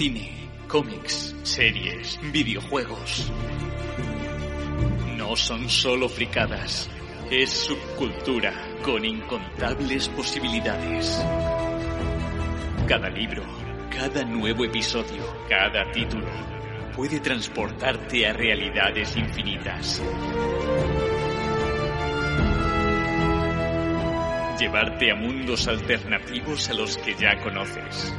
Cine, cómics, series, videojuegos. No son solo fricadas, es subcultura con incontables posibilidades. Cada libro, cada nuevo episodio, cada título puede transportarte a realidades infinitas. Llevarte a mundos alternativos a los que ya conoces.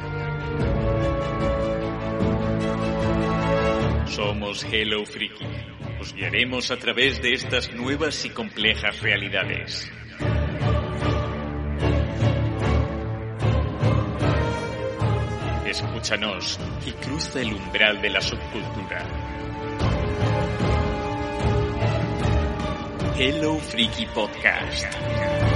Somos Hello Freaky. Os guiaremos a través de estas nuevas y complejas realidades. Escúchanos y cruza el umbral de la subcultura. Hello Freaky Podcast.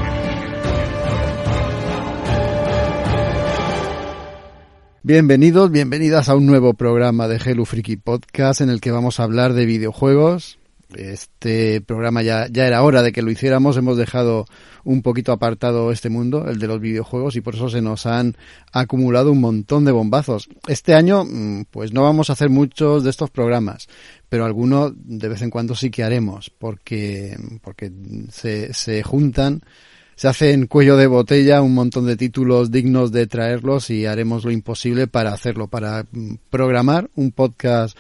Bienvenidos, bienvenidas a un nuevo programa de Hello Freaky Podcast en el que vamos a hablar de videojuegos. Este programa ya, ya era hora de que lo hiciéramos, hemos dejado un poquito apartado este mundo, el de los videojuegos, y por eso se nos han acumulado un montón de bombazos. Este año, mm, pues no vamos a hacer muchos de estos programas, pero algunos de vez en cuando sí que haremos, porque, porque se, se juntan se hace en cuello de botella un montón de títulos dignos de traerlos y haremos lo imposible para hacerlo, para mm, programar un podcast,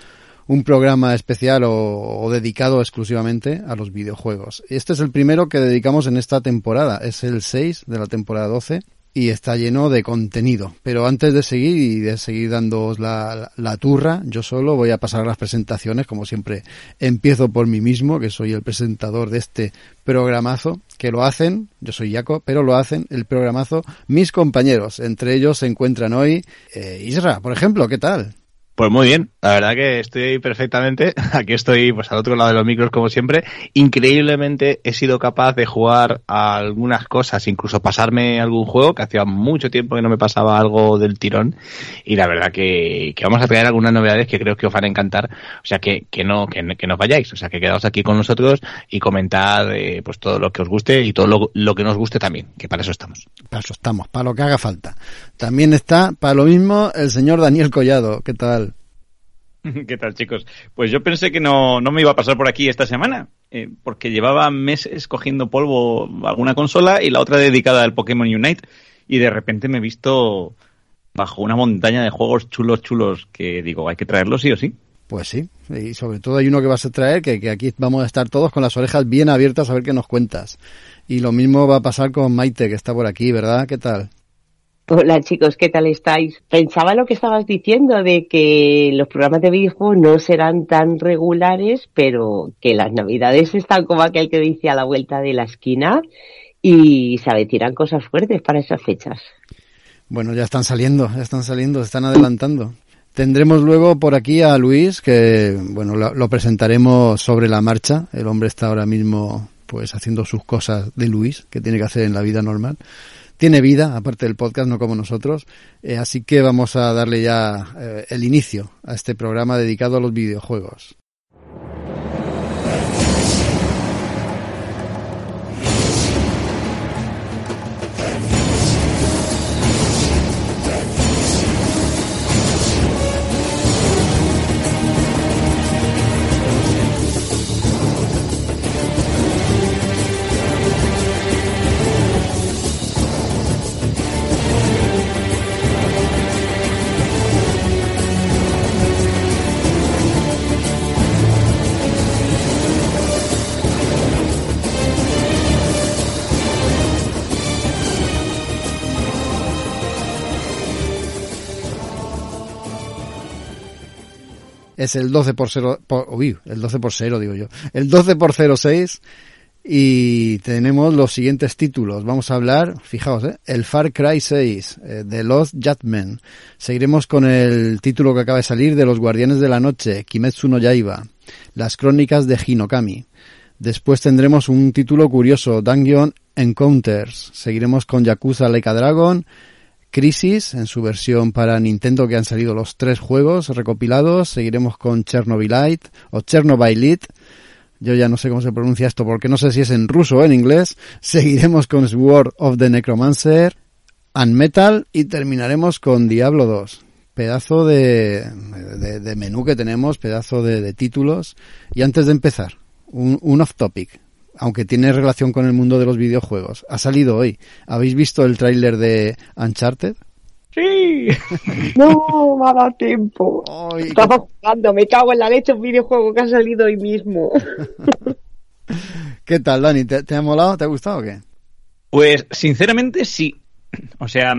un programa especial o, o, dedicado exclusivamente a los videojuegos. Este es el primero que dedicamos en esta temporada, es el 6 de la temporada 12 y está lleno de contenido. Pero antes de seguir y de seguir dándoos la, la, turra, yo solo voy a pasar a las presentaciones, como siempre empiezo por mí mismo, que soy el presentador de este programazo, que lo hacen, yo soy Jaco, pero lo hacen el programazo mis compañeros. Entre ellos se encuentran hoy eh, Isra, por ejemplo, ¿qué tal? Pues muy bien, la verdad que estoy perfectamente. Aquí estoy pues al otro lado de los micros como siempre. Increíblemente he sido capaz de jugar algunas cosas, incluso pasarme algún juego que hacía mucho tiempo que no me pasaba algo del tirón. Y la verdad que, que vamos a traer algunas novedades que creo que os van a encantar. O sea que, que no, que, que no vayáis. O sea que quedaos aquí con nosotros y comentad eh, pues todo lo que os guste y todo lo, lo que nos guste también, que para eso estamos. Para eso estamos, para lo que haga falta. También está para lo mismo el señor Daniel Collado. ¿Qué tal? ¿Qué tal, chicos? Pues yo pensé que no, no me iba a pasar por aquí esta semana, eh, porque llevaba meses cogiendo polvo alguna consola y la otra dedicada al Pokémon Unite, y de repente me he visto bajo una montaña de juegos chulos, chulos, que digo, hay que traerlos sí o sí. Pues sí, y sobre todo hay uno que vas a traer, que, que aquí vamos a estar todos con las orejas bien abiertas a ver qué nos cuentas. Y lo mismo va a pasar con Maite, que está por aquí, ¿verdad? ¿Qué tal? Hola chicos, ¿qué tal estáis? Pensaba lo que estabas diciendo de que los programas de videojuegos no serán tan regulares, pero que las navidades están como aquel que dice a la vuelta de la esquina y se avecinan cosas fuertes para esas fechas. Bueno, ya están saliendo, ya están saliendo, están adelantando. Tendremos luego por aquí a Luis, que bueno, lo, lo presentaremos sobre la marcha. El hombre está ahora mismo pues haciendo sus cosas de Luis, que tiene que hacer en la vida normal tiene vida, aparte del podcast, no como nosotros. Eh, así que vamos a darle ya eh, el inicio a este programa dedicado a los videojuegos. Es el 12 por 0, por, uy, el 12 por 0 digo yo, el 12 por 06 y tenemos los siguientes títulos. Vamos a hablar, fijaos, ¿eh? el Far Cry 6, eh, The Lost Judgment. Seguiremos con el título que acaba de salir de Los Guardianes de la Noche, Kimetsu no Yaiba, Las Crónicas de Hinokami. Después tendremos un título curioso, Dungeon Encounters. Seguiremos con Yakuza Leica Dragon, Crisis en su versión para Nintendo que han salido los tres juegos recopilados. Seguiremos con Chernobylite o Chernobylite. Yo ya no sé cómo se pronuncia esto porque no sé si es en ruso o en inglés. Seguiremos con Sword of the Necromancer and Metal y terminaremos con Diablo 2. pedazo de, de, menú que tenemos, pedazo de, títulos. Y antes de empezar, un, un off topic, aunque tiene relación con el mundo de los videojuegos. Ha salido hoy. ¿Habéis visto el tráiler de Uncharted? Sí. No, me ha dado tiempo. Estaba jugando, me cago en la leche un videojuego que ha salido hoy mismo. ¿Qué tal, Dani? ¿Te, ha molado? ¿Te ha gustado o qué? Pues, sinceramente, sí. O sea,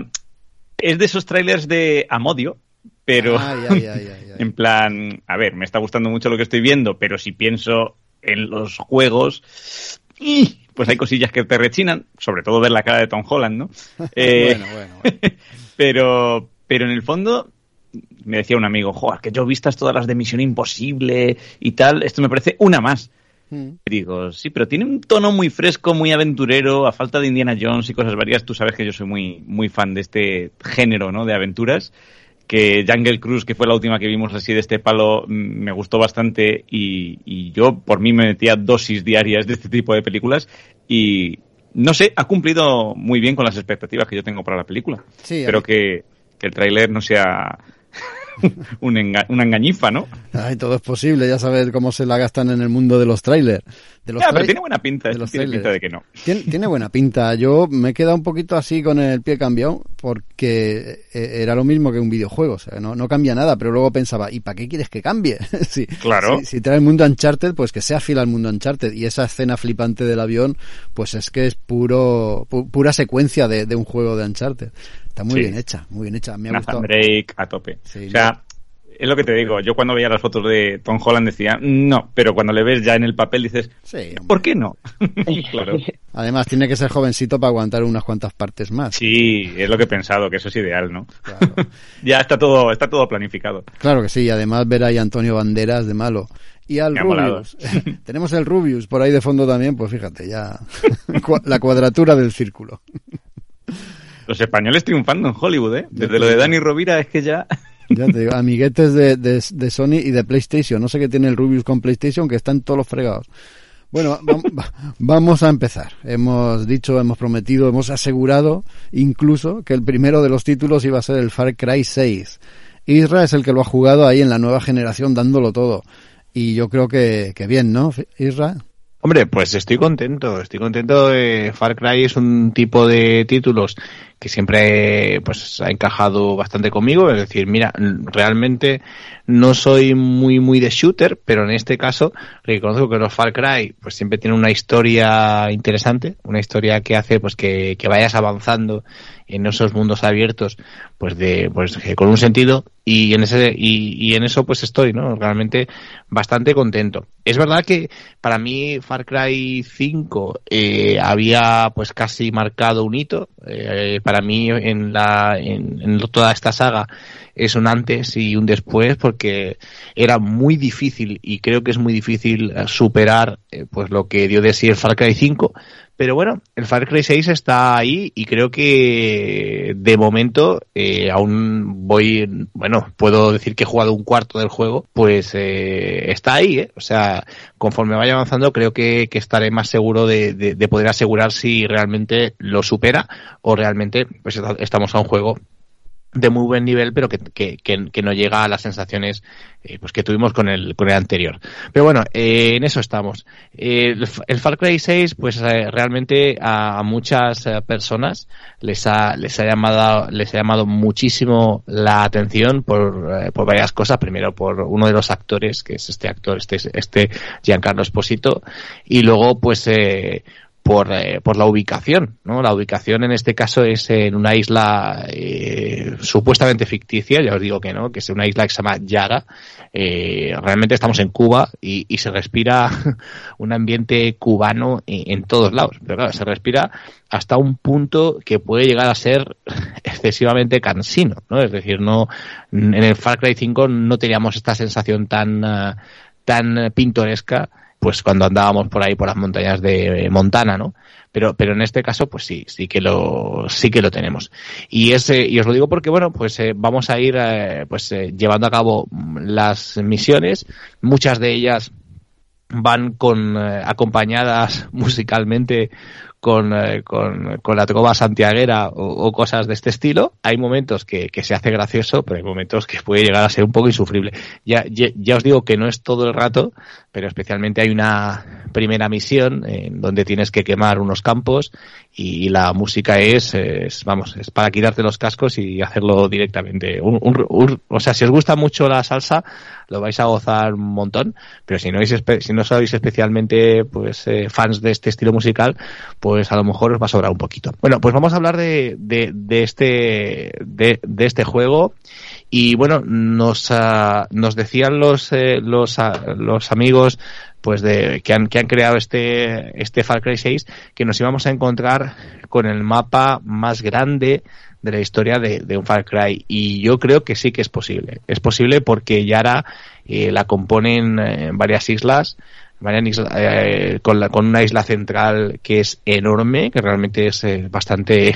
es de esos trailers de Amodio, pero en plan, a ver, me está gustando mucho lo que estoy viendo, pero si pienso en los juegos, pues hay cosillas que te rechinan, sobre todo ver la cara de Tom Holland, ¿no? Eh, bueno, bueno, bueno. pero, pero en el fondo, me decía un amigo, joder, que yo vistas todas las de Misión Imposible y tal, esto me parece una más. Mm. Digo, sí, pero tiene un tono muy fresco, muy aventurero, a falta de Indiana Jones y cosas varias. Tú sabes que yo soy muy, muy fan de este género, ¿no? De aventuras. Que Jungle Cruise, que fue la última que vimos así de este palo, me gustó bastante y, y yo por mí me metía dosis diarias de este tipo de películas y no sé, ha cumplido muy bien con las expectativas que yo tengo para la película. Sí, Espero que, que el tráiler no sea una engañifa, ¿no? Ay, todo es posible, ya sabes cómo se la gastan en el mundo de los trailers. De los pero tiene buena pinta, de tiene pinta de que no. Tiene, buena pinta. Yo me he quedado un poquito así con el pie cambiado porque eh, era lo mismo que un videojuego, o sea, no, no cambia nada, pero luego pensaba, ¿y para qué quieres que cambie? si, claro. Si, trae el mundo Uncharted, pues que sea fiel al mundo Uncharted. Y esa escena flipante del avión, pues es que es puro pura secuencia de, de un juego de Uncharted. Está muy bien hecha, muy bien hecha. Me ha Nathan Drake a tope. o sea, es lo que te digo. Yo cuando veía las fotos de Tom Holland decía, no, pero cuando le ves ya en el papel dices, sí, ¿por qué no? claro. Además, tiene que ser jovencito para aguantar unas cuantas partes más. Sí, es lo que he pensado, que eso es ideal, ¿no? ya está todo, está todo planificado. Claro que sí, y además ver ahí a Antonio Banderas de malo. Y al Rubius. Tenemos el Rubius por ahí de fondo también, pues fíjate, ya la cuadratura del círculo. Los españoles triunfando en Hollywood, ¿eh? Desde lo de Dani Rovira es que ya... Ya te digo, amiguetes de, de, Sony y de PlayStation. No sé qué tiene el Rubius con PlayStation, que están todos los fregados. Bueno, vamos a empezar. Hemos dicho, hemos prometido, hemos asegurado incluso que el primero de los títulos iba a ser el Far Cry 6. Isra es el que lo ha jugado ahí en la nueva generación dándolo todo. Y yo creo que, que bien, ¿no, Isra? Hombre, pues estoy contento, estoy contento. de Far Cry es un tipo de títulos que siempre pues ha encajado bastante conmigo, es decir, mira, realmente no soy muy muy de shooter, pero en este caso reconozco que los Far Cry pues siempre tienen una historia interesante, una historia que hace pues que, que vayas avanzando en esos mundos abiertos pues de pues con un sentido. Y en ese y, en eso pues estoy no realmente bastante contento. Es verdad que para mí Far Cry 5 eh, había pues casi marcado un hito eh, para mí en la en, toda esta saga es un antes y un después porque era muy difícil y creo que es muy difícil eh, superar eh, pues lo que dio de sí el Far Cry 5 pero bueno, el Far Cry 6 está ahí y creo que de momento eh, aún voy, bueno, puedo decir que he jugado un cuarto del juego, pues eh, está ahí, ¿eh? O sea, conforme vaya avanzando creo que, que estaré más seguro de, de, de, poder asegurar si realmente lo supera o realmente pues estamos a un juego de muy buen nivel, pero que, que, que, no llega a las sensaciones eh, pues que tuvimos con el, con el anterior. Pero bueno, eh, en eso estamos. Eh, el, Far Cry 6, pues eh, realmente a, a muchas eh, personas les ha, les ha llamado, les ha llamado muchísimo la atención por, por varias cosas. Primero por uno de los actores, que es este actor, este, este Giancarlo Esposito, y luego pues eh, por, eh, por la ubicación, ¿no? La ubicación en este caso es en una isla eh, supuestamente ficticia, ya os digo que no, que es una isla que se llama Yaga. Eh, realmente estamos en Cuba y, y se respira un ambiente cubano en, en, todos lados, pero claro, se respira hasta un punto que puede llegar a ser excesivamente cansino, ¿no? Es decir, no en el Far Cry 5 no teníamos esta sensación tan, uh, tan pintoresca pues cuando andábamos por ahí por las montañas de Montana, ¿no? Pero, pero en este caso, pues sí, sí que lo, sí que lo tenemos. Y ese, y os lo digo porque, bueno, pues eh, vamos a ir, eh, pues eh, llevando a cabo las misiones, muchas de ellas van con acompañadas musicalmente con, eh, con, con, la trova santiaguera o, cosas de este estilo. Hay momentos que, que, se hace gracioso, pero hay momentos que puede llegar a ser un poco insufrible. Ya, ya, ya, os digo que no es todo el rato, pero especialmente hay una primera misión en donde tienes que quemar unos campos y la música es, es vamos, es para quitarte los cascos y hacerlo directamente. Un, un, o sea, si os gusta mucho la salsa, lo vais a gozar un montón, pero si no, si no sois especialmente pues eh, fans de este estilo musical, pues a lo mejor os va a sobrar un poquito. Bueno, pues vamos a hablar de, de, de este, de, de este juego y bueno, nos, uh, nos decían los, eh, los, uh, los amigos pues de que han, que han creado este, este Far Cry 6 que nos íbamos a encontrar con el mapa más grande de la historia de, de un Far Cry y yo creo que sí que es posible. Es posible porque Yara eh, la componen eh, varias islas, varias eh, con, la, con una isla central que es enorme, que realmente es eh, bastante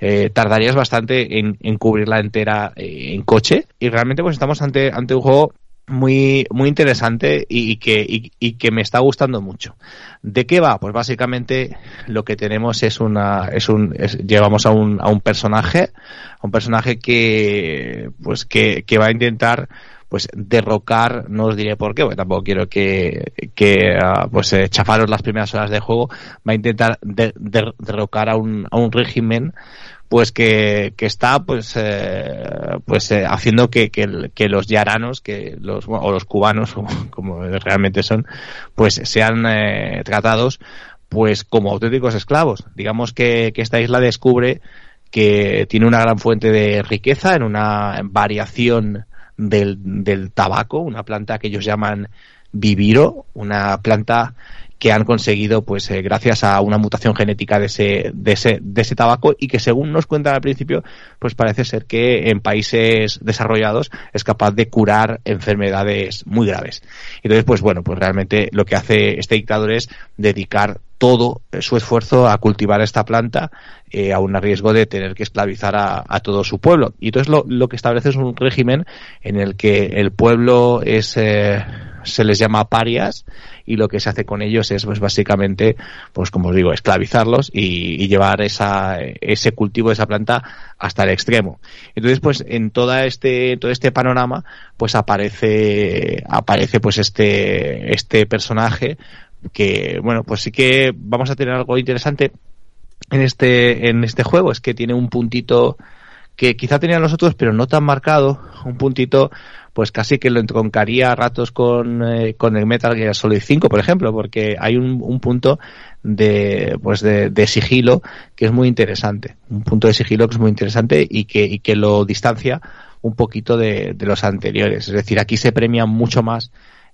eh, tardarías bastante en, en cubrirla entera eh, en coche y realmente pues estamos ante ante un juego muy, muy interesante y, que, y, que me está gustando mucho. ¿De qué va? Pues básicamente lo que tenemos es una, es un, llevamos a un, a un personaje, a un personaje que, pues que, que va a intentar pues derrocar, no os diré por qué, porque tampoco quiero que, que uh, pues eh, chafaros las primeras horas de juego, va a intentar de, de, derrocar a un, a un régimen pues que, que está pues eh, pues eh, haciendo que, que, que, los yaranos que los o los cubanos como realmente son pues sean eh, tratados pues como auténticos esclavos. Digamos que, que esta isla descubre que tiene una gran fuente de riqueza en una variación del, del tabaco una planta que ellos llaman viviro una planta que han conseguido, pues, eh, gracias a una mutación genética de ese, de ese, de ese tabaco y que según nos cuentan al principio, pues parece ser que en países desarrollados es capaz de curar enfermedades muy graves. Entonces, pues bueno, pues realmente lo que hace este dictador es dedicar todo su esfuerzo a cultivar esta planta eh, a un riesgo de tener que esclavizar a, a todo su pueblo. Y entonces lo, lo, que establece es un régimen en el que el pueblo es eh, se les llama parias y lo que se hace con ellos es pues básicamente pues como os digo esclavizarlos y, llevar esa ese cultivo de esa planta hasta el extremo. Entonces pues en toda este todo este panorama pues aparece aparece pues este este personaje que bueno pues sí que vamos a tener algo interesante en este en este juego. Es que tiene un puntito que quizá tenían los otros pero no tan marcado un puntito pues casi que lo entroncaría a ratos con, eh, con el Metal Gear Solid 5, por ejemplo, porque hay un, un punto de, pues de, de, sigilo que es muy interesante, un punto de sigilo que es muy interesante y que, y que lo distancia un poquito de, de los anteriores. Es decir, aquí se premia mucho más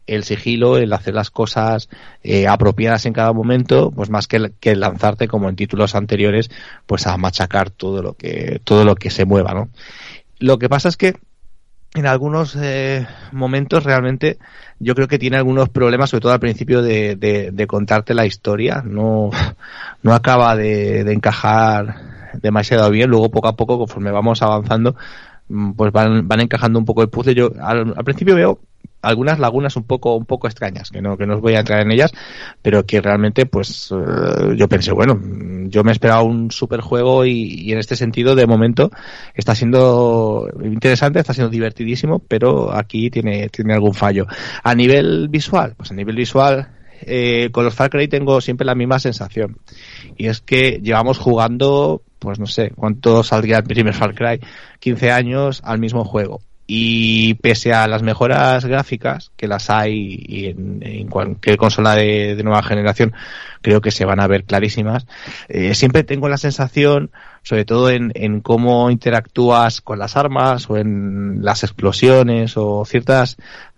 el sigilo, el hacer las cosas eh, apropiadas en cada momento, pues más que, que lanzarte como en títulos anteriores, pues a machacar todo lo que todo lo que se mueva, ¿no? Lo que pasa es que en algunos eh, momentos realmente yo creo que tiene algunos problemas, sobre todo al principio de, de, de contarte la historia. No, no acaba de, encajar demasiado bien. Luego poco a poco, conforme vamos avanzando, mm, pues van, van encajando un poco el puzzle. Yo al principio veo algunas lagunas un poco un poco extrañas que no que no os voy a entrar en ellas pero que realmente pues uh, yo pensé bueno yo me esperaba un super juego y, y, en este sentido de momento está siendo interesante está siendo divertidísimo pero aquí tiene tiene algún fallo. A nivel visual pues a nivel visual eh, con los Far Cry tengo siempre la misma sensación y es que llevamos jugando pues no sé cuánto saldría el primer Far Cry 15 años al mismo juego y pese a las mejoras gráficas que las hay en, en cualquier consola de, nueva generación creo que se van a ver clarísimas eh, siempre tengo la sensación sobre todo en, en, cómo interactúas con las armas o en las explosiones o ciertas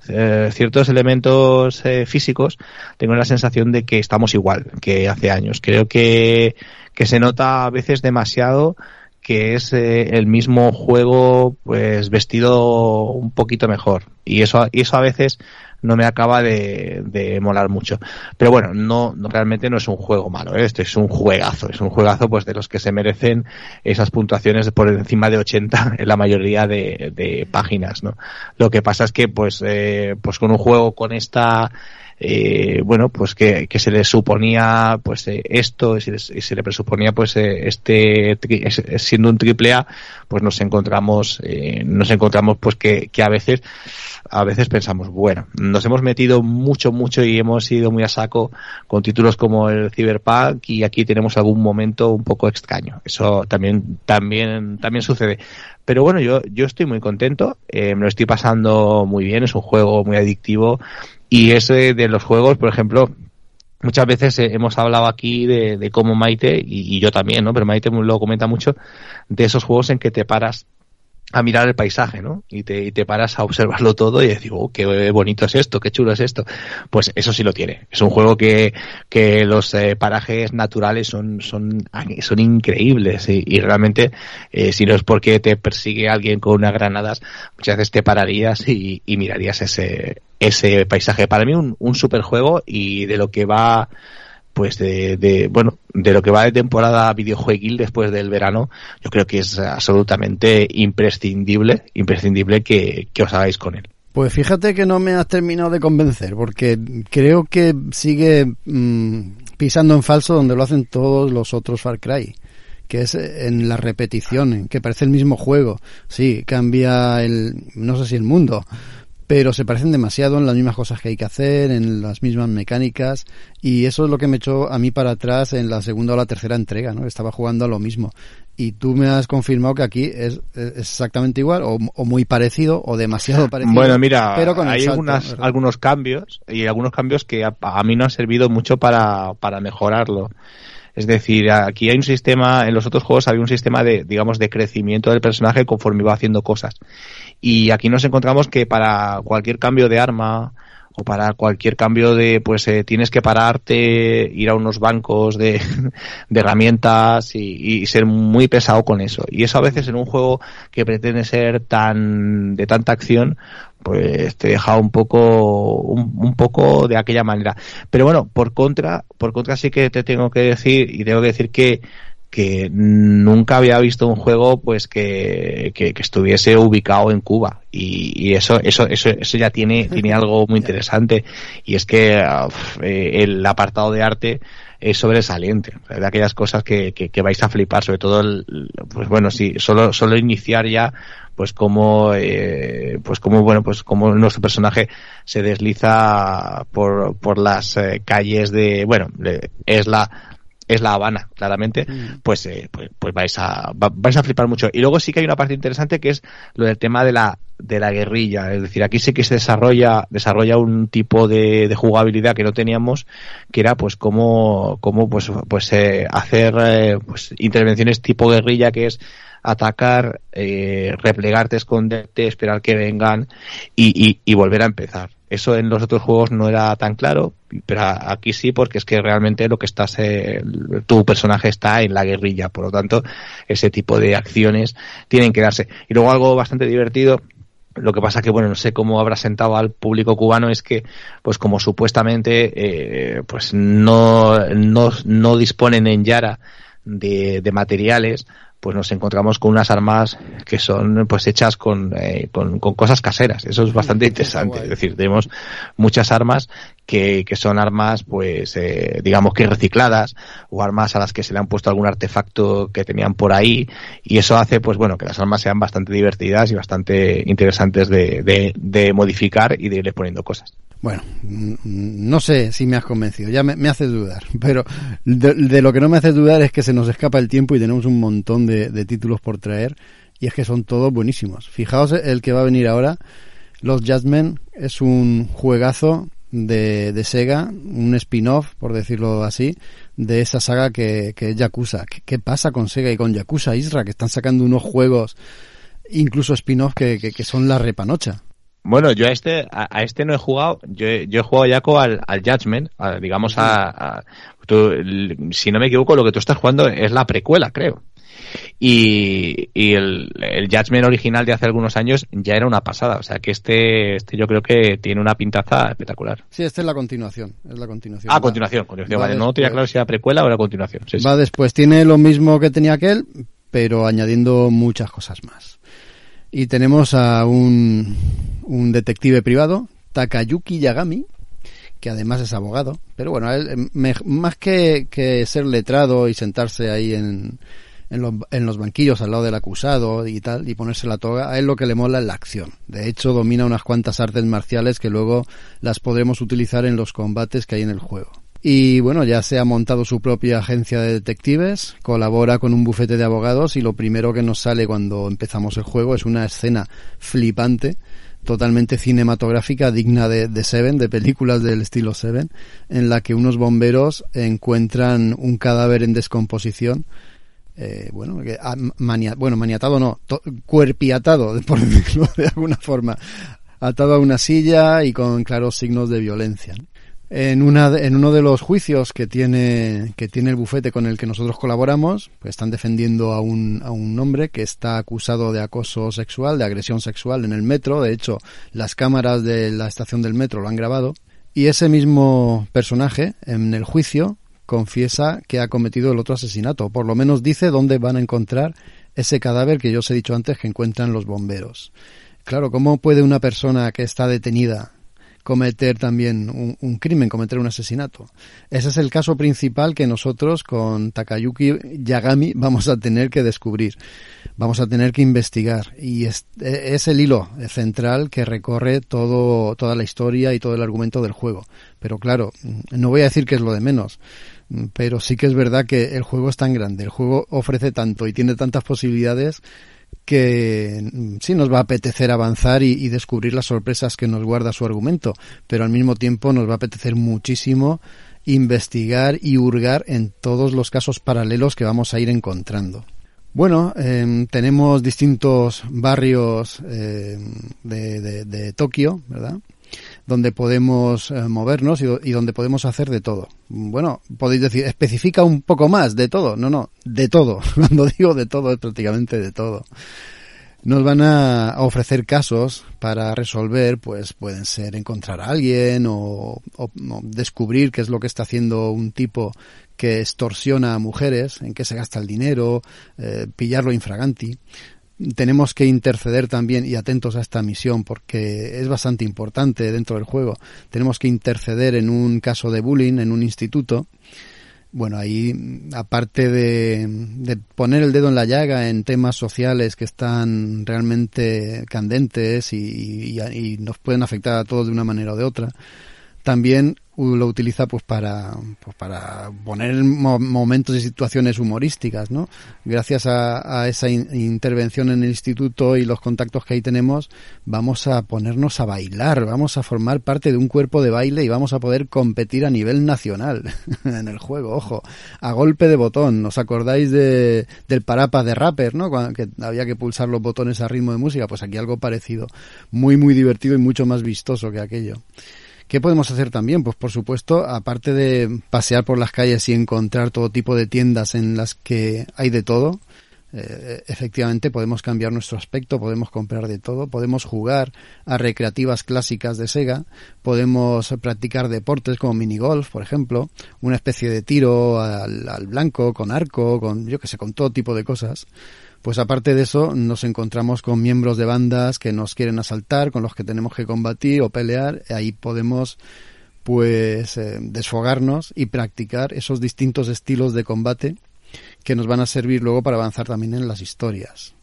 eh, ciertos elementos eh, físicos tengo la sensación de que estamos igual que hace años. Creo que que se nota a veces demasiado que es eh, el mismo juego pues vestido un poquito mejor. Y eso y eso a veces no me acaba de, de molar mucho. Pero bueno no, no, realmente no es un juego malo ¿eh? este es un juegazo es un juegazo pues de los que se merecen esas puntuaciones por encima de 80 en la mayoría de, de páginas no lo que pasa es que pues eh, pues con un juego con esta eh, bueno, pues que, que, se le suponía pues eh, esto y se, se, le presuponía pues eh, este siendo un triple A, pues nos encontramos eh, nos encontramos pues que, que a veces a veces pensamos, bueno, nos hemos metido mucho, mucho y hemos ido muy a saco con títulos como el Cyberpunk y aquí tenemos algún momento un poco extraño. Eso también, también, también sucede. Pero bueno, yo, yo estoy muy contento, eh, me lo estoy pasando muy bien, es un juego muy adictivo y ese de los juegos, por ejemplo, muchas veces eh, hemos hablado aquí de, cómo Maite, y, yo también, ¿no? Pero Maite lo comenta mucho, de esos juegos en que te paras a mirar el paisaje, ¿no? Y te, y te paras a observarlo todo y decir, oh, qué bonito es esto, qué chulo es esto. Pues eso sí lo tiene. Es un juego que, que los eh, parajes naturales son, son, son increíbles y, y realmente, eh, si no es porque te persigue alguien con unas granadas, muchas veces te pararías y, y mirarías ese, ese paisaje. Para mí un, un super juego y de lo que va, pues de, bueno de lo que va de temporada videojueguil después del verano yo creo que es absolutamente imprescindible imprescindible que, os hagáis con él pues fíjate que no me has terminado de convencer porque creo que sigue mmm, pisando en falso donde lo hacen todos los otros Far Cry que es en la repetición, que parece el mismo juego. Sí, cambia el, no sé si el mundo, pero se parecen demasiado en las mismas cosas que hay que hacer, en las mismas mecánicas, y eso es lo que me echó a mí para atrás en la segunda o la tercera entrega, ¿no? Estaba jugando a lo mismo. Y tú me has confirmado que aquí es, es exactamente igual, o, o, muy parecido, o demasiado parecido. Bueno, mira, pero con hay salto, algunas, algunos cambios, y algunos cambios que a, a mí no han servido mucho para, para mejorarlo. Es decir, aquí hay un sistema, en los otros juegos había un sistema de, digamos, de crecimiento del personaje conforme iba haciendo cosas. Y aquí nos encontramos que para cualquier cambio de arma o para cualquier cambio de, pues eh, tienes que pararte, ir a unos bancos de, de herramientas y, ser muy pesado con eso. Y eso a veces en un juego que pretende ser tan, de tanta acción, pues te deja un poco, un, poco de aquella manera. Pero bueno, por contra, por contra sí que te tengo que decir, y tengo que decir que, que nunca había visto un juego pues que, que, que estuviese ubicado en Cuba. Y, y, eso eso eso eso ya tiene tiene algo muy interesante. Y es que uf, eh, el apartado de arte es sobresaliente. De aquellas cosas que, que, que vais a flipar sobre todo el, pues bueno sí solo solo iniciar ya pues como eh, pues como bueno pues como nuestro personaje se desliza por por las eh, calles de bueno es la es La Habana, claramente, mm. pues, eh, pues, pues vais a vais a flipar mucho. Y luego sí que hay una parte interesante que es lo del tema de la de la guerrilla, es decir, aquí sí que se desarrolla desarrolla un tipo de, de jugabilidad que no teníamos, que era pues como como pues pues eh, hacer eh, pues intervenciones tipo guerrilla que es atacar, eh, replegarte, esconderte, esperar que vengan y, y, y volver a empezar. Eso en los otros juegos no era tan claro, pero aquí sí, porque es que realmente lo que estás, eh, tu personaje está en la guerrilla, por lo tanto, ese tipo de acciones tienen que darse. Y luego algo bastante divertido, lo que pasa que, bueno, no sé cómo habrá sentado al público cubano es que, pues como supuestamente, eh, pues no, no, no disponen en Yara de, de materiales, pues nos encontramos con unas armas que son pues hechas con, eh, con, con, cosas caseras. Eso es bastante interesante. Es decir, tenemos muchas armas que, que son armas pues eh, digamos que recicladas o armas a las que se le han puesto algún artefacto que tenían por ahí y eso hace pues bueno que las armas sean bastante divertidas y bastante interesantes de, de, de modificar y de irle poniendo cosas. Bueno, no sé si me has convencido, ya me, me hace dudar, pero de, lo que no me hace dudar es que se nos escapa el tiempo y tenemos un montón de, títulos por traer y es que son todos buenísimos. Fijaos el que va a venir ahora, Los Judgment, es un juegazo de, de Sega, un spin-off, por decirlo así, de esa saga que, que es Yakuza. ¿Qué, ¿Qué, pasa con Sega y con Yakuza Isra, que están sacando unos juegos, incluso spin-off, que, que son la repanocha? Bueno, yo a este, a, a, este no he jugado, yo, yo he jugado ya al, al Judgment, a, digamos a, a tú, si no me equivoco, lo que tú estás jugando es la precuela, creo. Y, y el, el, Judgment original de hace algunos años ya era una pasada, o sea que este, este yo creo que tiene una pintaza espectacular. Sí, esta es la continuación, es la continuación. Ah, va, continuación, continuación, vale, no tenía claro si era precuela o era continuación. Sí, va sí. después, tiene lo mismo que tenía aquel, pero añadiendo muchas cosas más. Y tenemos a un, un detective privado, Takayuki Yagami, que además es abogado. Pero bueno, él, más que, que ser letrado y sentarse ahí en, en los, en los banquillos al lado del acusado y tal, y ponerse la toga, a él lo que le mola es la acción. De hecho, domina unas cuantas artes marciales que luego las podremos utilizar en los combates que hay en el juego. Y bueno, ya se ha montado su propia agencia de detectives, colabora con un bufete de abogados y lo primero que nos sale cuando empezamos el juego es una escena flipante, totalmente cinematográfica, digna de, Seven, de películas del estilo Seven, en la que unos bomberos encuentran un cadáver en descomposición eh, bueno, bueno, maniatado no, cuerpiatado, por decirlo de alguna forma, atado a una silla y con claros signos de violencia. En, una, en uno de los juicios que tiene, que tiene el bufete con el que nosotros colaboramos, pues están defendiendo a un, a un hombre que está acusado de acoso sexual, de agresión sexual en el metro. De hecho, las cámaras de la estación del metro lo han grabado. Y ese mismo personaje, en el juicio, confiesa que ha cometido el otro asesinato. Por lo menos dice dónde van a encontrar ese cadáver que yo os he dicho antes que encuentran los bomberos. Claro, ¿cómo puede una persona que está detenida cometer también un, crimen, cometer un asesinato. Ese es el caso principal que nosotros con Takayuki Yagami vamos a tener que descubrir, vamos a tener que investigar y es, es el hilo central que recorre todo, toda la historia y todo el argumento del juego. Pero claro, no voy a decir que es lo de menos pero sí que es verdad que el juego es tan grande, el juego ofrece tanto y tiene tantas posibilidades que mm, sí nos va a apetecer avanzar y, descubrir las sorpresas que nos guarda su argumento, pero al mismo tiempo nos va a apetecer muchísimo investigar y hurgar en todos los casos paralelos que vamos a ir encontrando. Bueno, em, tenemos distintos barrios em, de, de Tokio, ¿verdad? Donde podemos eh, movernos y, donde podemos hacer de todo. Bueno, podéis decir, especifica un poco más de todo. No, no, de todo. Cuando digo de todo es prácticamente de todo. Nos van a ofrecer casos para resolver, pues pueden ser encontrar a alguien o, descubrir qué es lo que está haciendo un tipo que extorsiona a mujeres, en qué se gasta el dinero, eh, pillarlo infraganti tenemos que interceder también y atentos a esta misión porque es bastante importante dentro del juego. Tenemos que interceder en un caso de bullying en un instituto. Bueno, ahí, aparte de, poner el dedo en la llaga en temas sociales que están realmente candentes y, y nos pueden afectar a todos de una manera o de otra, también lo utiliza pues para pues para poner momentos y situaciones humorísticas no gracias a, esa intervención en el instituto y los contactos que ahí tenemos vamos a ponernos a bailar vamos a formar parte de un cuerpo de baile y vamos a poder competir a nivel nacional en el juego. Ojo a golpe de botón. Os acordáis de del parapa de rapper no que había que pulsar los botones a ritmo de música. Pues aquí algo parecido. Muy muy divertido y mucho más vistoso que aquello ¿Qué podemos hacer también? Pues por supuesto, aparte de pasear por las calles y encontrar todo tipo de tiendas en las que hay de todo, eh, efectivamente podemos cambiar nuestro aspecto, podemos comprar de todo, podemos jugar a recreativas clásicas de Sega, podemos practicar deportes como minigolf, por ejemplo, una especie de tiro al, al blanco, con arco, con yo que sé, con todo tipo de cosas. Pues aparte de eso, nos encontramos con miembros de bandas que nos quieren asaltar, con los que tenemos que combatir o pelear. Ahí podemos pues eh, desfogarnos y practicar esos distintos estilos de combate que nos van a servir luego para avanzar también en las historias.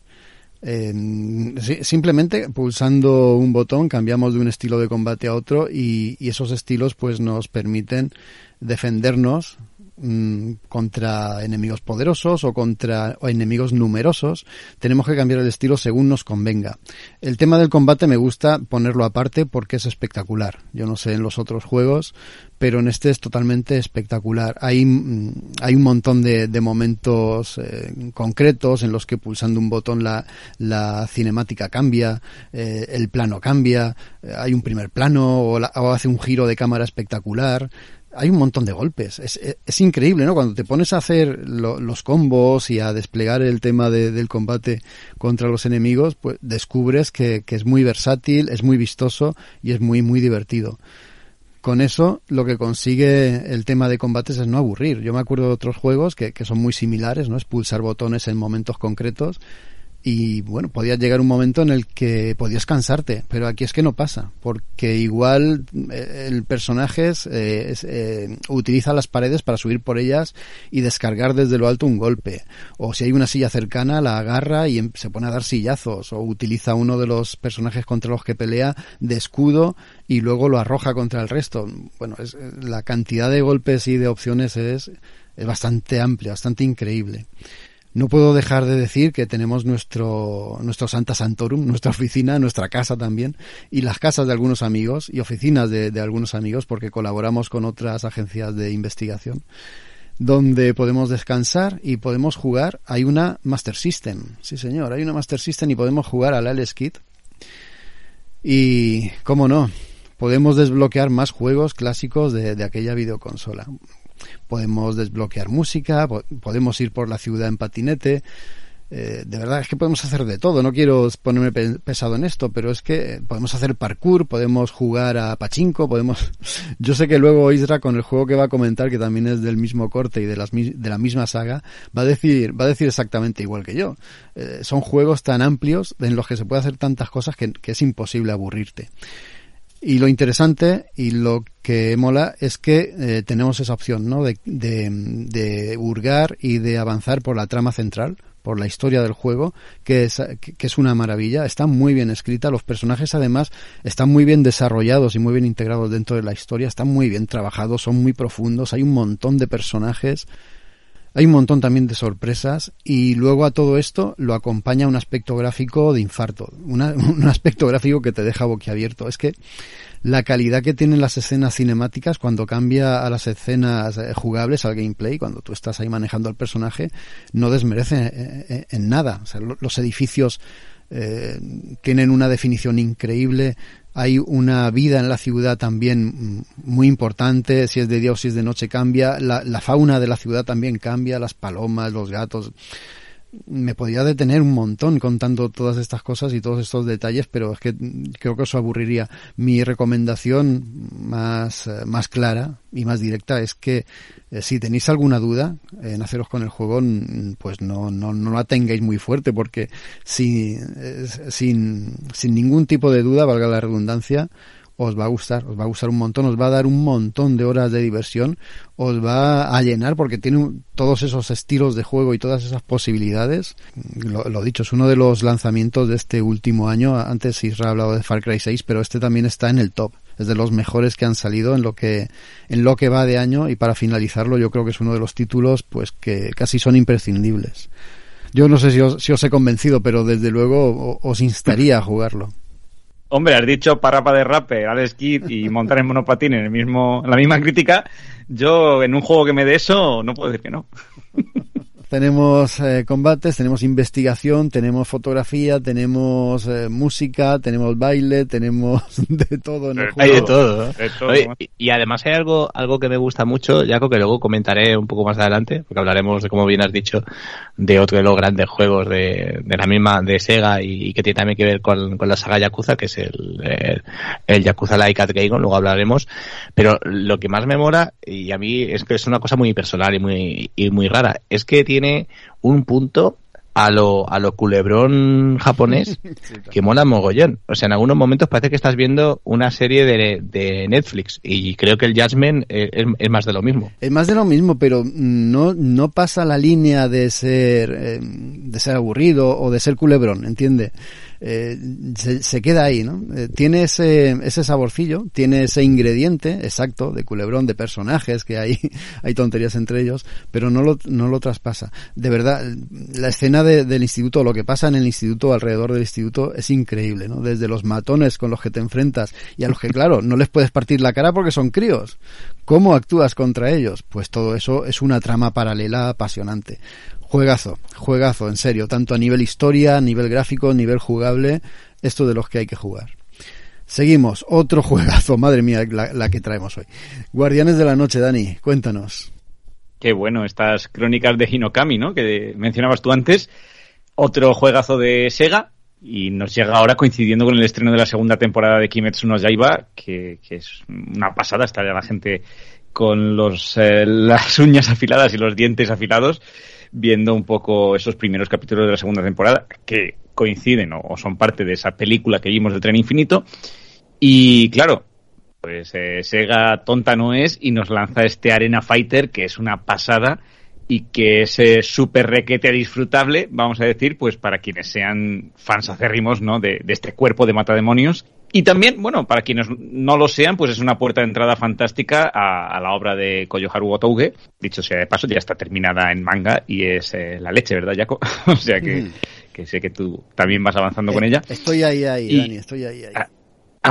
simplemente pulsando un botón cambiamos de un estilo de combate a otro y, y esos estilos pues nos permiten defendernos Mm, contra enemigos poderosos o contra enemigos numerosos, tenemos que cambiar el estilo según nos convenga. El tema del combate me gusta ponerlo aparte porque es espectacular. Yo no sé en los otros juegos, pero en este es totalmente espectacular. Hay, mm, hay un montón de, momentos eh, concretos en los que pulsando un botón la, la cinemática cambia, eh, el plano cambia, eh, hay un primer plano o, o hace un giro de cámara espectacular hay un montón de golpes. Es, es, increíble, ¿no? Cuando te pones a hacer los combos y a desplegar el tema del combate contra los enemigos, pues descubres que, que, es muy versátil, es muy vistoso y es muy, muy divertido. Con eso, lo que consigue el tema de combates es no aburrir. Yo me acuerdo de otros juegos que, que son muy similares, ¿no? Es pulsar botones en momentos concretos y bueno, podía llegar un momento en el que podías cansarte, pero aquí es que no pasa, porque igual eh, el personaje eh, eh, utiliza las paredes para subir por ellas y descargar desde lo alto un golpe, o si hay una silla cercana la agarra y em, se pone a dar sillazos, o utiliza uno de los personajes contra los que pelea de escudo y luego lo arroja contra el resto. Bueno, es, la cantidad de golpes y de opciones es, es bastante amplia, bastante increíble. No puedo dejar de decir que tenemos nuestro, nuestro Santa Santorum, nuestra oficina, nuestra casa también, y las casas de algunos amigos y oficinas de, algunos amigos, porque colaboramos con otras agencias de investigación, donde podemos descansar y podemos jugar. Hay una Master System, sí señor, hay una Master System y podemos jugar al Kit. Y, cómo no, podemos desbloquear más juegos clásicos de, de aquella videoconsola podemos desbloquear música, podemos ir por la ciudad en patinete. Eh, de verdad es que podemos hacer de todo. No quiero ponerme pesado en esto, pero es que podemos hacer parkour, podemos jugar a pachinko, podemos. Yo sé que luego Isra con el juego que va a comentar, que también es del mismo corte y de, las, de la misma saga, va a decir, va a decir exactamente igual que yo. Eh, son juegos tan amplios en los que se puede hacer tantas cosas que, que es imposible aburrirte. Y lo interesante y lo que mola es que eh, tenemos esa opción, ¿no? De, de, de, hurgar y de avanzar por la trama central, por la historia del juego, que es, que es una maravilla. Está muy bien escrita. Los personajes, además, están muy bien desarrollados y muy bien integrados dentro de la historia. Están muy bien trabajados, son muy profundos. Hay un montón de personajes. Hay un montón también de sorpresas y luego a todo esto lo acompaña un aspecto gráfico de infarto, un aspecto gráfico que te deja boquiabierto. Es que la calidad que tienen las escenas cinemáticas cuando cambia a las escenas eh, jugables, al gameplay, cuando tú estás ahí manejando al personaje, no desmerece eh, eh, en nada. O sea, los edificios tienen una definición increíble, hay una vida en la ciudad también muy importante, si es de día o si es de noche cambia, la, la fauna de la ciudad también cambia, las palomas, los gatos, me podía detener un montón contando todas estas cosas y todos estos detalles, pero es que creo que eso aburriría. Mi recomendación más, eh, más clara y más directa es que eh, si tenéis alguna duda en haceros con el juego, pues no, no, no la tengáis muy fuerte, porque si, sin, sin ningún tipo de duda, valga la redundancia, os va a gustar, os va a gustar un montón, os va a dar un montón de horas de diversión, os va a llenar porque tiene todos esos estilos de juego y todas esas posibilidades. Lo, dicho, es uno de los lanzamientos de este último año. Antes Isra ha hablado de Far Cry 6, pero este también está en el top. Es de los mejores que han salido en lo que, en lo que va de año y para finalizarlo yo creo que es uno de los títulos pues que casi son imprescindibles. Yo no sé si os, si os he convencido, pero desde luego os instaría a jugarlo. Hombre, has dicho parrapa de rape, Alex Kidd y montar en monopatín en el mismo, en la misma crítica. Yo, en un juego que me dé eso, no puedo decir que no. Tenemos eh, combates, tenemos investigación, tenemos fotografía, tenemos eh, música, tenemos baile, tenemos de todo en el juego. Hay de todo. De todo Oye, y, y, además hay algo, algo que me gusta mucho, Jaco, que luego comentaré un poco más adelante, porque hablaremos de, como bien has dicho, de otro de los grandes juegos de, de la misma, de Sega y, y, que tiene también que ver con, con la saga Yakuza, que es el, el, el Yakuza Like at luego hablaremos. Pero lo que más me mola, y a mí es que es una cosa muy personal y muy, y muy rara, es que tiene un punto a lo, a lo culebrón japonés que mola mogollón. O sea, en algunos momentos parece que estás viendo una serie de, de Netflix y creo que el Jasmine es, es, más de lo mismo. Es más de lo mismo, pero no, no pasa la línea de ser, eh, de ser aburrido o de ser culebrón, ¿entiende? Eh, se, se, queda ahí, ¿no? Eh, tiene ese, ese saborcillo, tiene ese ingrediente exacto de culebrón, de personajes, que hay, hay tonterías entre ellos, pero no lo, no lo traspasa. De verdad, la escena de, del instituto, lo que pasa en el instituto, alrededor del instituto, es increíble, ¿no? Desde los matones con los que te enfrentas y a los que, claro, no les puedes partir la cara porque son críos. ¿Cómo actúas contra ellos? Pues todo eso es una trama paralela apasionante. Juegazo, juegazo, en serio, tanto a nivel historia, a nivel gráfico, a nivel jugable, esto de los que hay que jugar. Seguimos, otro juegazo, madre mía, la, que traemos hoy. Guardianes de la Noche, Dani, cuéntanos. Qué bueno, estas crónicas de Hinokami, ¿no? Que mencionabas tú antes. Otro juegazo de Sega, y nos llega ahora coincidiendo con el estreno de la segunda temporada de Kimetsu no Yaiba, que, es una pasada, está ya la gente con los, eh, las uñas afiladas y los dientes afilados viendo un poco esos primeros capítulos de la segunda temporada que coinciden o, son parte de esa película que vimos de Tren Infinito. Y claro, pues eh, Sega tonta no es y nos lanza este Arena Fighter que es una pasada y que es eh, súper requete disfrutable, vamos a decir, pues para quienes sean fans acérrimos, ¿no? De, de este cuerpo de matademonios. Y también, bueno, para quienes no lo sean, pues es una puerta de entrada fantástica a, la obra de Koyoharu Otouge. Dicho sea de paso, ya está terminada en manga y es eh, la leche, ¿verdad, Jaco? o sea que, que, sé que tú también vas avanzando con eh, ella. Estoy ahí, ahí, Dani, estoy ahí, ahí.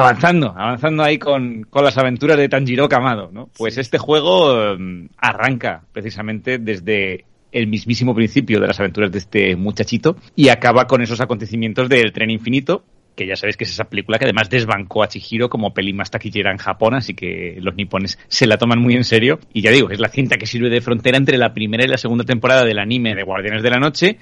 Avanzando, avanzando ahí con, con, las aventuras de Tanjiro Kamado, ¿no? Pues este juego mm, arranca precisamente desde el mismísimo principio de las aventuras de este muchachito y acaba con esos acontecimientos del tren infinito, que ya sabéis que es esa película que además desbancó a Chihiro como peli más taquillera en Japón, así que los nipones se la toman muy en serio. Y ya digo, es la cinta que sirve de frontera entre la primera y la segunda temporada del anime de Guardianes de la Noche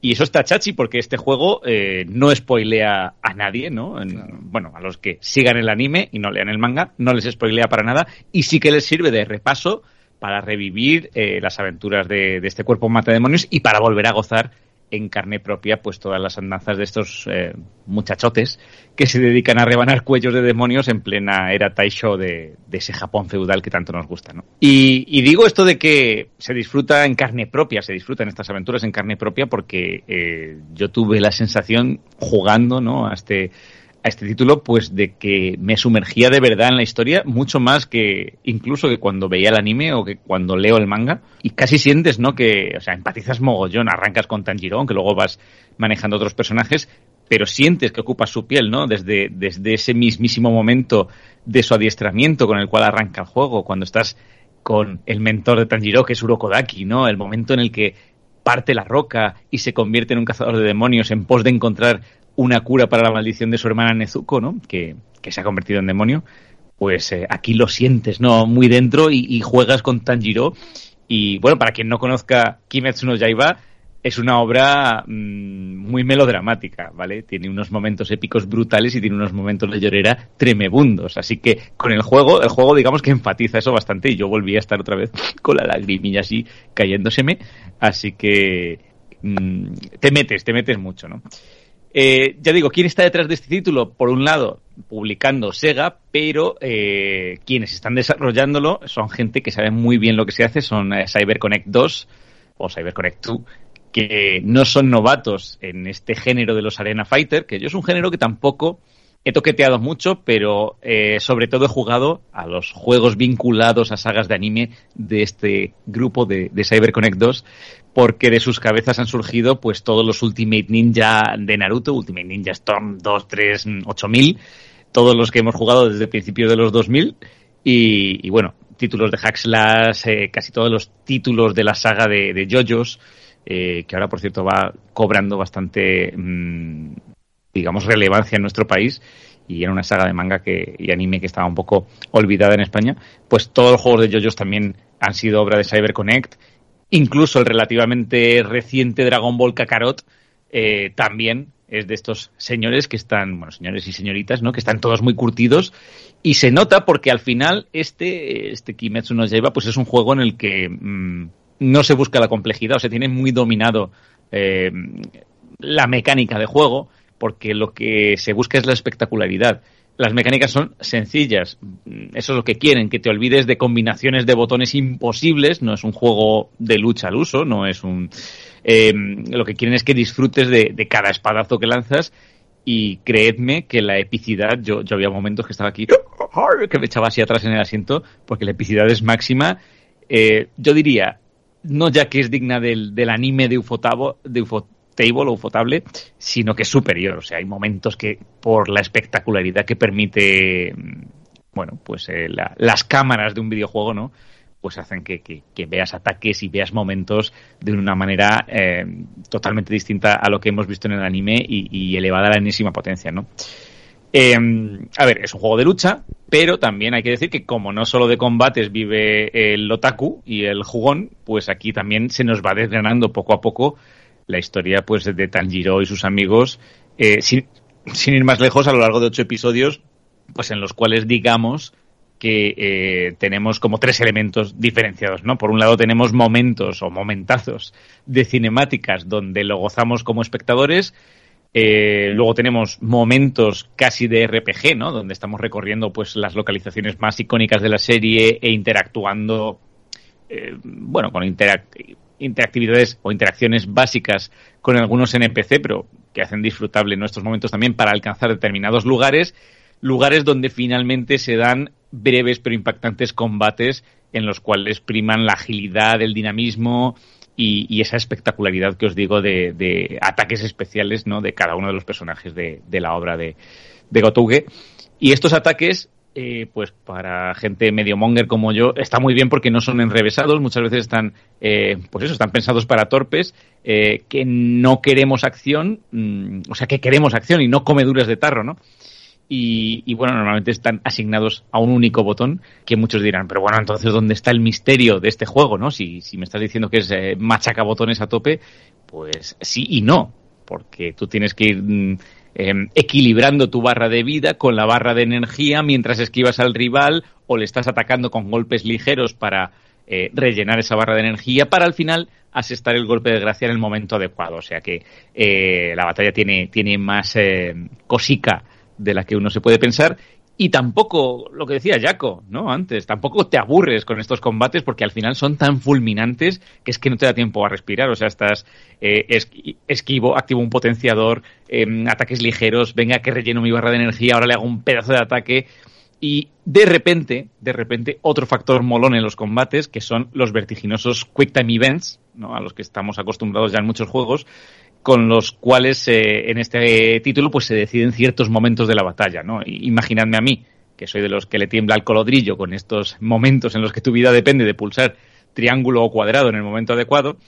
y eso está chachi porque este juego eh, no spoilea a nadie, ¿no? Bueno, a los que sigan el anime y no lean el manga, no les spoilea para nada y sí que les sirve de repaso para revivir eh, las aventuras de, de, este cuerpo mata demonios y para volver a gozar en carne propia pues todas las andanzas de estos eh, muchachotes que se dedican a rebanar cuellos de demonios en plena era Taisho de, ese Japón feudal que tanto nos gusta, ¿no? Y, y, digo esto de que se disfruta en carne propia, se disfrutan estas aventuras en carne propia porque eh, yo tuve la sensación jugando, ¿no? A este a este título, pues de que me sumergía de verdad en la historia, mucho más que incluso que cuando veía el anime o que cuando leo el manga. Y casi sientes, ¿no? Que, o sea, empatizas mogollón, arrancas con Tanjiro, que luego vas manejando otros personajes, pero sientes que ocupas su piel, ¿no? Desde, desde ese mismísimo momento de su adiestramiento con el cual arranca el juego, cuando estás con el mentor de Tanjiro, que es Urokodaki, ¿no? El momento en el que parte la roca y se convierte en un cazador de demonios en pos de encontrar una cura para la maldición de su hermana Nezuko, ¿no? Que, se ha convertido en demonio. Pues eh, aquí lo sientes, ¿no? Muy dentro y, juegas con Tanjiro. Y bueno, para quien no conozca Kimetsu no Yaiba, es una obra mm, muy melodramática, ¿vale? Tiene unos momentos épicos brutales y tiene unos momentos de llorera tremebundos. Así que con el juego, el juego digamos que enfatiza eso bastante y yo volví a estar otra vez con la lagrimilla así cayéndoseme. Así que mm, te metes, te metes mucho, ¿no? Eh, ya digo, ¿quién está detrás de este título? Por un lado, publicando Sega, pero eh, quienes están desarrollándolo son gente que sabe muy bien lo que se hace, son eh, CyberConnect 2 o CyberConnect 2, que no son novatos en este género de los Arena Fighter, que yo es un género que tampoco he toqueteado mucho, pero eh, sobre todo he jugado a los juegos vinculados a sagas de anime de este grupo de, de CyberConnect 2, porque de sus cabezas han surgido pues todos los Ultimate Ninja de Naruto, Ultimate Ninja Storm 2, 3, 8000, todos los que hemos jugado desde principios de los 2000 y, y bueno, títulos de Hack eh, casi todos los títulos de la saga de, de JoJo's, eh, que ahora por cierto va cobrando bastante mmm, digamos, relevancia en nuestro país y era una saga de manga que, y anime que estaba un poco olvidada en España, pues todos los juegos de JoJo's también han sido obra de CyberConnect, incluso el relativamente reciente Dragon Ball Kakarot eh, también es de estos señores que están, bueno, señores y señoritas, ¿no? Que están todos muy curtidos y se nota porque al final este, este Kimetsu no Yaiba pues es un juego en el que mmm, no se busca la complejidad, o se tiene muy dominado eh, la mecánica de juego porque lo que se busca es la espectacularidad. Las mecánicas son sencillas, eso es lo que quieren, que te olvides de combinaciones de botones imposibles, no es un juego de lucha al uso, no es un... Eh, lo que quieren es que disfrutes de, cada espadazo que lanzas. Y creedme que la epicidad, yo, había momentos que estaba aquí, que me echaba así atrás en el asiento, porque la epicidad es máxima. Eh, yo diría, no ya que es digna del, del anime de Ufotabo, de Ufotabo, o Ufotable, sino que es superior. O sea, hay momentos que, por la espectacularidad que permite, mm, bueno, pues eh, la, las cámaras de un videojuego, ¿no? Pues hacen que, veas ataques y veas momentos de una manera eh, totalmente distinta a lo que hemos visto en el anime y, elevada a la enésima potencia, ¿no? Eh, a ver, es un juego de lucha, pero también hay que decir que como no solo de combates vive el otaku y el jugón, pues aquí también se nos va desgranando poco a poco la historia pues de Tanjiro y sus amigos, eh, sin, sin, ir más lejos, a lo largo de ocho episodios, pues en los cuales, digamos, que eh, tenemos como tres elementos diferenciados, ¿no? Por un lado tenemos momentos o momentazos de cinemáticas donde lo gozamos como espectadores, eh, luego tenemos momentos casi de RPG, ¿no? Donde estamos recorriendo pues las localizaciones más icónicas de la serie e interactuando, eh, bueno, con interactividades o interacciones básicas con algunos NPC, pero que hacen disfrutable nuestros momentos también para alcanzar determinados lugares, lugares donde finalmente se dan breves pero impactantes combates en los cuales priman la agilidad, el dinamismo y, esa espectacularidad que os digo de, ataques especiales ¿no? de cada uno de los personajes de, la obra de, de Gotuge. Y estos ataques, eh, pues para gente medio monger como yo, está muy bien porque no son enrevesados, muchas veces están, eh, pues eso, están pensados para torpes, eh, que no queremos acción, mm, o sea, que queremos acción y no comeduras de tarro, ¿no? Y, bueno, normalmente están asignados a un único botón que muchos dirán, pero bueno, entonces ¿dónde está el misterio de este juego? ¿no? Si, si me estás diciendo que es eh, machaca botones a tope, pues sí y no, porque tú tienes que ir mm, em, equilibrando tu barra de vida con la barra de energía mientras esquivas al rival o le estás atacando con golpes ligeros para eh, rellenar esa barra de energía para al final asestar el golpe de gracia en el momento adecuado. O sea que eh, la batalla tiene, tiene más cosica de la que uno se puede pensar y tampoco, lo que decía Jaco, ¿no? Antes, tampoco te aburres con estos combates porque al final son tan fulminantes que es que no te da tiempo a respirar. O sea, estás eh, esquivo, activo un potenciador, em, ataques ligeros, venga que relleno mi barra de energía, ahora le hago un pedazo de ataque. Y de repente, de repente, otro factor molón en los combates, que son los vertiginosos Quick Time Events, ¿no? a los que estamos acostumbrados ya en muchos juegos, con los cuales eh, en este título pues se deciden ciertos momentos de la batalla, ¿no? Imaginadme a mí, que soy de los que le tiembla el colodrillo con estos momentos en los que tu vida depende de pulsar triángulo o cuadrado en el momento adecuado,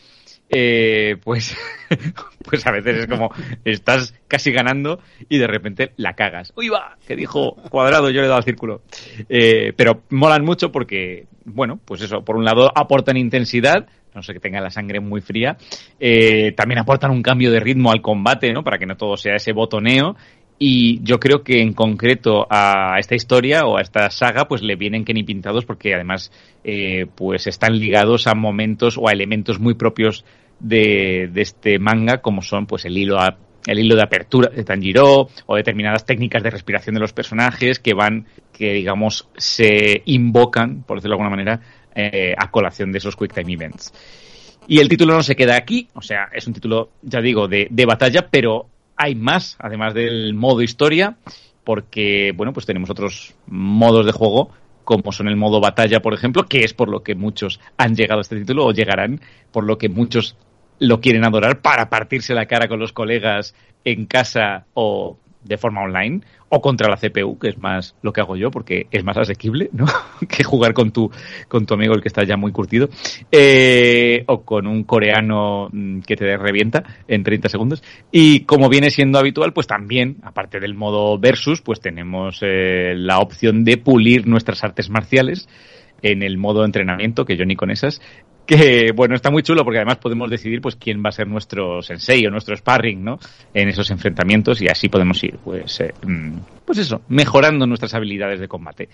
eh, pues, pues a veces es como estás casi ganando y de repente la cagas. ¡Uy, va! Que dijo cuadrado, yo le he dado al círculo. Eh, pero molan mucho porque, bueno, pues eso, por un lado aportan intensidad, no sé que tenga la sangre muy fría, eh, también aportan un cambio de ritmo al combate, ¿no? Para que no todo sea ese botoneo. Y yo creo que en concreto a esta historia o a esta saga, pues le vienen que ni pintados porque además, eh, pues están ligados a momentos o a elementos muy propios de, de este manga, como son, pues el hilo el hilo de apertura de Tanjiro o determinadas técnicas de respiración de los personajes que van, que digamos, se invocan, por decirlo de alguna manera, eh, a colación de esos Quick Time Events. Y el título no se queda aquí, o sea, es un título, ya digo, de, de batalla, pero hay más, además del modo historia, porque, bueno, pues tenemos otros modos de juego, como son el modo batalla, por ejemplo, que es por lo que muchos han llegado a este título o llegarán, por lo que muchos lo quieren adorar para partirse la cara con los colegas en casa o de forma online o contra la CPU, que es más lo que hago yo porque es más asequible, ¿no? que jugar con tu, con tu amigo el que está ya muy curtido, eh, o con un coreano mm, que te revienta en 30 segundos. Y como viene siendo habitual, pues también, aparte del modo versus, pues tenemos eh, la opción de pulir nuestras artes marciales en el modo entrenamiento, que yo ni con esas, que bueno, está muy chulo porque además podemos decidir pues quién va a ser nuestro sensei o nuestro sparring, ¿no? En esos enfrentamientos y así podemos ir, pues, eh, mm, pues eso, mejorando nuestras habilidades de combate.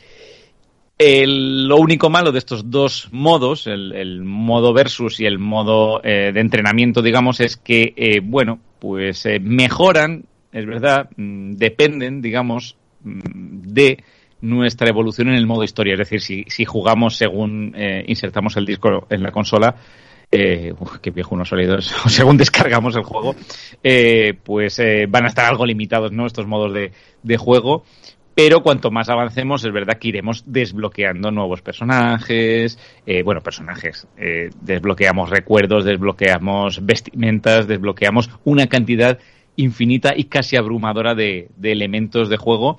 lo único malo de estos dos modos, el, modo versus y el modo eh, de entrenamiento, digamos, es que, eh, bueno, pues mejoran, es verdad, mm, dependen, digamos, mm, de nuestra evolución en el modo historia. Es decir, si, si jugamos según eh, insertamos el disco en la consola, eh, uf, qué viejo unos sólidos, según descargamos el juego, eh, pues eh, van a estar algo limitados ¿no? estos modos de, juego. Pero cuanto más avancemos, es verdad que iremos desbloqueando nuevos personajes, eh, bueno, personajes, desbloqueamos recuerdos, desbloqueamos vestimentas, desbloqueamos una cantidad infinita y casi abrumadora de, de elementos de juego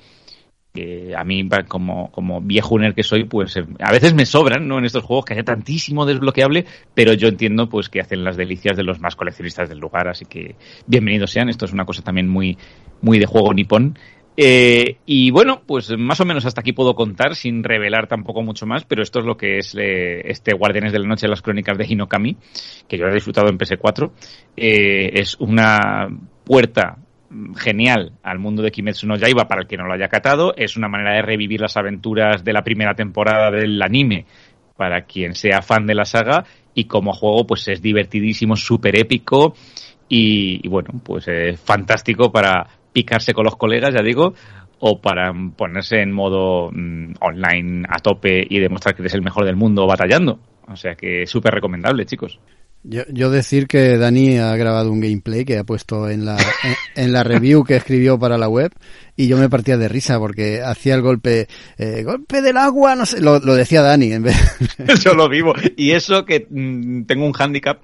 que a mí como, como viejuner que soy, pues eh, a veces me sobran, ¿no? En estos juegos que haya tantísimo desbloqueable, pero yo entiendo pues que hacen las delicias de los más coleccionistas del lugar, así que bienvenidos sean, esto es una cosa también muy, muy de juego nipón. Eh, y bueno, pues más o menos hasta aquí puedo contar, sin revelar tampoco mucho más, pero esto es lo que es eh, este Guardianes de la Noche, las crónicas de Hinokami, que yo he disfrutado en PS4. es una puerta genial al mundo de Kimetsu no Yaiba para el que no lo haya catado. Es una manera de revivir las aventuras de la primera temporada del anime para quien sea fan de la saga y como juego pues es divertidísimo, súper épico y, bueno, pues es fantástico para picarse con los colegas, ya digo, o para ponerse en modo mm, online a tope y demostrar que eres el mejor del mundo batallando. O sea que súper recomendable, chicos. Yo, yo, decir que Dani ha grabado un gameplay que ha puesto en la, en, la review que escribió para la web y yo me partía de risa porque hacía el golpe, eh, golpe del agua, no sé, lo, lo decía Dani en vez. Yo lo vivo. Y eso que mm, tengo un handicap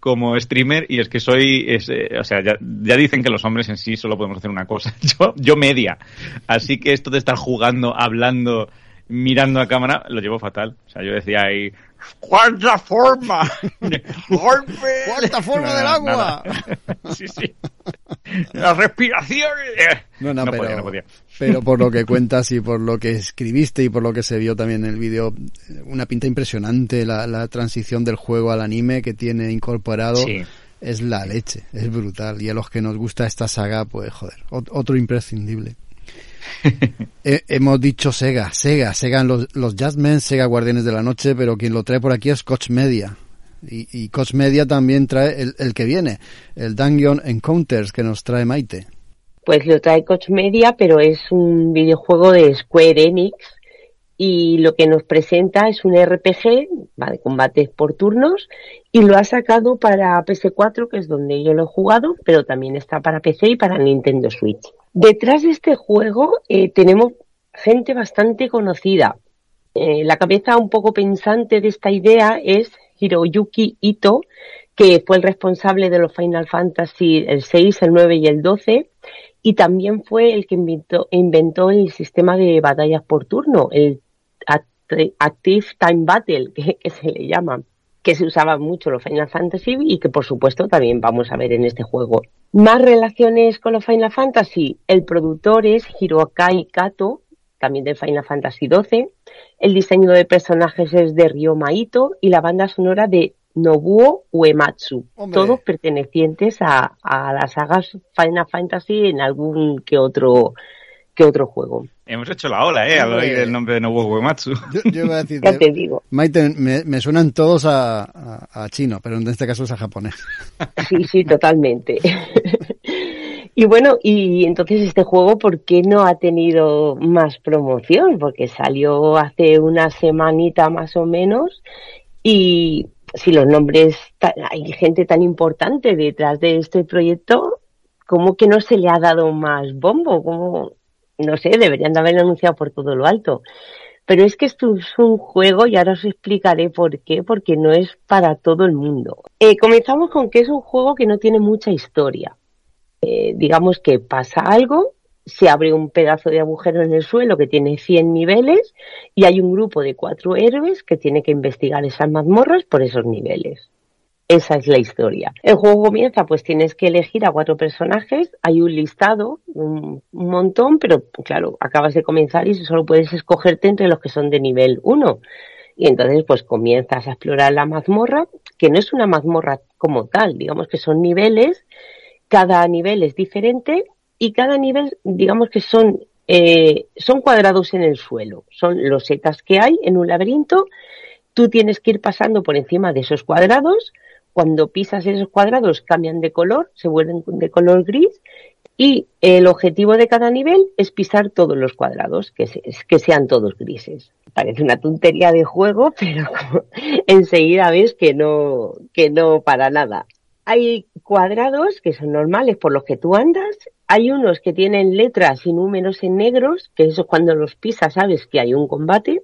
como streamer y es que soy, eh, o sea, ya, ya, dicen que los hombres en sí solo podemos hacer una cosa. Yo, yo media. Así que esto de estar jugando, hablando, mirando a cámara, lo llevo fatal. O sea, yo decía ahí, ¡Cuarta forma! ¡Golpe! ¡Cuarta forma del agua! sí, sí. Las respiraciones. No, no, pero, podía, no podía. pero por lo que cuentas y por lo que escribiste y por lo que se vio también en el vídeo, una pinta impresionante la, la, transición del juego al anime que tiene incorporado. Sí. Es la leche, es brutal. Y a los que nos gusta esta saga, pues joder, otro imprescindible. hemos dicho Sega, Sega, Sega los, los Jazzmen, Sega Guardianes de la Noche, pero quien lo trae por aquí es Coach Media. Y, y Coach Media también trae el, el, que viene, el Dungeon Encounters que nos trae Maite. Pues lo trae Coach Media, pero es un videojuego de Square Enix y lo que nos presenta es un RPG de combates por turnos y lo ha sacado para PS4, que es donde yo lo he jugado, pero también está para PC y para Nintendo Switch. Detrás de este juego eh, tenemos gente bastante conocida. Eh, la cabeza un poco pensante de esta idea es Hiroyuki Ito, que fue el responsable de los Final Fantasy el 6, el 9 y el 12, y también fue el que inventó, inventó el sistema de batallas por turno, el Active Time Battle, que, que, se le llama, que se usaba mucho los Final Fantasy y que por supuesto también vamos a ver en este juego. Más relaciones con los Final Fantasy, el productor es Hirokai Kato, también del Final Fantasy XII, el diseño de personajes es de Ryo Maito y la banda sonora de Nobuo Uematsu, Hombre. todos pertenecientes a, a las sagas Final Fantasy en algún que otro que otro juego. Hemos hecho la ola, ¿eh? Al oír el nombre de Nobuo Uematsu. Yo, yo iba a decir, ya te digo. Maite, me, me suenan todos a, a, a, chino, pero en este caso es a japonés. Sí, sí, totalmente. y bueno, y entonces este juego, ¿por qué no ha tenido más promoción? Porque salió hace una semanita más o menos y si los nombres, hay gente tan importante detrás de este proyecto, ¿cómo que no se le ha dado más bombo? ¿Cómo, no sé, deberían de haberlo anunciado por todo lo alto. Pero es que esto es un juego y ahora os explicaré por qué, porque no es para todo el mundo. Eh, comenzamos con que es un juego que no tiene mucha historia. Eh, digamos que pasa algo, se abre un pedazo de agujero en el suelo que tiene 100 niveles y hay un grupo de cuatro héroes que tiene que investigar esas mazmorras por esos niveles. Esa es la historia. El juego comienza, pues tienes que elegir a cuatro personajes, hay un listado, un, montón, pero claro, acabas de comenzar y solo puedes escogerte entre los que son de nivel 1. Y entonces pues comienzas a explorar la mazmorra, que no es una mazmorra como tal, digamos que son niveles, cada nivel es diferente y cada nivel, digamos que son, eh, son cuadrados en el suelo, son los setas que hay en un laberinto, tú tienes que ir pasando por encima de esos cuadrados, cuando pisas esos cuadrados cambian de color, se vuelven de color gris y el objetivo de cada nivel es pisar todos los cuadrados, que, que sean todos grises. Parece una tontería de juego, pero enseguida ves que no, que no para nada. Hay cuadrados que son normales por los que tú andas, hay unos que tienen letras y números en negros, que eso cuando los pisas sabes que hay un combate,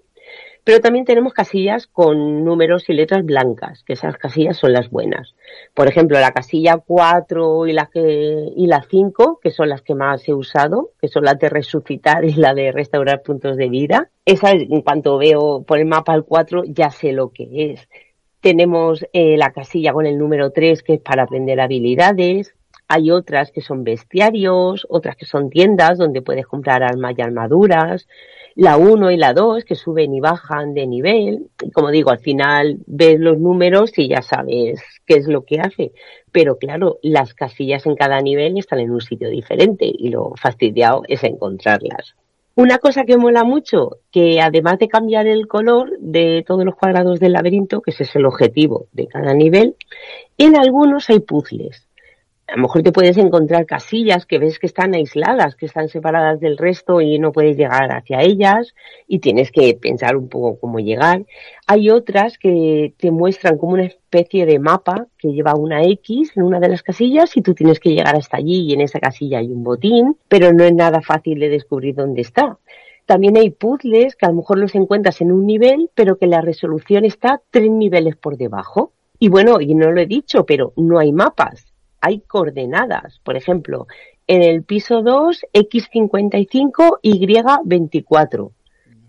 pero también tenemos casillas con números y letras blancas, que esas casillas son las buenas. Por ejemplo, la casilla 4 y la, que, y la 5, que son las que más he usado, que son las de resucitar y la de restaurar puntos de vida. Esa, en cuanto veo por el mapa el 4, ya sé lo que es. Tenemos eh, la casilla con el número 3, que es para aprender habilidades. Hay otras que son bestiarios, otras que son tiendas donde puedes comprar armas y armaduras la 1 y la 2 que suben y bajan de nivel. como digo, al final ves los números y ya sabes qué es lo que hace. Pero claro, las casillas en cada nivel están en un sitio diferente y lo fastidiado es encontrarlas. Una cosa que mola mucho, que además de cambiar el color de todos los cuadrados del laberinto, que ese es el objetivo de cada nivel, en algunos hay puzzles a lo mejor te puedes encontrar casillas que ves que están aisladas, que están separadas del resto y no puedes llegar hacia ellas y tienes que pensar un poco cómo llegar. Hay otras que te muestran como una especie de mapa que lleva una X en una de las casillas y tú tienes que llegar hasta allí y en esa casilla hay un botín, pero no es nada fácil de descubrir dónde está. También hay puzzles que a lo mejor los encuentras en un nivel, pero que la resolución está tres niveles por debajo. Y bueno, y no lo he dicho, pero no hay mapas hay coordenadas. Por ejemplo, en el piso 2, X55, Y24.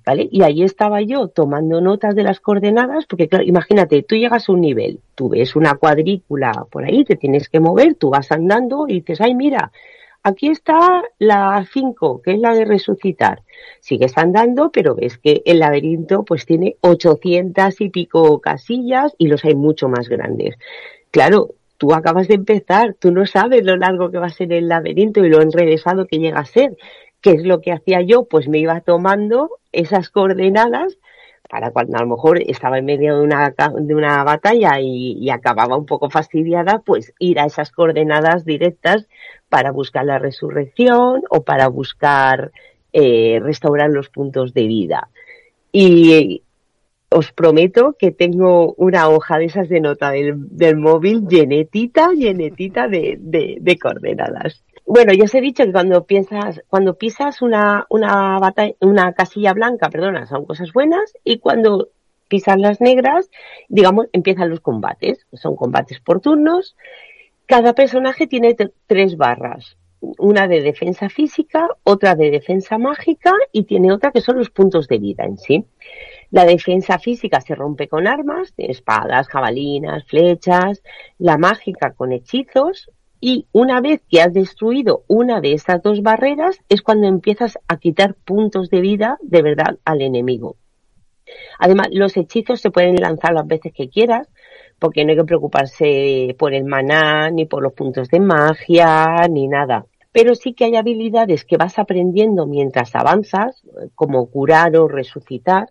¿Vale? Y ahí estaba yo tomando notas de las coordenadas, porque claro, imagínate, tú llegas a un nivel, tú ves una cuadrícula por ahí, te tienes que mover, tú vas andando y dices, ay, mira, aquí está la 5, que es la de resucitar. Sigues andando, pero ves que el laberinto pues tiene 800 y pico casillas y los hay mucho más grandes. Claro, tú acabas de empezar, tú no sabes lo largo que va a ser el laberinto y lo enrevesado que llega a ser. ¿Qué es lo que hacía yo? Pues me iba tomando esas coordenadas para cuando a lo mejor estaba en medio de una, de una batalla y, acababa un poco fastidiada, pues ir a esas coordenadas directas para buscar la resurrección o para buscar eh, restaurar los puntos de vida. Y os prometo que tengo una hoja de esas de nota del, móvil llenetita, llenetita de, de, coordenadas. Bueno, ya os he dicho que cuando piensas, cuando pisas una, una, una casilla blanca, perdona, son cosas buenas, y cuando pisas las negras, digamos, empiezan los combates. Son combates por turnos. Cada personaje tiene tres barras. Una de defensa física, otra de defensa mágica y tiene otra que son los puntos de vida en sí. La defensa física se rompe con armas, espadas, jabalinas, flechas, la mágica con hechizos y una vez que has destruido una de estas dos barreras es cuando empiezas a quitar puntos de vida de verdad al enemigo. Además, los hechizos se pueden lanzar las veces que quieras, porque no hay que preocuparse por el maná, ni por los puntos de magia, ni nada. Pero sí que hay habilidades que vas aprendiendo mientras avanzas, como curar o resucitar,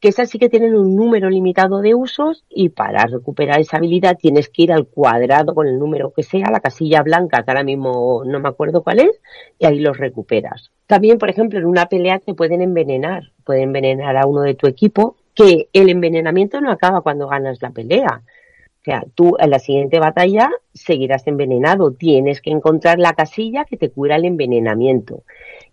que esas sí que tienen un número limitado de usos y para recuperar esa habilidad tienes que ir al cuadrado con el número que sea, la casilla blanca, que ahora mismo no me acuerdo cuál es, y ahí los recuperas. También, por ejemplo, en una pelea te pueden envenenar, pueden envenenar a uno de tu equipo, que el envenenamiento no acaba cuando ganas la pelea. O sea, tú en la siguiente batalla seguirás envenenado. Tienes que encontrar la casilla que te cura el envenenamiento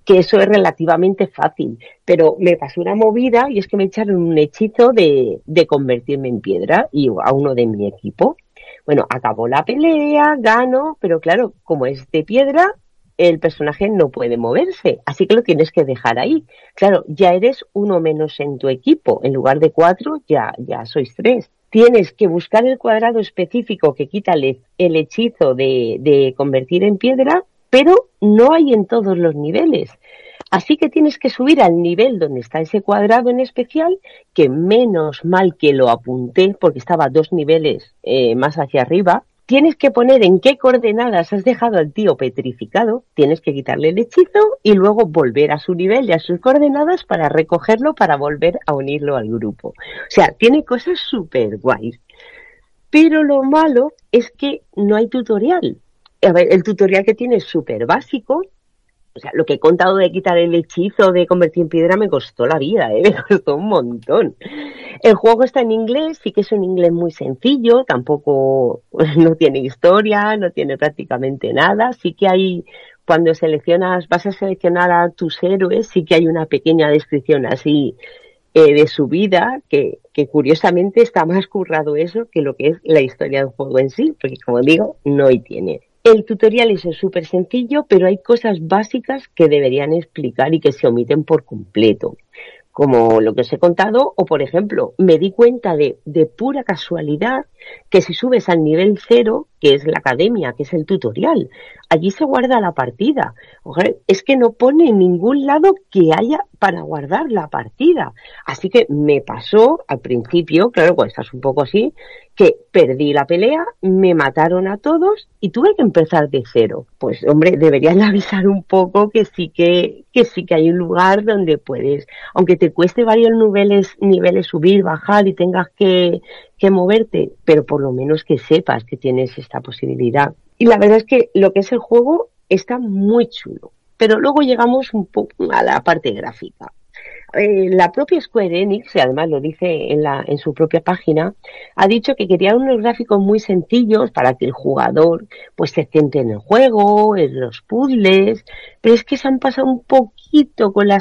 que eso es relativamente fácil, pero me pasó una movida y es que me echaron un hechizo de, de convertirme en piedra y a uno de mi equipo. Bueno, acabó la pelea, gano, pero claro, como es de piedra, el personaje no puede moverse, así que lo tienes que dejar ahí. Claro, ya eres uno menos en tu equipo, en lugar de cuatro ya, ya sois tres. Tienes que buscar el cuadrado específico que quita el, hechizo de, de convertir en piedra pero no hay en todos los niveles. Así que tienes que subir al nivel donde está ese cuadrado en especial, que menos mal que lo apunté porque estaba dos niveles eh, más hacia arriba. Tienes que poner en qué coordenadas has dejado al tío petrificado, tienes que quitarle el hechizo y luego volver a su nivel y a sus coordenadas para recogerlo para volver a unirlo al grupo. O sea, tiene cosas súper guays. Pero lo malo es que no hay tutorial el tutorial que tiene es súper básico. O sea, lo que he contado de quitar el hechizo de convertir en piedra me costó la vida, ¿eh? me costó un montón. El juego está en inglés, sí que es un inglés muy sencillo, tampoco no tiene historia, no tiene prácticamente nada. Sí que hay, cuando seleccionas, vas a seleccionar a tus héroes, sí que hay una pequeña descripción así eh, de su vida, que, que curiosamente está más currado eso que lo que es la historia del juego en sí, porque como digo, no hay tiene. El tutorial es súper sencillo, pero hay cosas básicas que deberían explicar y que se omiten por completo. Como lo que os he contado, o por ejemplo, me di cuenta de, de pura casualidad que si subes al nivel cero, que es la academia, que es el tutorial. Allí se guarda la partida. Es que no pone en ningún lado que haya para guardar la partida. Así que me pasó al principio, claro, cuando estás un poco así, que perdí la pelea, me mataron a todos y tuve que empezar de cero. Pues hombre, deberían avisar un poco que sí que, que sí que hay un lugar donde puedes, aunque te cueste varios niveles, niveles subir, bajar y tengas que, que moverte, pero por lo menos que sepas que tienes esta posibilidad. Y la verdad es que lo que es el juego está muy chulo. Pero luego llegamos un poco a la parte gráfica. Eh, la propia Square Enix, y además lo dice en, la, en su propia página, ha dicho que quería unos gráficos muy sencillos para que el jugador pues se centre en el juego, en los puzzles, pero es que se han pasado un poquito con la,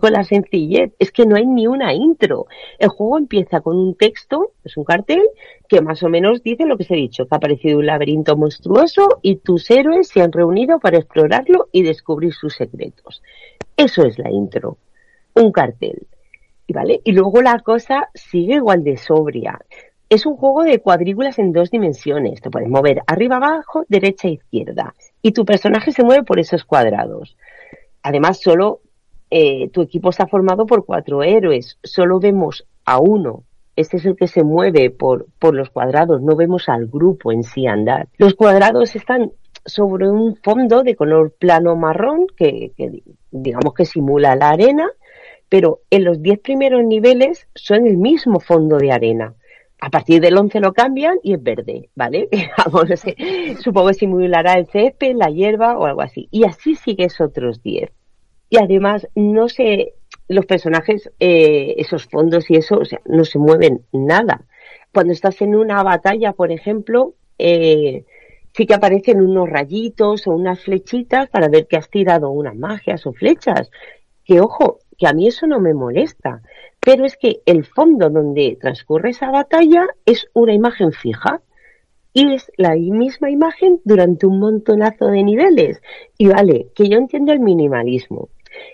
con la sencillez, es que no hay ni una intro. El juego empieza con un texto, es un cartel, que más o menos dice lo que se ha dicho, que ha aparecido un laberinto monstruoso y tus héroes se han reunido para explorarlo y descubrir sus secretos. Eso es la intro un cartel. Y vale, y luego la cosa sigue igual de sobria. Es un juego de cuadrículas en dos dimensiones. Te puedes mover arriba, abajo, derecha, izquierda. Y tu personaje se mueve por esos cuadrados. Además, solo eh, tu equipo está formado por cuatro héroes. Solo vemos a uno. Este es el que se mueve por, por los cuadrados. No vemos al grupo en sí andar. Los cuadrados están sobre un fondo de color plano marrón que, que digamos que simula la arena pero en los 10 primeros niveles son el mismo fondo de arena. A partir del 11 lo cambian y es verde, ¿vale? Supongo que simulará el césped, la hierba o algo así. Y así sigues otros 10. Y además, no sé, los personajes, eh, esos fondos y eso, o sea, no se mueven nada. Cuando estás en una batalla, por ejemplo, eh, sí que aparecen unos rayitos o unas flechitas para ver que has tirado unas magias o flechas. Que ojo, que a mí eso no me molesta, pero es que el fondo donde transcurre esa batalla es una imagen fija y es la misma imagen durante un montonazo de niveles. Y vale, que yo entiendo el minimalismo,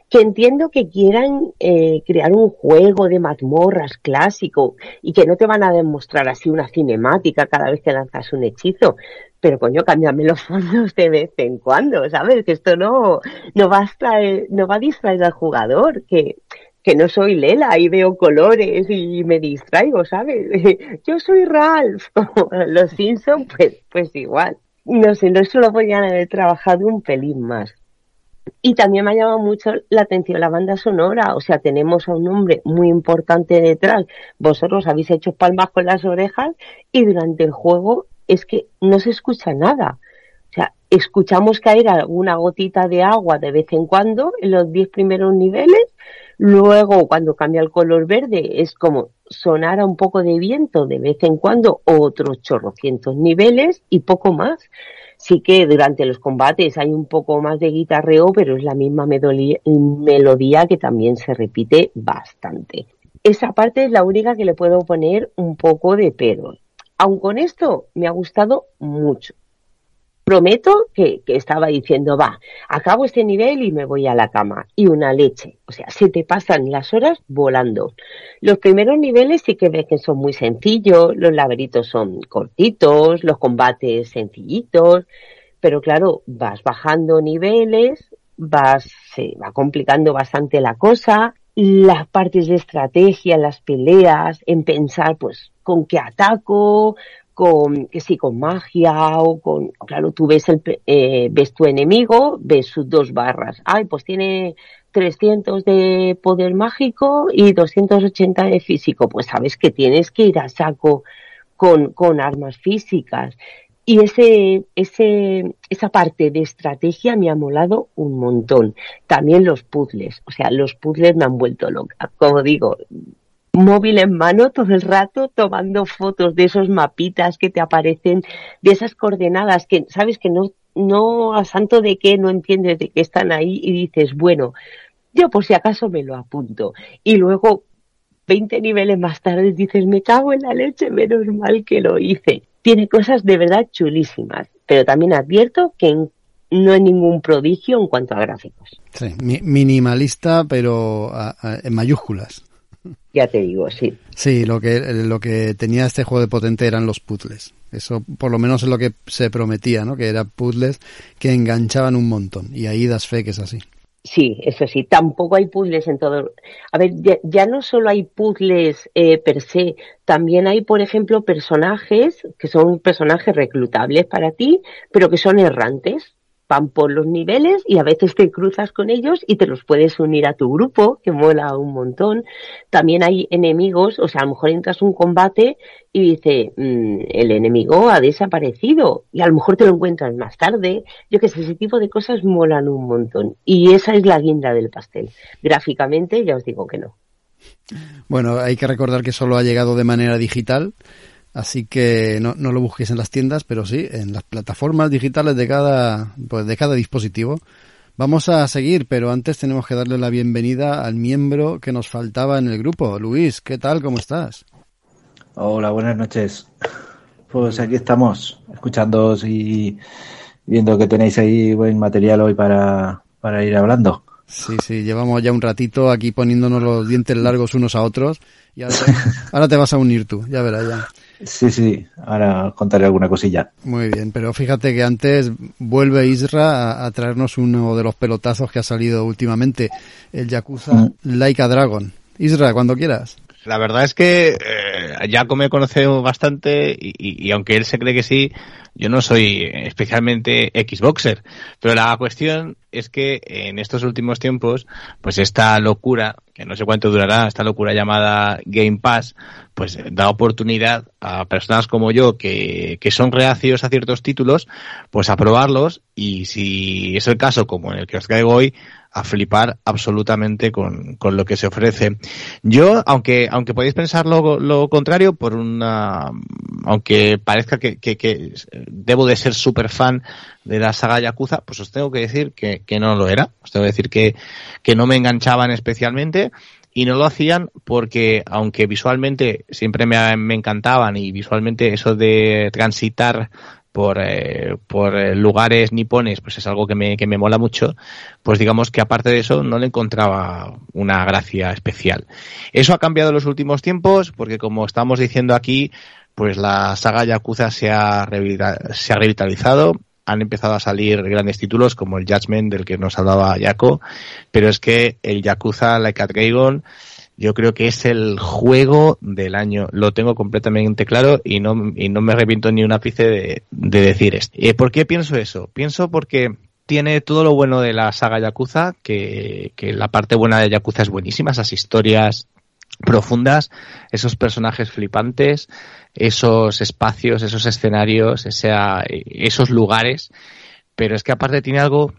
que entiendo que quieran eh, crear un juego de mazmorras clásico y que no te van a demostrar así una cinemática cada vez que lanzas un hechizo, pero coño, cámbiame los fondos de vez en cuando, ¿sabes? Que esto no, no va a extraer, no va a distraer al jugador, que, que no soy Lela y veo colores y me distraigo, ¿sabes? Yo soy Ralph, los Simpsons, pues, pues igual. No sé, no eso lo podrían haber trabajado un pelín más. Y también me ha llamado mucho la atención la banda sonora, o sea, tenemos a un hombre muy importante detrás. Vosotros habéis hecho palmas con las orejas y durante el juego es que no se escucha nada. O sea, escuchamos caer alguna gotita de agua de vez en cuando en los diez primeros niveles. Luego, cuando cambia el color verde, es como sonara un poco de viento de vez en cuando, otros chorrocientos niveles y poco más. Sí que durante los combates hay un poco más de guitarreo, pero es la misma melodía que también se repite bastante. Esa parte es la única que le puedo poner un poco de pedo. Aun con esto, me ha gustado mucho. Prometo que, estaba diciendo, va, acabo este nivel y me voy a la cama. Y una leche. O sea, se te pasan las horas volando. Los primeros niveles sí que ves que son muy sencillos, los laberintos son cortitos, los combates sencillitos, pero claro, vas bajando niveles, vas, se va complicando bastante la cosa, las partes de estrategia, las peleas, en pensar, pues, con qué ataco, con, que sí, con magia o con, claro, tú ves el, eh, ves tu enemigo, ves sus dos barras. Ay, pues tiene 300 de poder mágico y 280 de físico. Pues sabes que tienes que ir a saco con, con armas físicas. Y ese, ese, esa parte de estrategia me ha molado un montón. También los puzzles. O sea, los puzzles me han vuelto loca. Como digo, móvil en mano todo el rato tomando fotos de esos mapitas que te aparecen, de esas coordenadas que sabes que no, no a santo de qué no entiendes de qué están ahí y dices, bueno, yo por si acaso me lo apunto. Y luego 20 niveles más tarde dices, me cago en la leche, menos mal que lo hice tiene cosas de verdad chulísimas, pero también advierto que no hay ningún prodigio en cuanto a gráficos. Minimalista, pero en mayúsculas. Ya te digo, sí. Sí, lo que, lo que tenía este juego de potente eran los puzzles. Eso por lo menos es lo que se prometía, ¿no? Que eran puzzles que enganchaban un montón. Y ahí das fe que es así. Sí, eso sí, tampoco hay puzzles en todo. A ver, ya, no solo hay puzzles eh, per se, también hay, por ejemplo, personajes que son personajes reclutables para ti, pero que son errantes van por los niveles y a veces te cruzas con ellos y te los puedes unir a tu grupo, que mola un montón. También hay enemigos, o sea, a lo mejor entras un combate y dice, mm, el enemigo ha desaparecido y a lo mejor te lo encuentras más tarde. Yo que sé, ese tipo de cosas molan un montón. Y esa es la guinda del pastel. Gráficamente ya os digo que no. Bueno, hay que recordar que solo ha llegado de manera digital Así que no, no, lo busquéis en las tiendas, pero sí en las plataformas digitales de cada, pues de cada dispositivo. Vamos a seguir, pero antes tenemos que darle la bienvenida al miembro que nos faltaba en el grupo. Luis, ¿qué tal? ¿Cómo estás? Hola, buenas noches. Pues aquí estamos, escuchando y viendo que tenéis ahí buen material hoy para, para ir hablando. Sí, sí, llevamos ya un ratito aquí poniéndonos los dientes largos unos a otros y ahora te, ahora te vas a unir tú, ya verás ya. Sí, sí, ahora contaré alguna cosilla. Muy bien, pero fíjate que antes vuelve Isra a, traernos uno de los pelotazos que ha salido últimamente, el Yakuza mm. Like a Dragon. Isra, cuando quieras. La verdad es que eh, Jaco me conoce bastante y, aunque él se cree que sí, yo no soy especialmente Xboxer. Pero la cuestión es que en estos últimos tiempos, pues esta locura, que no sé cuánto durará, esta locura llamada Game Pass, pues da oportunidad a personas como yo que, que son reacios a ciertos títulos, pues a probarlos y si es el caso como en el que os traigo hoy, a flipar absolutamente con, con, lo que se ofrece. Yo, aunque, aunque podéis pensar lo, contrario, por una, aunque parezca que, que, que debo de ser súper fan de la saga Yakuza, pues os tengo que decir que, que no lo era. Os tengo que decir que, que no me enganchaban especialmente y no lo hacían porque aunque visualmente siempre me, me, encantaban y visualmente eso de transitar por, eh, por eh, lugares nipones, pues es algo que me, que me mola mucho, pues digamos que aparte de eso no le encontraba una gracia especial. Eso ha cambiado en los últimos tiempos porque como estamos diciendo aquí, pues la saga Yakuza se ha, revitalizado, han empezado a salir grandes títulos como el Judgment del que nos hablaba Yako, pero es que el Yakuza Like a Dragon yo creo que es el juego del año. Lo tengo completamente claro y no, y no me arrepiento ni un ápice de, de decir esto. Eh, ¿Por qué pienso eso? Pienso porque tiene todo lo bueno de la saga Yakuza, que, que la parte buena de Yakuza es buenísima, esas historias profundas, esos personajes flipantes, esos espacios, esos escenarios, esos lugares, pero es que aparte tiene algo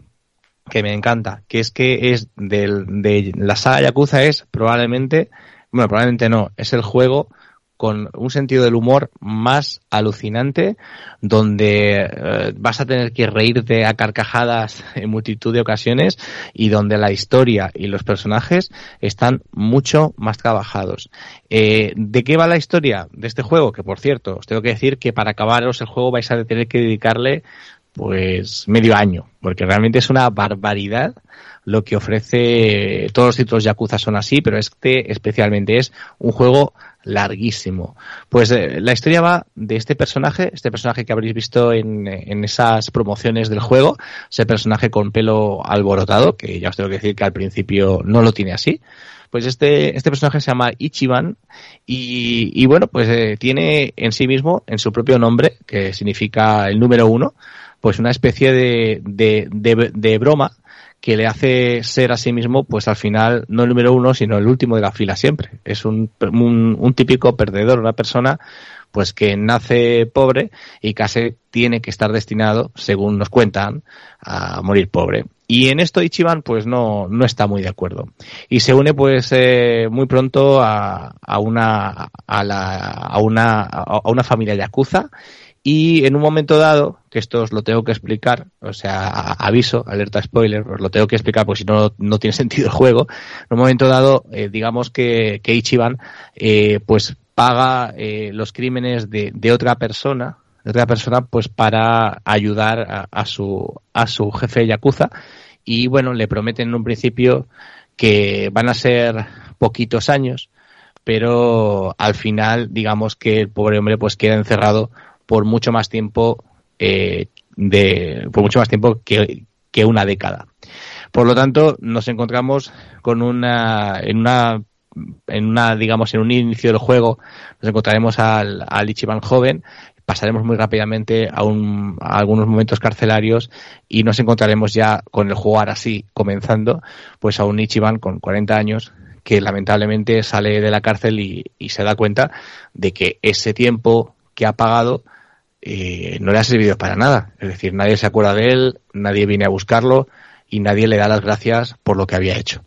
que me encanta, que es que es del, de la saga Yakuza es probablemente, bueno, probablemente no, es el juego con un sentido del humor más alucinante, donde eh, vas a tener que reírte a carcajadas en multitud de ocasiones y donde la historia y los personajes están mucho más trabajados. Eh, ¿De qué va la historia de este juego? Que por cierto, os tengo que decir que para acabaros el juego vais a tener que dedicarle pues medio año, porque realmente es una barbaridad lo que ofrece todos los títulos Yakuza son así, pero este especialmente es un juego larguísimo. Pues eh, la historia va de este personaje, este personaje que habréis visto en, en, esas promociones del juego, ese personaje con pelo alborotado, que ya os tengo que decir que al principio no lo tiene así. Pues este, este personaje se llama Ichiban y, y bueno, pues eh, tiene en sí mismo, en su propio nombre, que significa el número uno, pues una especie de, de, de, broma que le hace ser a sí mismo, pues al final, no el número uno, sino el último de la fila siempre. Es un, un, un, típico perdedor, una persona pues que nace pobre y casi tiene que estar destinado, según nos cuentan, a morir pobre. Y en esto Ichiban pues no, no está muy de acuerdo. Y se une pues eh, muy pronto a, a una, a, la, a, una, a una familia yakuza y en un momento dado, que esto os lo tengo que explicar, o sea, aviso, alerta spoiler, os lo tengo que explicar porque si no, no tiene sentido el juego. En un momento dado, eh, digamos que, que Ichiban, eh, pues paga eh, los crímenes de, de, otra persona, de otra persona, pues para ayudar a, a, su, a su jefe Yakuza. Y bueno, le prometen en un principio que van a ser poquitos años, pero al final digamos que el pobre hombre pues queda encerrado por mucho más tiempo eh, de por mucho más tiempo que, que una década. Por lo tanto, nos encontramos con una en una en una digamos en un inicio del juego nos encontraremos al, al Ichiban joven pasaremos muy rápidamente a, un, algunos momentos carcelarios y nos encontraremos ya con el juego ahora sí comenzando, pues a un Ichiban con 40 años que lamentablemente sale de la cárcel y se da cuenta de que ese tiempo que ha pagado eh, no le ha servido para nada. Es decir, nadie se acuerda de él, nadie viene a buscarlo y nadie le da las gracias por lo que había hecho.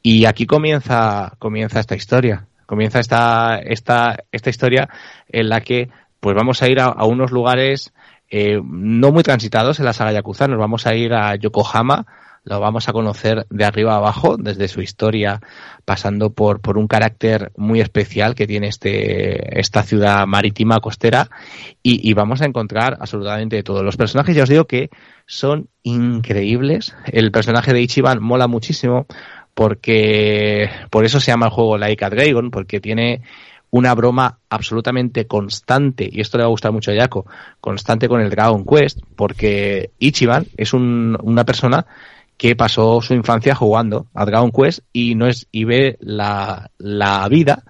Y aquí comienza, comienza esta historia. Comienza esta, esta, esta historia en la que pues vamos a ir a, unos lugares eh, no muy transitados en la saga Yakuza. Nos vamos a ir a Yokohama, lo vamos a conocer de arriba a abajo, desde su historia, pasando por, por un carácter muy especial que tiene este, esta ciudad marítima costera, y, vamos a encontrar absolutamente todos los personajes. Ya os digo que son increíbles. El personaje de Ichiban mola muchísimo porque por eso se llama el juego Like a Dragon, porque tiene una broma absolutamente constante, y esto le va a gustar mucho a Yako, constante con el Dragon Quest, porque Ichiban es un, una persona que pasó su infancia jugando a Dragon Quest y no es y ve la, la vida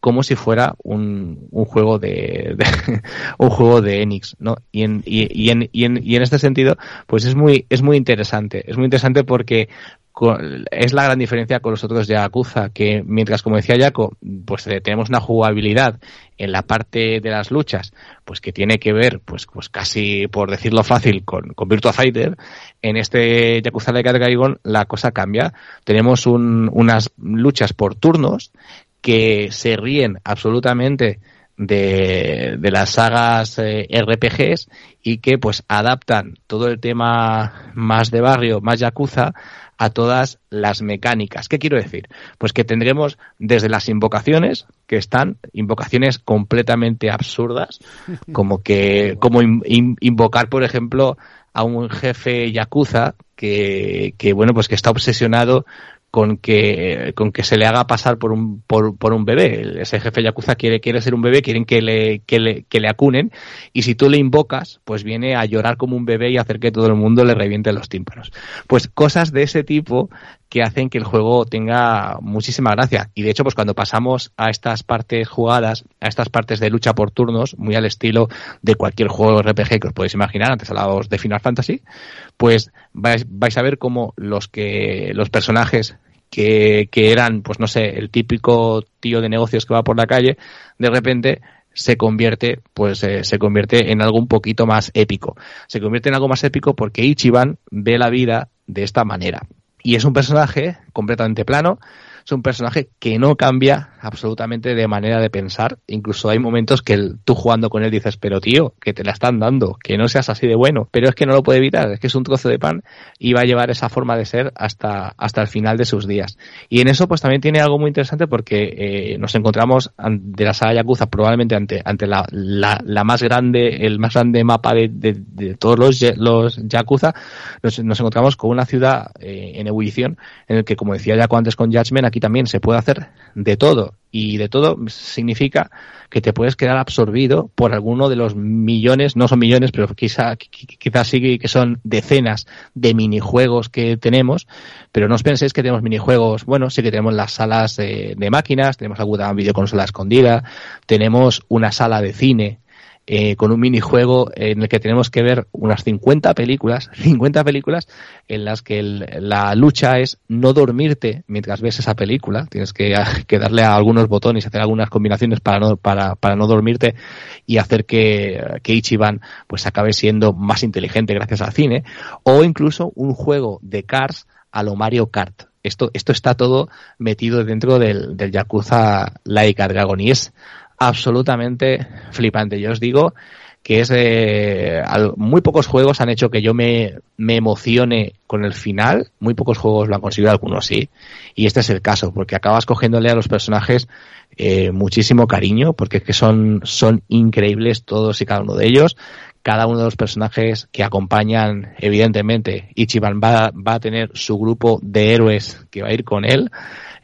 como si fuera un, un juego de, un juego de Enix, ¿no? Y en, y, y, en, y, en, y en este sentido, pues es muy, es muy interesante. Es muy interesante porque es la gran diferencia con los otros Yakuza, que mientras, como decía Jaco, pues eh, tenemos una jugabilidad en la parte de las luchas, pues que tiene que ver, pues, pues casi por decirlo fácil, con, con Virtua Fighter, en este Yakuza a Dragon la cosa cambia. Tenemos un, unas luchas por turnos que se ríen absolutamente de, de las sagas eh, RPGs y que pues adaptan todo el tema más de barrio, más yakuza, a todas las mecánicas. ¿Qué quiero decir? Pues que tendremos desde las invocaciones, que están invocaciones completamente absurdas, como que, como in, in, invocar, por ejemplo, a un jefe yakuza que, que, bueno, pues que está obsesionado con que, con que se le haga pasar por un, por, por un bebé. Ese jefe Yakuza quiere, quiere ser un bebé, quieren que le, que, le, que le acunen, y si tú le invocas, pues viene a llorar como un bebé y hacer que todo el mundo le reviente los tímpanos. Pues cosas de ese tipo que hacen que el juego tenga muchísima gracia. Y de hecho, pues cuando pasamos a estas partes jugadas, a estas partes de lucha por turnos, muy al estilo de cualquier juego RPG que os podéis imaginar, antes hablábamos de Final Fantasy, pues vais, vais a ver cómo los que, los personajes que, que eran, pues no sé, el típico tío de negocios que va por la calle, de repente se convierte, pues eh, se convierte en algo un poquito más épico. Se convierte en algo más épico porque Ichiban ve la vida de esta manera. Y es un personaje completamente plano, es un personaje que no cambia absolutamente de manera de pensar. Incluso hay momentos que el, tú jugando con él dices, pero tío, que te la están dando, que no seas así de bueno. Pero es que no lo puede evitar, es que es un trozo de pan y va a llevar esa forma de ser hasta, hasta el final de sus días. Y en eso pues también tiene algo muy interesante porque eh, nos encontramos de la saga Yakuza probablemente ante, ante la, la, la más grande, el más grande mapa de, de, todos los, los Yakuza, nos, nos, encontramos con una ciudad eh, en ebullición en el que, como decía Yaku antes con Judgment, aquí también se puede hacer de todo. Y de todo significa que te puedes quedar absorbido por alguno de los millones, no son millones, pero quizá, quizás sí que son decenas de minijuegos que tenemos, pero no os penséis que tenemos minijuegos, bueno, sí que tenemos las salas de, de máquinas, tenemos alguna videoconsola escondida, tenemos una sala de cine eh, con un minijuego en el que tenemos que ver unas 50 películas, 50 películas en las que el, la lucha es no dormirte mientras ves esa película, tienes que, darle a algunos botones, hacer algunas combinaciones para no, para, para no dormirte y hacer que, que Ichiban pues acabe siendo más inteligente gracias al cine, o incluso un juego de Cars a lo Mario Kart. Esto, esto está todo metido dentro del, del Yakuza Laika Dragon y es absolutamente flipante. Yo os digo que es eh, muy pocos juegos han hecho que yo me, me emocione con el final, muy pocos juegos lo han conseguido, algunos sí, y este es el caso, porque acabas cogiéndole a los personajes eh, muchísimo cariño, porque es que son, son increíbles todos y cada uno de ellos, cada uno de los personajes que acompañan, evidentemente, Ichiban va, va a tener su grupo de héroes que va a ir con él.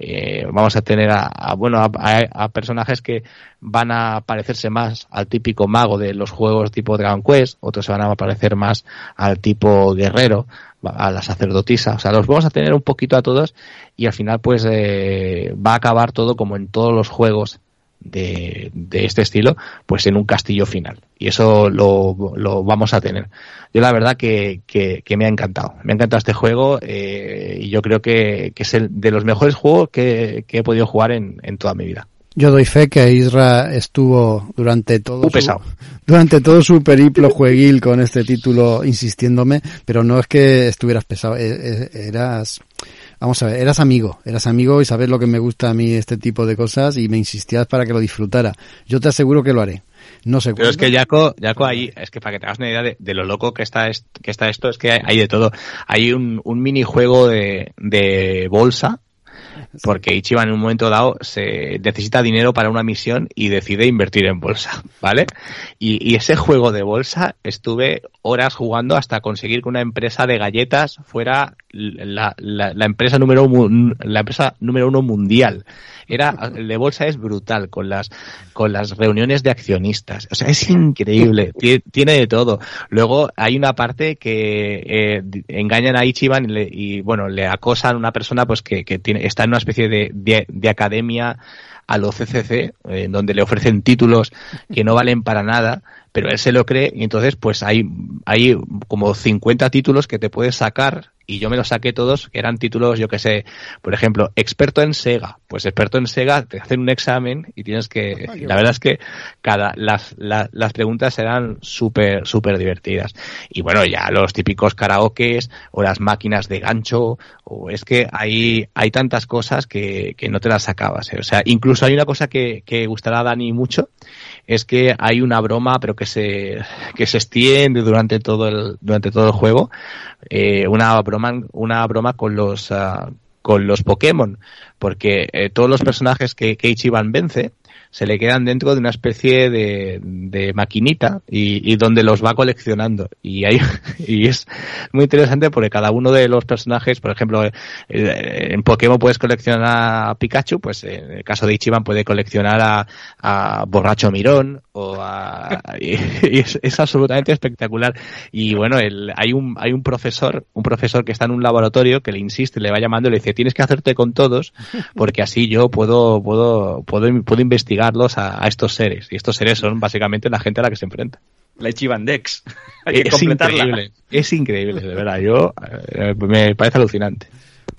Eh, vamos a tener a, bueno a, personajes que van a parecerse más al típico mago de los juegos tipo Dragon Quest, otros se van a parecer más al tipo guerrero, a la sacerdotisa, o sea, los vamos a tener un poquito a todos y al final pues eh, va a acabar todo como en todos los juegos de, de, este estilo, pues en un castillo final. Y eso lo, lo vamos a tener. Yo la verdad que, que, me ha encantado. Me ha encantado este juego eh, y yo creo que, que, es el de los mejores juegos que, he podido jugar en, en, toda mi vida. Yo doy fe que Isra estuvo durante todo su, durante todo su periplo jueguil con este título insistiéndome, pero no es que estuvieras pesado, e, e, eras Vamos a ver, eras amigo, eras amigo y sabes lo que me gusta a mí este tipo de cosas y me insistías para que lo disfrutara. Yo te aseguro que lo haré. No sé Pero es que Jaco, Jaco ahí, es que para que te hagas una idea de, lo loco que está, que está esto, es que hay, de todo. Hay un, un minijuego de, de bolsa porque Ichiban en un momento dado se necesita dinero para una misión y decide invertir en bolsa, ¿vale? Y, ese juego de bolsa estuve horas jugando hasta conseguir que una empresa de galletas fuera la, la, empresa número la empresa número uno mundial era el de bolsa es brutal con las con las reuniones de accionistas. O sea es increíble tiene de todo. Luego hay una parte que eh, engañan a Ichiban y, bueno le acosan a una persona pues que, que tiene está en una especie de, de, academia a los CCC, en donde le ofrecen títulos que no valen para nada, pero él se lo cree y entonces pues hay, hay como 50 títulos que te puedes sacar y yo me los saqué todos, que eran títulos, yo que sé, por ejemplo, experto en Sega. Pues experto en Sega, te hacen un examen y tienes que, la verdad es que cada, las, las preguntas eran súper, súper divertidas. Y bueno, ya los típicos karaokes o las máquinas de gancho, o es que hay, hay tantas cosas que, que no te las sacabas. ¿eh? O sea, incluso hay una cosa que, que gustará a Dani mucho, es que hay una broma, pero que se, que se extiende durante todo el, durante todo el juego, eh, una broma, una broma con los, uh, con los Pokémon, porque eh, todos los personajes que, que Ichiban vence, se le quedan dentro de una especie de, de maquinita y, y, donde los va coleccionando. Y, hay, y es muy interesante porque cada uno de los personajes, por ejemplo, eh, en Pokémon puedes coleccionar a Pikachu, pues en el caso de Ichiban puede coleccionar a, a Borracho Mirón o a, y, es, es, absolutamente espectacular. Y bueno, el, hay un, hay un profesor, un profesor que está en un laboratorio que le insiste, le va llamando y le dice, tienes que hacerte con todos porque así yo puedo, puedo, puedo, puedo investigar a, estos seres. Y estos seres son básicamente la gente a la que se enfrenta. La Dex. es increíble, es increíble, de verdad. Yo eh, me parece alucinante.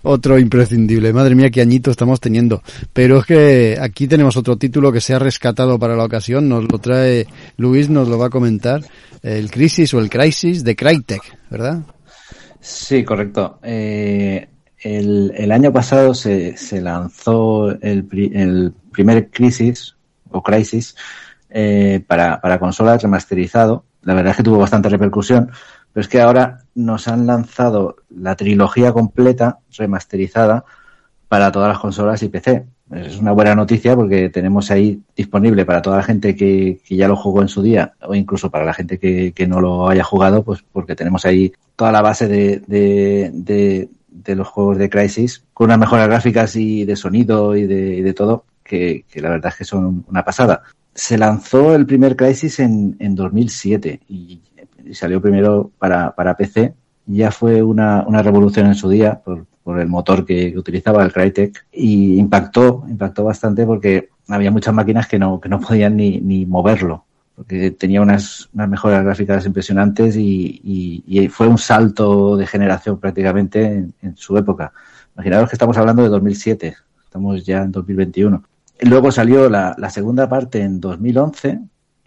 Otro imprescindible. Madre mía, qué añito estamos teniendo. Pero es que aquí tenemos otro título que se ha rescatado para la ocasión. Nos lo trae Luis, nos lo va a comentar. El Crisis o el Crisis de Crytek, ¿verdad? Sí, correcto. Eh, el, año pasado se, se lanzó el, el primer Crisis o Crisis eh, para, para consolas remasterizado. La verdad es que tuvo bastante repercusión, pero es que ahora nos han lanzado la trilogía completa remasterizada para todas las consolas y PC. Es una buena noticia porque tenemos ahí disponible para toda la gente que, que ya lo jugó en su día o incluso para la gente que, que, no lo haya jugado, pues porque tenemos ahí toda la base de, de, de, de los juegos de Crisis con unas mejoras gráficas y de sonido y de, y de todo que, la verdad es que son una pasada. Se lanzó el primer Crisis en, en 2007 y, salió primero para, para PC. Ya fue una, una revolución en su día por, por el motor que, utilizaba el Crytek y impactó, impactó bastante porque había muchas máquinas que no, que no podían ni, ni moverlo porque tenía unas, unas mejoras gráficas impresionantes y, y, y, fue un salto de generación prácticamente en, su época. Imaginaos que estamos hablando de 2007, estamos ya en 2021. Luego salió la, segunda parte en 2011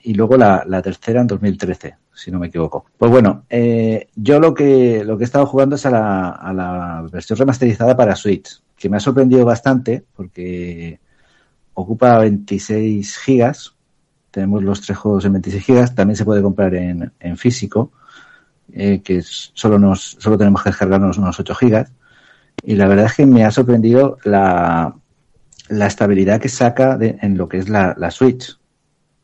y luego la, tercera en 2013, si no me equivoco. Pues bueno, eh, yo lo que, lo que he estado jugando es a la, a la versión remasterizada para Switch, que me ha sorprendido bastante porque ocupa 26 gigas. Tenemos los tres juegos en 26 gigas. También se puede comprar en, en físico, eh, que solo, nos, solo tenemos que descargarnos unos 8 gigas. Y la verdad es que me ha sorprendido la, la estabilidad que saca de, en lo que es la, la Switch.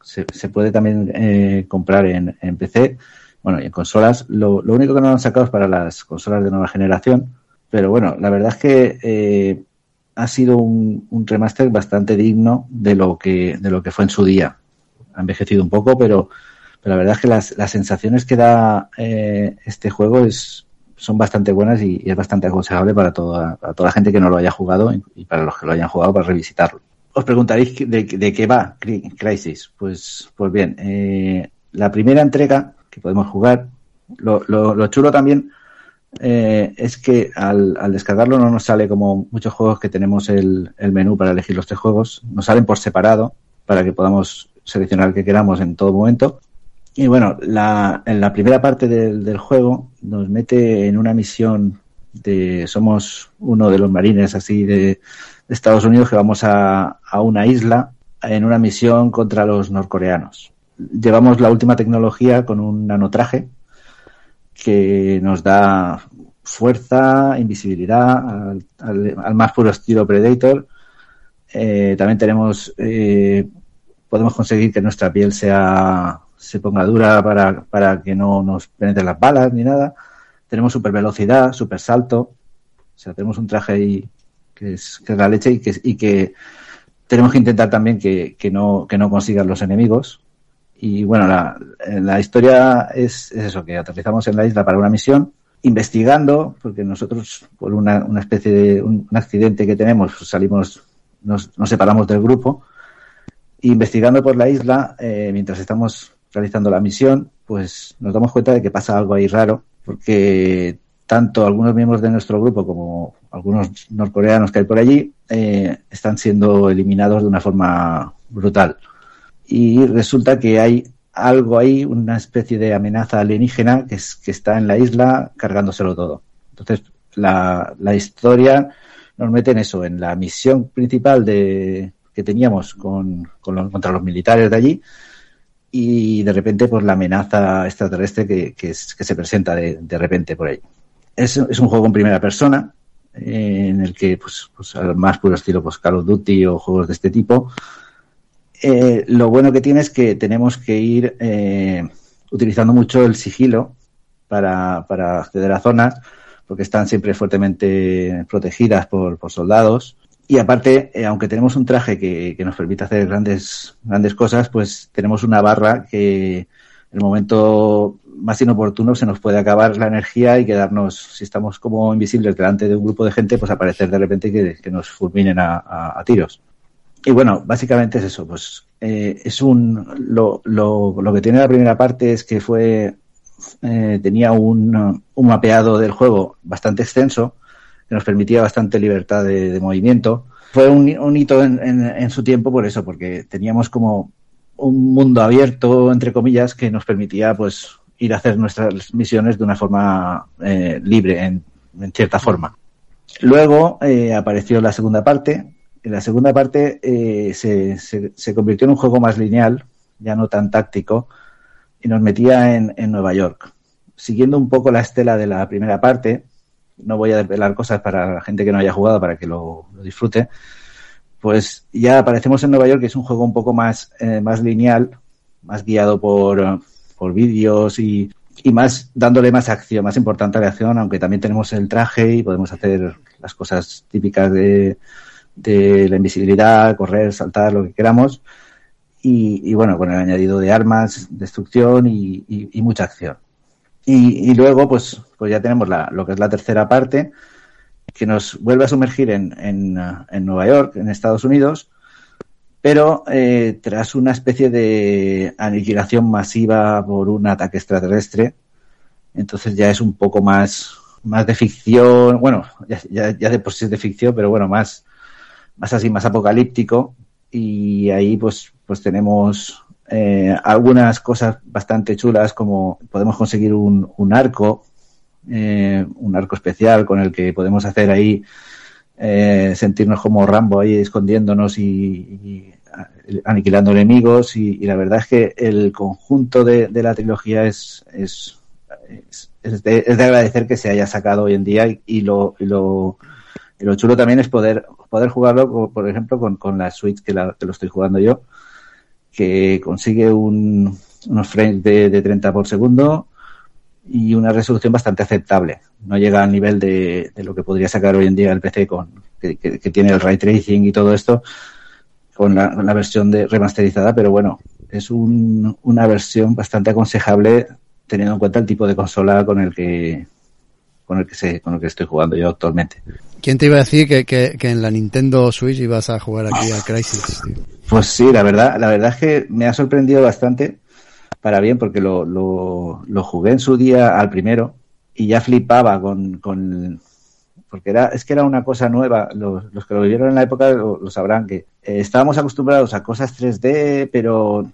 Se, se, puede también eh, comprar en, en, PC Bueno, y en consolas, lo, lo único que no han sacado es para las consolas de nueva generación, pero bueno, la verdad es que eh, ha sido un, un, remaster bastante digno de lo que de lo que fue en su día. Ha envejecido un poco, pero, pero la verdad es que las, las sensaciones que da eh, este juego es, son bastante buenas y, es bastante aconsejable para toda, para toda la gente que no lo haya jugado y para los que lo hayan jugado para revisitarlo. Os preguntaréis de, qué va Crisis. Pues, pues bien, eh, la primera entrega que podemos jugar, lo, lo, lo chulo también eh, es que al, al, descargarlo no nos sale como muchos juegos que tenemos el, el, menú para elegir los tres juegos, nos salen por separado para que podamos seleccionar el que queramos en todo momento. Y bueno, la, en la primera parte del, juego nos mete en una misión de somos uno de los marines así de, Estados Unidos que vamos a, a, una isla en una misión contra los norcoreanos. Llevamos la última tecnología con un nanotraje que nos da fuerza, invisibilidad al, al, al más puro estilo Predator. Eh, también tenemos, eh, podemos conseguir que nuestra piel sea, se ponga dura para, para que no nos penetren las balas ni nada. Tenemos super velocidad, super salto. O sea, tenemos un traje ahí que es, que es la leche y que, y que tenemos que intentar también que, que, no, que no consigan los enemigos. Y bueno, la, la historia es, es, eso, que aterrizamos en la isla para una misión, investigando, porque nosotros, por una, una especie de un, accidente que tenemos, salimos, nos, nos, separamos del grupo, investigando por la isla, eh, mientras estamos realizando la misión, pues nos damos cuenta de que pasa algo ahí raro, porque tanto algunos miembros de nuestro grupo como algunos norcoreanos que hay por allí eh, están siendo eliminados de una forma brutal y resulta que hay algo ahí, una especie de amenaza alienígena que, es, que está en la isla cargándoselo todo. Entonces, la, historia nos mete en eso, en la misión principal de, que teníamos con, contra los militares de allí y de repente pues la amenaza extraterrestre que, que se presenta de, de, repente por ahí. Es, es, un juego en primera persona eh, en el que pues, pues al más puro estilo pues Call of Duty o juegos de este tipo eh, lo bueno que tiene es que tenemos que ir eh, utilizando mucho el sigilo para, para, acceder a zonas, porque están siempre fuertemente protegidas por, por soldados. Y aparte, eh, aunque tenemos un traje que, que, nos permite hacer grandes, grandes cosas, pues tenemos una barra que en el momento más inoportuno se nos puede acabar la energía y quedarnos, si estamos como invisibles delante de un grupo de gente, pues aparecer de repente que, que nos fulminen a, a, a tiros. Y bueno, básicamente es eso, pues eh, es un lo, lo, lo, que tiene la primera parte es que fue eh, tenía un, un, mapeado del juego bastante extenso que nos permitía bastante libertad de, de movimiento. Fue un, un hito en, en, en, su tiempo por eso, porque teníamos como un mundo abierto, entre comillas, que nos permitía pues ir a hacer nuestras misiones de una forma eh, libre, en, en, cierta forma. Luego eh, apareció la segunda parte, en la segunda parte eh, se, se, se, convirtió en un juego más lineal, ya no tan táctico, y nos metía en, en, Nueva York. Siguiendo un poco la estela de la primera parte, no voy a desvelar cosas para la gente que no haya jugado para que lo, disfrute, pues ya aparecemos en Nueva York, que es un juego un poco más, eh, más lineal, más guiado por, por vídeos y, y más dándole más acción, más importante a la acción, aunque también tenemos el traje y podemos hacer las cosas típicas de, de la invisibilidad, correr, saltar, lo que queramos. Y, y bueno, con el añadido de armas, destrucción y, y, y mucha acción. Y, luego, pues, pues ya tenemos la, lo que es la tercera parte, que nos vuelve a sumergir en, en, en Nueva York, en Estados Unidos, pero eh, tras una especie de aniquilación masiva por un ataque extraterrestre, entonces ya es un poco más, más de ficción, bueno, ya, ya, ya de por sí es de ficción, pero bueno, más, más así, más apocalíptico. Y ahí pues, pues tenemos eh, algunas cosas bastante chulas, como podemos conseguir un, un arco, eh, un arco especial con el que podemos hacer ahí eh, sentirnos como Rambo ahí escondiéndonos y, aniquilando enemigos. Y, la verdad es que el conjunto de, la trilogía es, es, es, de, es, de, agradecer que se haya sacado hoy en día y, y lo, lo y lo chulo también es poder, poder jugarlo, por ejemplo, con, con la Switch que, la, que lo estoy jugando yo, que consigue un, unos frames de, de 30 por segundo, y una resolución bastante aceptable. No llega al nivel de, lo que podría sacar hoy en día el PC con que, tiene el ray tracing y todo esto con la, versión de remasterizada, pero bueno, es una versión bastante aconsejable teniendo en cuenta el tipo de consola con el que con el que se, con el que estoy jugando yo actualmente. ¿Quién te iba a decir que, que, en la Nintendo Switch ibas a jugar aquí a Crisis? Pues sí, la verdad, la verdad es que me ha sorprendido bastante para bien porque lo, lo, lo jugué en su día al primero y ya flipaba con, con porque era es que era una cosa nueva. Los, los que lo vivieron en la época lo, sabrán que eh, estábamos acostumbrados a cosas 3D pero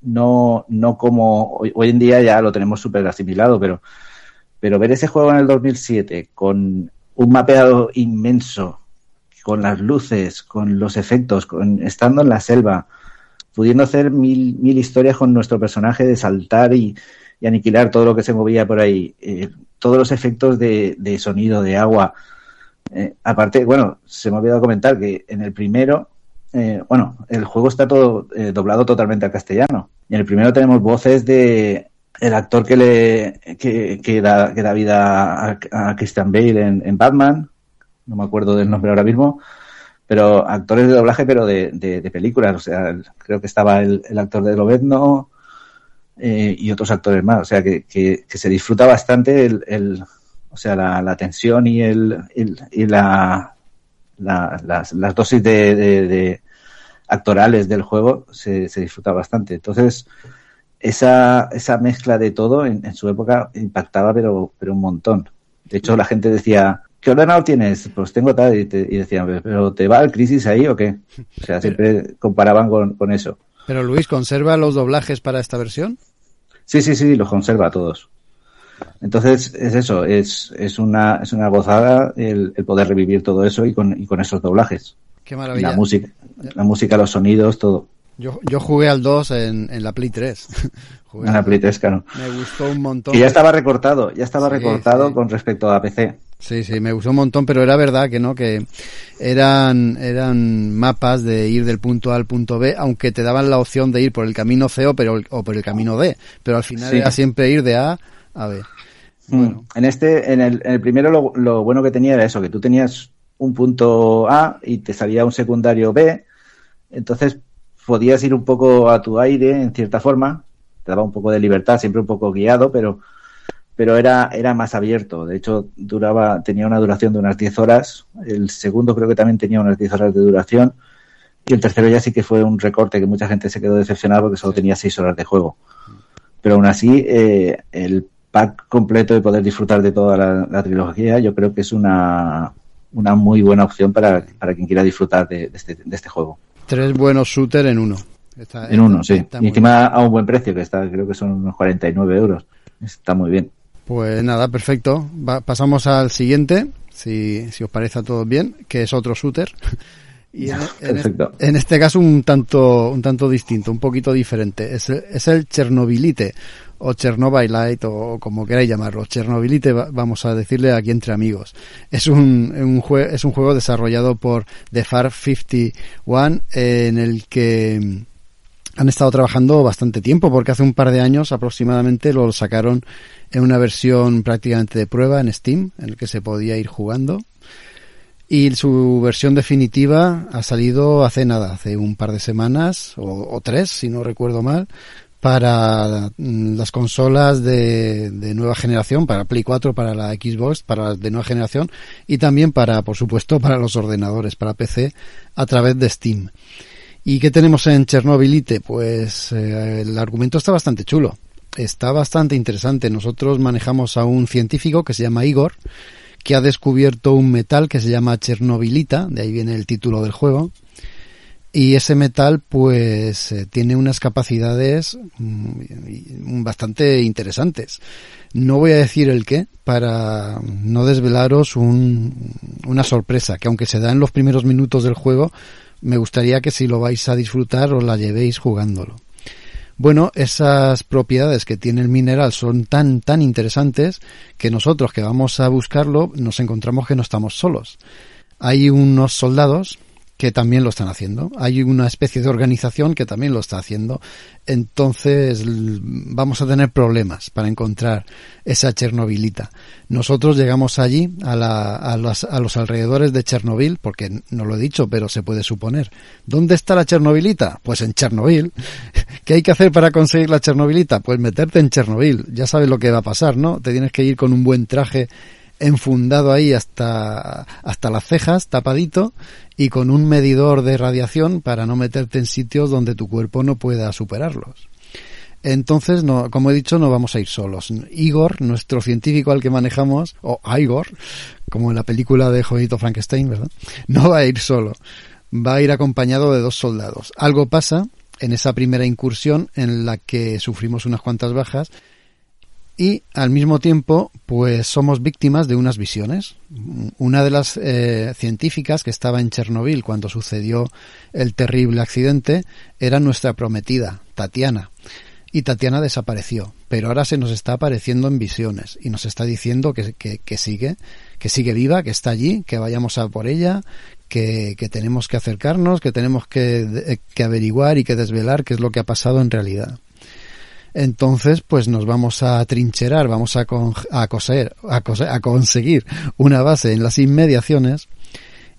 no no como hoy, hoy en día ya lo tenemos súper asimilado pero pero ver ese juego en el 2007 con un mapeado inmenso con las luces con los efectos con estando en la selva pudiendo hacer mil, mil historias con nuestro personaje de saltar y, aniquilar todo lo que se movía por ahí, eh, todos los efectos de, sonido, de agua. Eh, aparte, bueno, se me ha olvidado comentar que en el primero, eh, bueno, el juego está todo doblado totalmente al castellano. Y en el primero tenemos voces de el actor que le que, da, que da vida a, Christian Bale en, en Batman, no me acuerdo del nombre ahora mismo, pero actores de doblaje, pero de, de, películas. O sea, creo que estaba el, actor de Lobezno eh, y otros actores más. O sea, que, que, se disfruta bastante el, o sea, la, la tensión y el, y la, las, las, dosis de, de, actorales del juego se, se disfruta bastante. Entonces, esa, esa mezcla de todo en, en, su época impactaba, pero, pero un montón. De hecho, la gente decía, ¿qué ordenador tienes? Pues tengo tal, y, decían, ¿pero te va el crisis ahí o qué? O sea, siempre comparaban con, eso. Pero Luis, ¿conserva los doblajes para esta versión? Sí, sí, sí, los conserva todos. Entonces, es eso, es, es, una, es una gozada el, poder revivir todo eso y con, y con esos doblajes. Qué maravilla. La música, la música, los sonidos, todo. Yo, yo jugué al 2 en, en la Play 3. en la Play 3, claro. Me gustó un montón. Y ya estaba recortado, ya estaba recortado con respecto a PC. Sí, sí, me gustó un montón, pero era verdad que no, que eran, eran mapas de ir del punto A al punto B, aunque te daban la opción de ir por el camino C o, pero, o por el camino D, pero al final era siempre ir de A a B. Mm. Bueno. En este, en el, en el primero lo, lo, bueno que tenía era eso, que tú tenías un punto A y te salía un secundario B, entonces podías ir un poco a tu aire en cierta forma, te daba un poco de libertad, siempre un poco guiado, pero pero era, era más abierto. De hecho, duraba, tenía una duración de unas 10 horas. El segundo creo que también tenía unas 10 horas de duración. Y el tercero ya sí que fue un recorte que mucha gente se quedó decepcionada porque solo tenía 6 horas de juego. Pero aún así, eh, el pack completo de poder disfrutar de toda la, trilogía, yo creo que es una, una muy buena opción para, para quien quiera disfrutar de, este, de este juego. Tres buenos shooters en uno. en uno, sí. Y encima a un buen precio, que está, creo que son unos 49 euros. Está muy bien. Pues nada, perfecto. pasamos al siguiente, si, si os parece a todos bien, que es otro shooter. Y en, este caso un tanto, un tanto distinto, un poquito diferente. Es, es el Chernobylite, o Chernobylite, o como queráis llamarlo. Chernobylite, vamos a decirle aquí entre amigos. Es un, un es un juego desarrollado por The Far 51, en el que han estado trabajando bastante tiempo, porque hace un par de años aproximadamente lo sacaron en una versión prácticamente de prueba en Steam, en el que se podía ir jugando. Y su versión definitiva ha salido hace nada, hace un par de semanas, o, tres, si no recuerdo mal, para mm, las consolas de, de, nueva generación, para Play 4, para la Xbox, para las de nueva generación, y también para, por supuesto, para los ordenadores, para PC, a través de Steam. ¿Y qué tenemos en Chernobylite? Pues eh, el argumento está bastante chulo está bastante interesante. Nosotros manejamos a un científico que se llama Igor, que ha descubierto un metal que se llama Chernobylita, de ahí viene el título del juego. Y ese metal, pues, eh, tiene unas capacidades mm, bastante interesantes. No voy a decir el qué para no desvelaros una sorpresa, que aunque se da en los primeros minutos del juego, me gustaría que si lo vais a disfrutar os la llevéis jugándolo. Bueno, esas propiedades que tiene el mineral son tan, tan interesantes que nosotros que vamos a buscarlo nos encontramos que no estamos solos. Hay unos soldados que también lo están haciendo. Hay una especie de organización que también lo está haciendo. Entonces vamos a tener problemas para encontrar esa Chernobylita. Nosotros llegamos allí a, la, a, los, a los alrededores de Chernobyl, porque no lo he dicho, pero se puede suponer. ¿Dónde está la Chernobylita? Pues en Chernobyl. ¿Qué hay que hacer para conseguir la Chernobylita? Pues meterte en Chernobyl. Ya sabes lo que va a pasar, ¿no? Te tienes que ir con un buen traje enfundado ahí hasta, hasta las cejas, tapadito, y con un medidor de radiación para no meterte en sitios donde tu cuerpo no pueda superarlos. Entonces, no, como he dicho, no vamos a ir solos. Igor, nuestro científico al que manejamos, o Igor, como en la película de Jovenito Frankenstein, ¿verdad? No va a ir solo. Va a ir acompañado de dos soldados. Algo pasa en esa primera incursión en la que sufrimos unas cuantas bajas y al mismo tiempo pues somos víctimas de unas visiones. Una de las eh, científicas que estaba en Chernobyl cuando sucedió el terrible accidente era nuestra prometida, Tatiana. Y Tatiana desapareció, pero ahora se nos está apareciendo en visiones y nos está diciendo que, sigue, que sigue viva, que está allí, que vayamos a por ella, que, que tenemos que acercarnos, que tenemos que, que averiguar y que desvelar qué es lo que ha pasado en realidad. Entonces, pues nos vamos a trincherar, vamos a, a, coser, a, a conseguir una base en las inmediaciones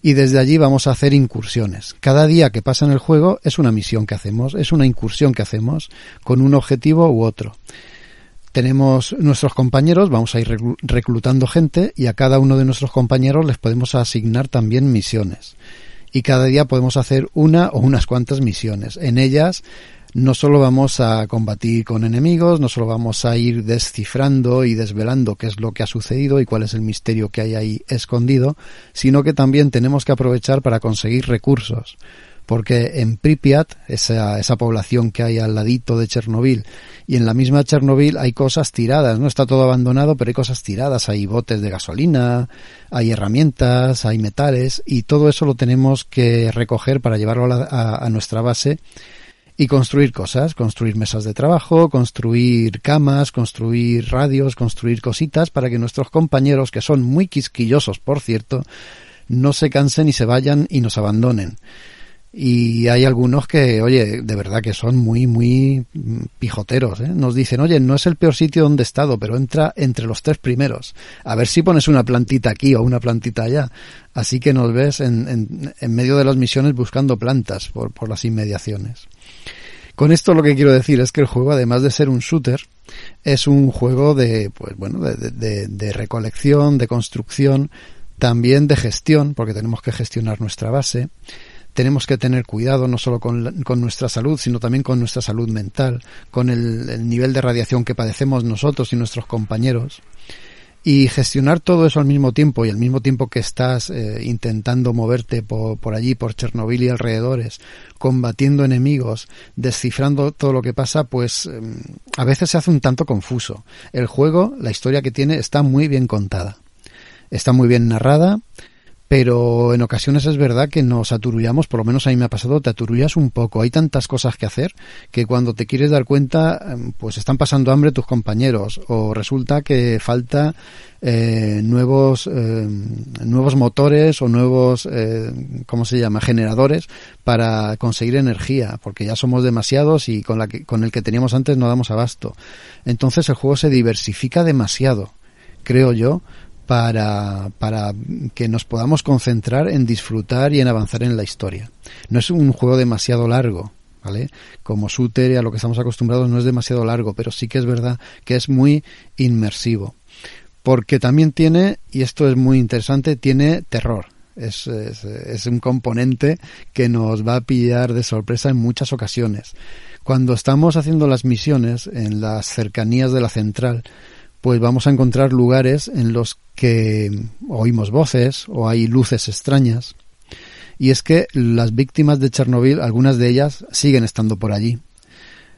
y desde allí vamos a hacer incursiones. Cada día que pasa en el juego es una misión que hacemos, es una incursión que hacemos con un objetivo u otro. Tenemos nuestros compañeros, vamos a ir reclutando gente y a cada uno de nuestros compañeros les podemos asignar también misiones. Y cada día podemos hacer una o unas cuantas misiones. En ellas no solo vamos a combatir con enemigos, no solo vamos a ir descifrando y desvelando qué es lo que ha sucedido y cuál es el misterio que hay ahí escondido, sino que también tenemos que aprovechar para conseguir recursos. Porque en Pripyat, esa, esa población que hay al ladito de Chernobyl, y en la misma Chernobyl hay cosas tiradas, no está todo abandonado, pero hay cosas tiradas, hay botes de gasolina, hay herramientas, hay metales, y todo eso lo tenemos que recoger para llevarlo a nuestra base y construir cosas, construir mesas de trabajo, construir camas, construir radios, construir cositas para que nuestros compañeros, que son muy quisquillosos, por cierto, no se cansen y se vayan y nos abandonen. Y hay algunos que, oye, de verdad que son muy, muy pijoteros. ¿eh? Nos dicen, oye, no es el peor sitio donde he estado, pero entra entre los tres primeros. A ver si pones una plantita aquí o una plantita allá. Así que nos ves en, en, en medio de las misiones buscando plantas por, por las inmediaciones. Con esto lo que quiero decir es que el juego, además de ser un shooter, es un juego de, pues bueno, de, recolección, de construcción, también de gestión, porque tenemos que gestionar nuestra base. Tenemos que tener cuidado no solo con, con nuestra salud, sino también con nuestra salud mental, con el nivel de radiación que padecemos nosotros y nuestros compañeros y gestionar todo eso al mismo tiempo y al mismo tiempo que estás eh, intentando moverte por, por, allí, por Chernobyl y alrededores, combatiendo enemigos, descifrando todo lo que pasa, pues em, a veces se hace un tanto confuso. El juego, la historia que tiene, está muy bien contada. Está muy bien narrada, pero en ocasiones es verdad que nos aturullamos, por lo menos a mí me ha pasado, te aturullas un poco. Hay tantas cosas que hacer que cuando te quieres dar cuenta, em, pues están pasando hambre tus compañeros o resulta que falta eh, nuevos eh, nuevos motores o nuevos eh, ¿cómo se llama? generadores para conseguir energía porque ya somos demasiados y con la que, con el que teníamos antes no damos abasto entonces el juego se diversifica demasiado creo yo para, para que nos podamos concentrar en disfrutar y en avanzar en la historia. No es un juego demasiado largo, ¿vale? Como shooter a lo que estamos acostumbrados no es demasiado largo, pero sí que es verdad que es muy inmersivo. Porque también tiene, y esto es muy interesante, tiene terror. Es, es un componente que nos va a pillar de sorpresa en muchas ocasiones. Cuando estamos haciendo las misiones en las cercanías de la central, pues vamos a encontrar lugares en los que oímos voces o hay luces extrañas. Y es que las víctimas de Chernobyl, algunas de ellas siguen estando por allí.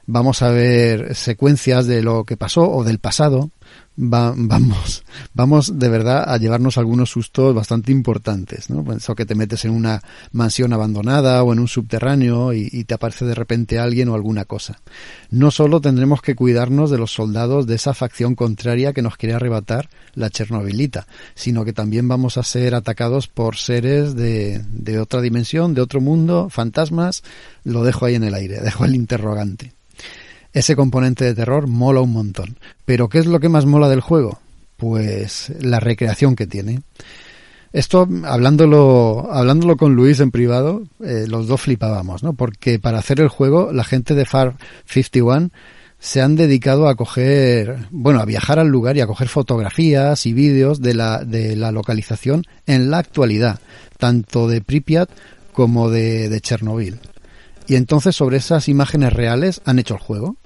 Vamos a ver secuencias de lo que pasó o del pasado, vamos, vamos de verdad a llevarnos algunos sustos bastante importantes, ¿no? Eso que te metes en una mansión abandonada o en un subterráneo y, te aparece de repente alguien o alguna cosa. No solo tendremos que cuidarnos de los soldados de esa facción contraria que nos quiere arrebatar la Chernobylita, sino que también vamos a ser atacados por seres de, de otra dimensión, de otro mundo, fantasmas. Lo dejo ahí en el aire, dejo el interrogante ese componente de terror mola un montón. Pero ¿qué es lo que más mola del juego? Pues la recreación que tiene. Esto, hablándolo, hablándolo con Luis en privado, eh, los dos flipábamos, ¿no? Porque para hacer el juego, la gente de Far 51 se han dedicado a coger, bueno, a viajar al lugar y a coger fotografías y vídeos de la, de la localización en la actualidad, tanto de Pripyat como de, de Chernobyl. Y entonces sobre esas imágenes reales han hecho el juego.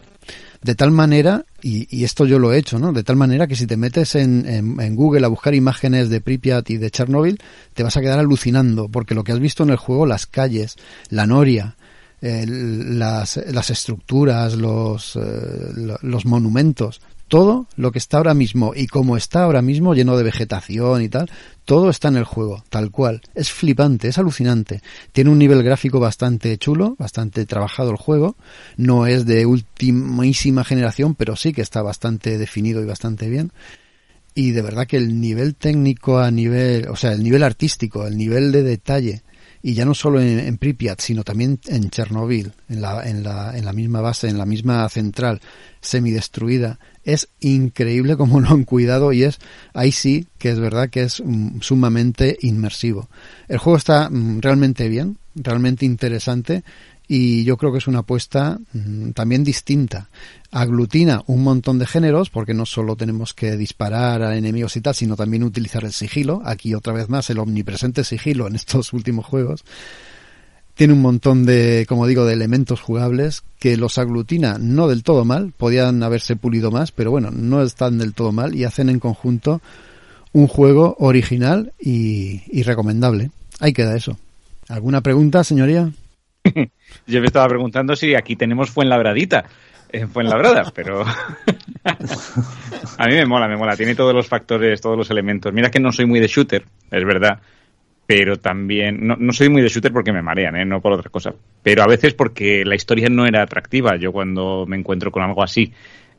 De tal manera, y, esto yo lo he hecho, ¿no? De tal manera que si te metes en, en, Google a buscar imágenes de Pripyat y de Chernobyl, te vas a quedar alucinando, porque lo que has visto en el juego, las calles, la noria, las, estructuras, eh, los monumentos, todo lo que está ahora mismo y como está ahora mismo lleno de vegetación y tal, todo está en el juego, tal cual. Es flipante, es alucinante. Tiene un nivel gráfico bastante chulo, bastante trabajado el juego. No es de ultimísima generación, pero sí que está bastante definido y bastante bien. Y de verdad que el nivel técnico a nivel, o sea, el nivel artístico, el nivel de detalle, y ya no solo en, Pripyat, sino también en Chernobyl, en la, en, la, en la misma base, en la misma central semidestruida, es increíble como lo han cuidado y es ahí sí que es verdad que es mm, sumamente inmersivo. El juego está mm, realmente bien, realmente interesante y yo creo que es una apuesta mm, también distinta. Aglutina un montón de géneros porque no solo tenemos que disparar a enemigos y tal, sino también utilizar el sigilo. Aquí otra vez más el omnipresente sigilo en estos últimos juegos tiene un montón de, como digo, de elementos jugables que los aglutina no del todo mal, podían haberse pulido más, pero bueno, no están del todo mal y hacen en conjunto un juego original y, recomendable. Ahí queda eso. ¿Alguna pregunta, señoría? Yo me estaba preguntando si aquí tenemos Fuenlabradita. En Fuenlabrada, pero a mí me mola, me mola. Tiene todos los factores, todos los elementos. Mira que no soy muy de shooter, es verdad pero también no, no, soy muy de shooter porque me marean, ¿eh? no por otra cosa, pero a veces porque la historia no era atractiva. Yo cuando me encuentro con algo así,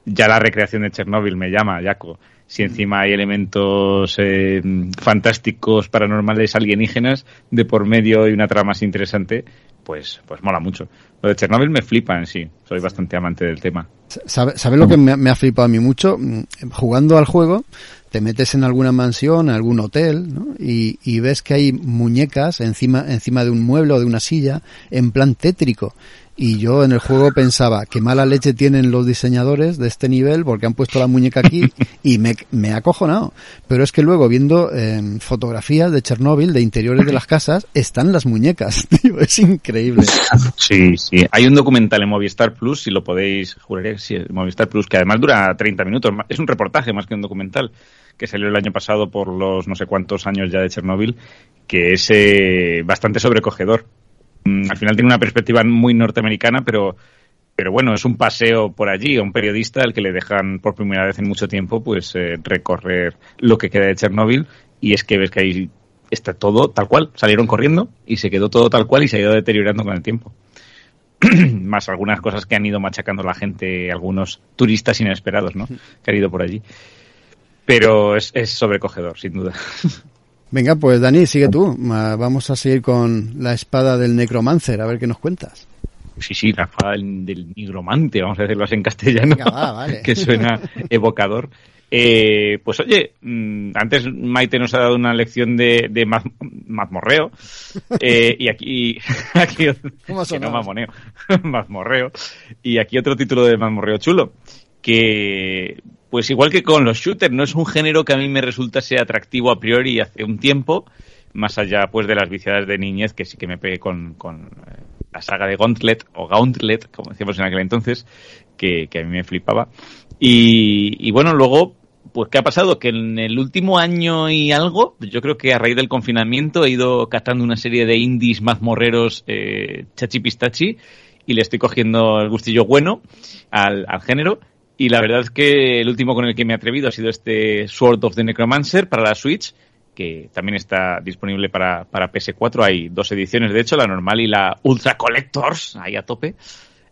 ya la recreación de Chernobyl me llama, Jaco. Si encima hay elementos eh, fantásticos, paranormales, alienígenas de por medio y una trama más interesante, pues, pues mola mucho. Lo de Chernobyl me flipa en sí. Soy bastante amante del tema. ¿Sabe, sabe lo que me, me, ha flipado a mí mucho? Mm, jugando al juego, te metes en alguna mansión, en algún hotel, ¿no? y, y, ves que hay muñecas encima, encima de un mueble o de una silla, en plan tétrico. Y yo en el juego pensaba, qué mala leche tienen los diseñadores de este nivel porque han puesto la muñeca aquí y me, me ha acojonado. Pero es que luego viendo eh, fotografías de Chernóbil, de interiores de las casas, están las muñecas. Tío, es increíble. Sí, sí. Hay un documental en Movistar Plus, si lo podéis, juraré, sí, Movistar Plus, que además dura 30 minutos. Es un reportaje más que un documental que salió el año pasado por los no sé cuántos años ya de Chernóbil, que es eh, bastante sobrecogedor al final tiene una perspectiva muy norteamericana, pero, pero bueno, es un paseo por allí a un periodista al que le dejan por primera vez en mucho tiempo pues eh, recorrer lo que queda de Chernóbil y es que ves que ahí está todo tal cual. Salieron corriendo y se quedó todo tal cual y se ha ido deteriorando con el tiempo. Más algunas cosas que han ido machacando la gente, algunos turistas inesperados, ¿no? Que han ido por allí. Pero es, es sobrecogedor, sin duda. Venga, pues Dani, sigue tú. Vamos a seguir con la espada del necromancer, a ver qué nos cuentas. Sí, sí, la espada del, nigromante, vamos a decirlo así en castellano, que suena evocador. Eh, pues oye, mm, antes Maite nos ha dado una lección de, de mazmorreo eh, y aquí, aquí ¿Cómo que no mamoneo, mazmorreo y aquí otro título de mazmorreo chulo que pues igual que con los shooters, no es un género que a mí me resultase atractivo a priori hace un tiempo, más allá pues de las viciadas de niñez que sí que me pegué con, con eh, la saga de Gauntlet, o Gauntlet, como decíamos en aquel entonces, que, a mí me flipaba. Y, bueno, luego, pues ¿qué ha pasado? Que en el último año y algo, yo creo que a raíz del confinamiento he ido catando una serie de indies mazmorreros eh, chachi pistachi y le estoy cogiendo el gustillo bueno al, al género Y la verdad es que el último con el que me he atrevido ha sido este Sword of the Necromancer para la Switch, que también está disponible para, para PS4. Hay dos ediciones, de hecho, la normal y la Ultra Collectors, ahí a tope.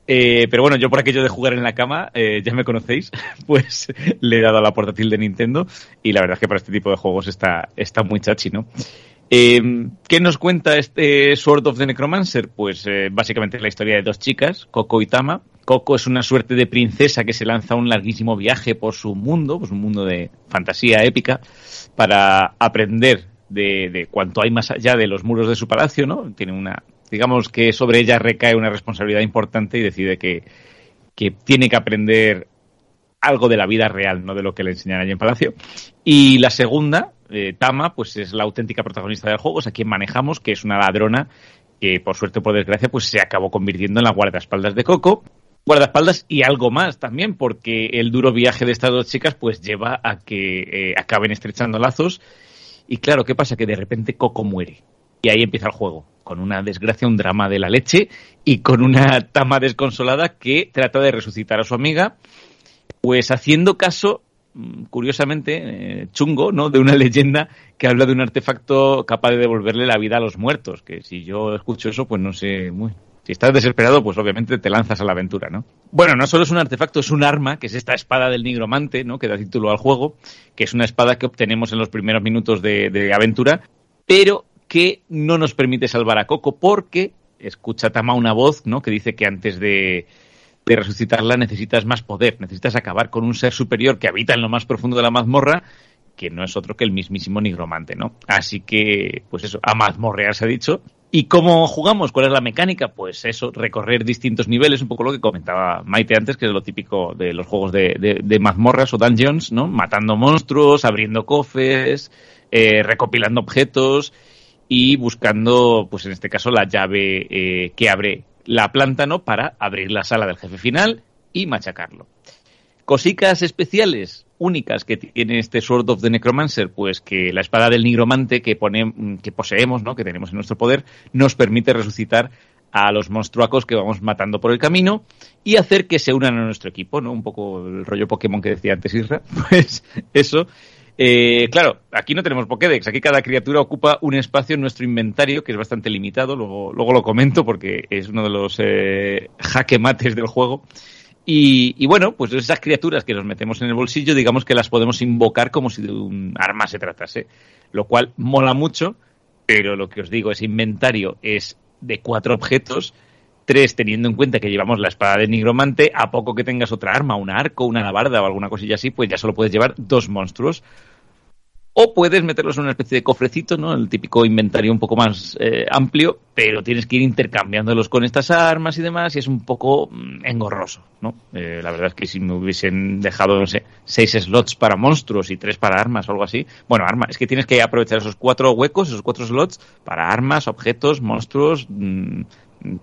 Eh, pero bueno, yo por aquello de jugar en la cama, eh, ya me conocéis, pues le he dado a la portátil de Nintendo y la verdad es que para este tipo de juegos está, está muy chachi, ¿no? Eh, ¿Qué nos cuenta este Sword of the Necromancer? Pues eh, básicamente la historia de dos chicas, Coco y Tama. Coco es una suerte de princesa que se lanza un larguísimo viaje por su mundo, pues un mundo de fantasía épica, para aprender de, de cuanto hay más allá de los muros de su palacio, ¿no? Tiene una, digamos que sobre ella recae una responsabilidad importante y decide que, que tiene que aprender algo de la vida real, no de lo que le enseñan allí en Palacio. Y la segunda, eh, Tama, pues es la auténtica protagonista del juego, es a quien manejamos, que es una ladrona que por suerte o por desgracia pues se acabó convirtiendo en la guardaespaldas de Coco. Guardaespaldas y algo más también, porque el duro viaje de estas dos chicas pues lleva a que eh, acaben estrechando lazos. Y claro, ¿qué pasa? Que de repente Coco muere. Y ahí empieza el juego, con una desgracia, un drama de la leche y con una Tama desconsolada que trata de resucitar a su amiga pues haciendo caso, mm, curiosamente, eh, chungo, ¿no? De una leyenda que habla de un artefacto capaz de devolverle la vida a los muertos. Que si yo escucho eso, pues no sé, muy, si estás desesperado, pues obviamente te lanzas a la aventura, ¿no? Bueno, no solo es un artefacto, es un arma, que es esta espada del nigromante, ¿no? Que da título al juego, que es una espada que obtenemos en los primeros minutos de, de aventura, pero que no nos permite salvar a Coco porque escucha Tama una voz, ¿no? Que dice que antes de, de resucitarla necesitas más poder, necesitas acabar con un ser superior que habita en lo más profundo de la mazmorra, que no es otro que el mismísimo nigromante, ¿no? Así que, pues eso, a mazmorrear se ha dicho. ¿Y cómo jugamos? ¿Cuál es la mecánica? Pues eso, recorrer distintos niveles, un poco lo que comentaba Maite antes, que es lo típico de los juegos de, mazmorras o dungeons, ¿no? Matando monstruos, abriendo cofres, eh, recopilando objetos y buscando, pues en este caso, la llave eh, que abre la planta, ¿no? Para abrir la sala del jefe final y machacarlo. Cosicas especiales, únicas que tiene este Sword of the Necromancer, pues que la espada del nigromante que, pone, que poseemos, ¿no? que tenemos en nuestro poder, nos permite resucitar a los monstruacos que vamos matando por el camino y hacer que se unan a nuestro equipo, ¿no? Un poco el rollo Pokémon que decía antes Isra. Pues eso. Eh, claro, aquí no tenemos Pokédex, aquí cada criatura ocupa un espacio en nuestro inventario que es bastante limitado, luego, luego lo comento porque es uno de los eh, jaque mates del juego. Y, y, bueno, pues esas criaturas que nos metemos en el bolsillo, digamos que las podemos invocar como si de un arma se tratase, lo cual mola mucho, pero lo que os digo, ese inventario es de cuatro objetos, tres teniendo en cuenta que llevamos la espada de nigromante, a poco que tengas otra arma, un arco, una alabarda o alguna cosilla así, pues ya solo puedes llevar dos monstruos. O puedes meterlos en una especie de cofrecito, ¿no? El típico inventario un poco más eh, amplio, pero tienes que ir intercambiándolos con estas armas y demás, y es un poco mm, engorroso, ¿no? Eh, la verdad es que si me hubiesen dejado, no sé, seis slots para monstruos y tres para armas o algo así. Bueno, armas, es que tienes que aprovechar esos cuatro huecos, esos cuatro slots, para armas, objetos, monstruos, mmm,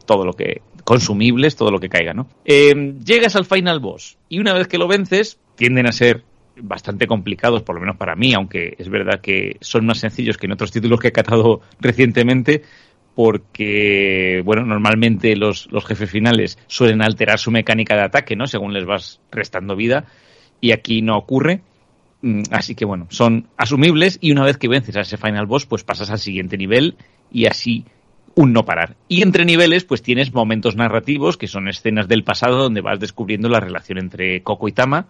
todo lo que. consumibles, todo lo que caiga, ¿no? Eh, llegas al final boss, y una vez que lo vences, tienden a ser bastante complicados, por lo menos para mí, aunque es verdad que son más sencillos que en otros títulos que he catado recientemente, porque, bueno, normalmente los, los jefes finales suelen alterar su mecánica de ataque, ¿no? Según les vas restando vida, y aquí no ocurre. Así que, bueno, son asumibles y una vez que vences a ese final boss, pues pasas al siguiente nivel y así un no parar. Y entre niveles, pues tienes momentos narrativos, que son escenas del pasado donde vas descubriendo la relación entre Coco y Tama,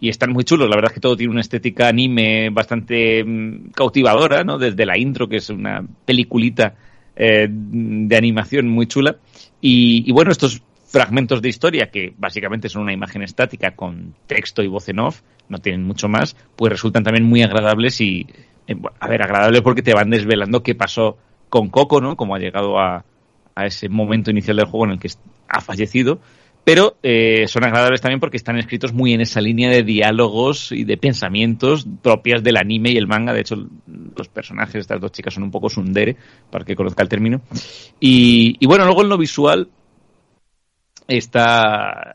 y están muy chulos. La verdad es que todo tiene una estética anime bastante mm, cautivadora, ¿no? Desde la intro, que es una peliculita eh, de animación muy chula. Y, y, bueno, estos fragmentos de historia, que básicamente son una imagen estática con texto y voz en off, no tienen mucho más, pues resultan también muy agradables y, eh, a ver, agradables porque te van desvelando qué pasó con Coco, ¿no? Como ha llegado a, a ese momento inicial del juego en el que ha fallecido pero eh, son agradables también porque están escritos muy en esa línea de diálogos y de pensamientos propias del anime y el manga. De hecho, los personajes estas dos chicas son un poco sundere, para que conozca el término. Y, bueno, luego en lo visual está,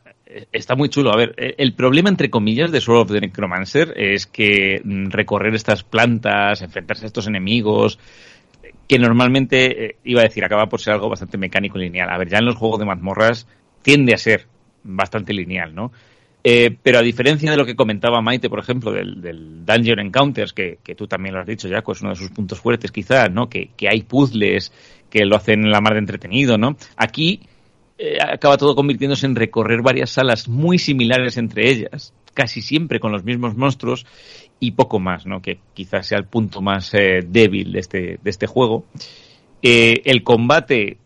está muy chulo. A ver, el problema, entre comillas, de Sword of the Necromancer es que recorrer estas plantas, enfrentarse a estos enemigos, que normalmente, eh, iba a decir, acaba por ser algo bastante mecánico y lineal. A ver, ya en los juegos de mazmorras tiende a ser bastante lineal, ¿no? Eh, pero a diferencia de lo que comentaba Maite, por ejemplo, del, Dungeon Encounters, que, que, tú también lo has dicho, Jaco, es uno de sus puntos fuertes quizás, ¿no? Que, que hay puzzles que lo hacen la mar de entretenido, ¿no? Aquí eh, acaba todo convirtiéndose en recorrer varias salas muy similares entre ellas, casi siempre con los mismos monstruos y poco más, ¿no? Que quizás sea el punto más eh, débil de este, de este juego. El combate,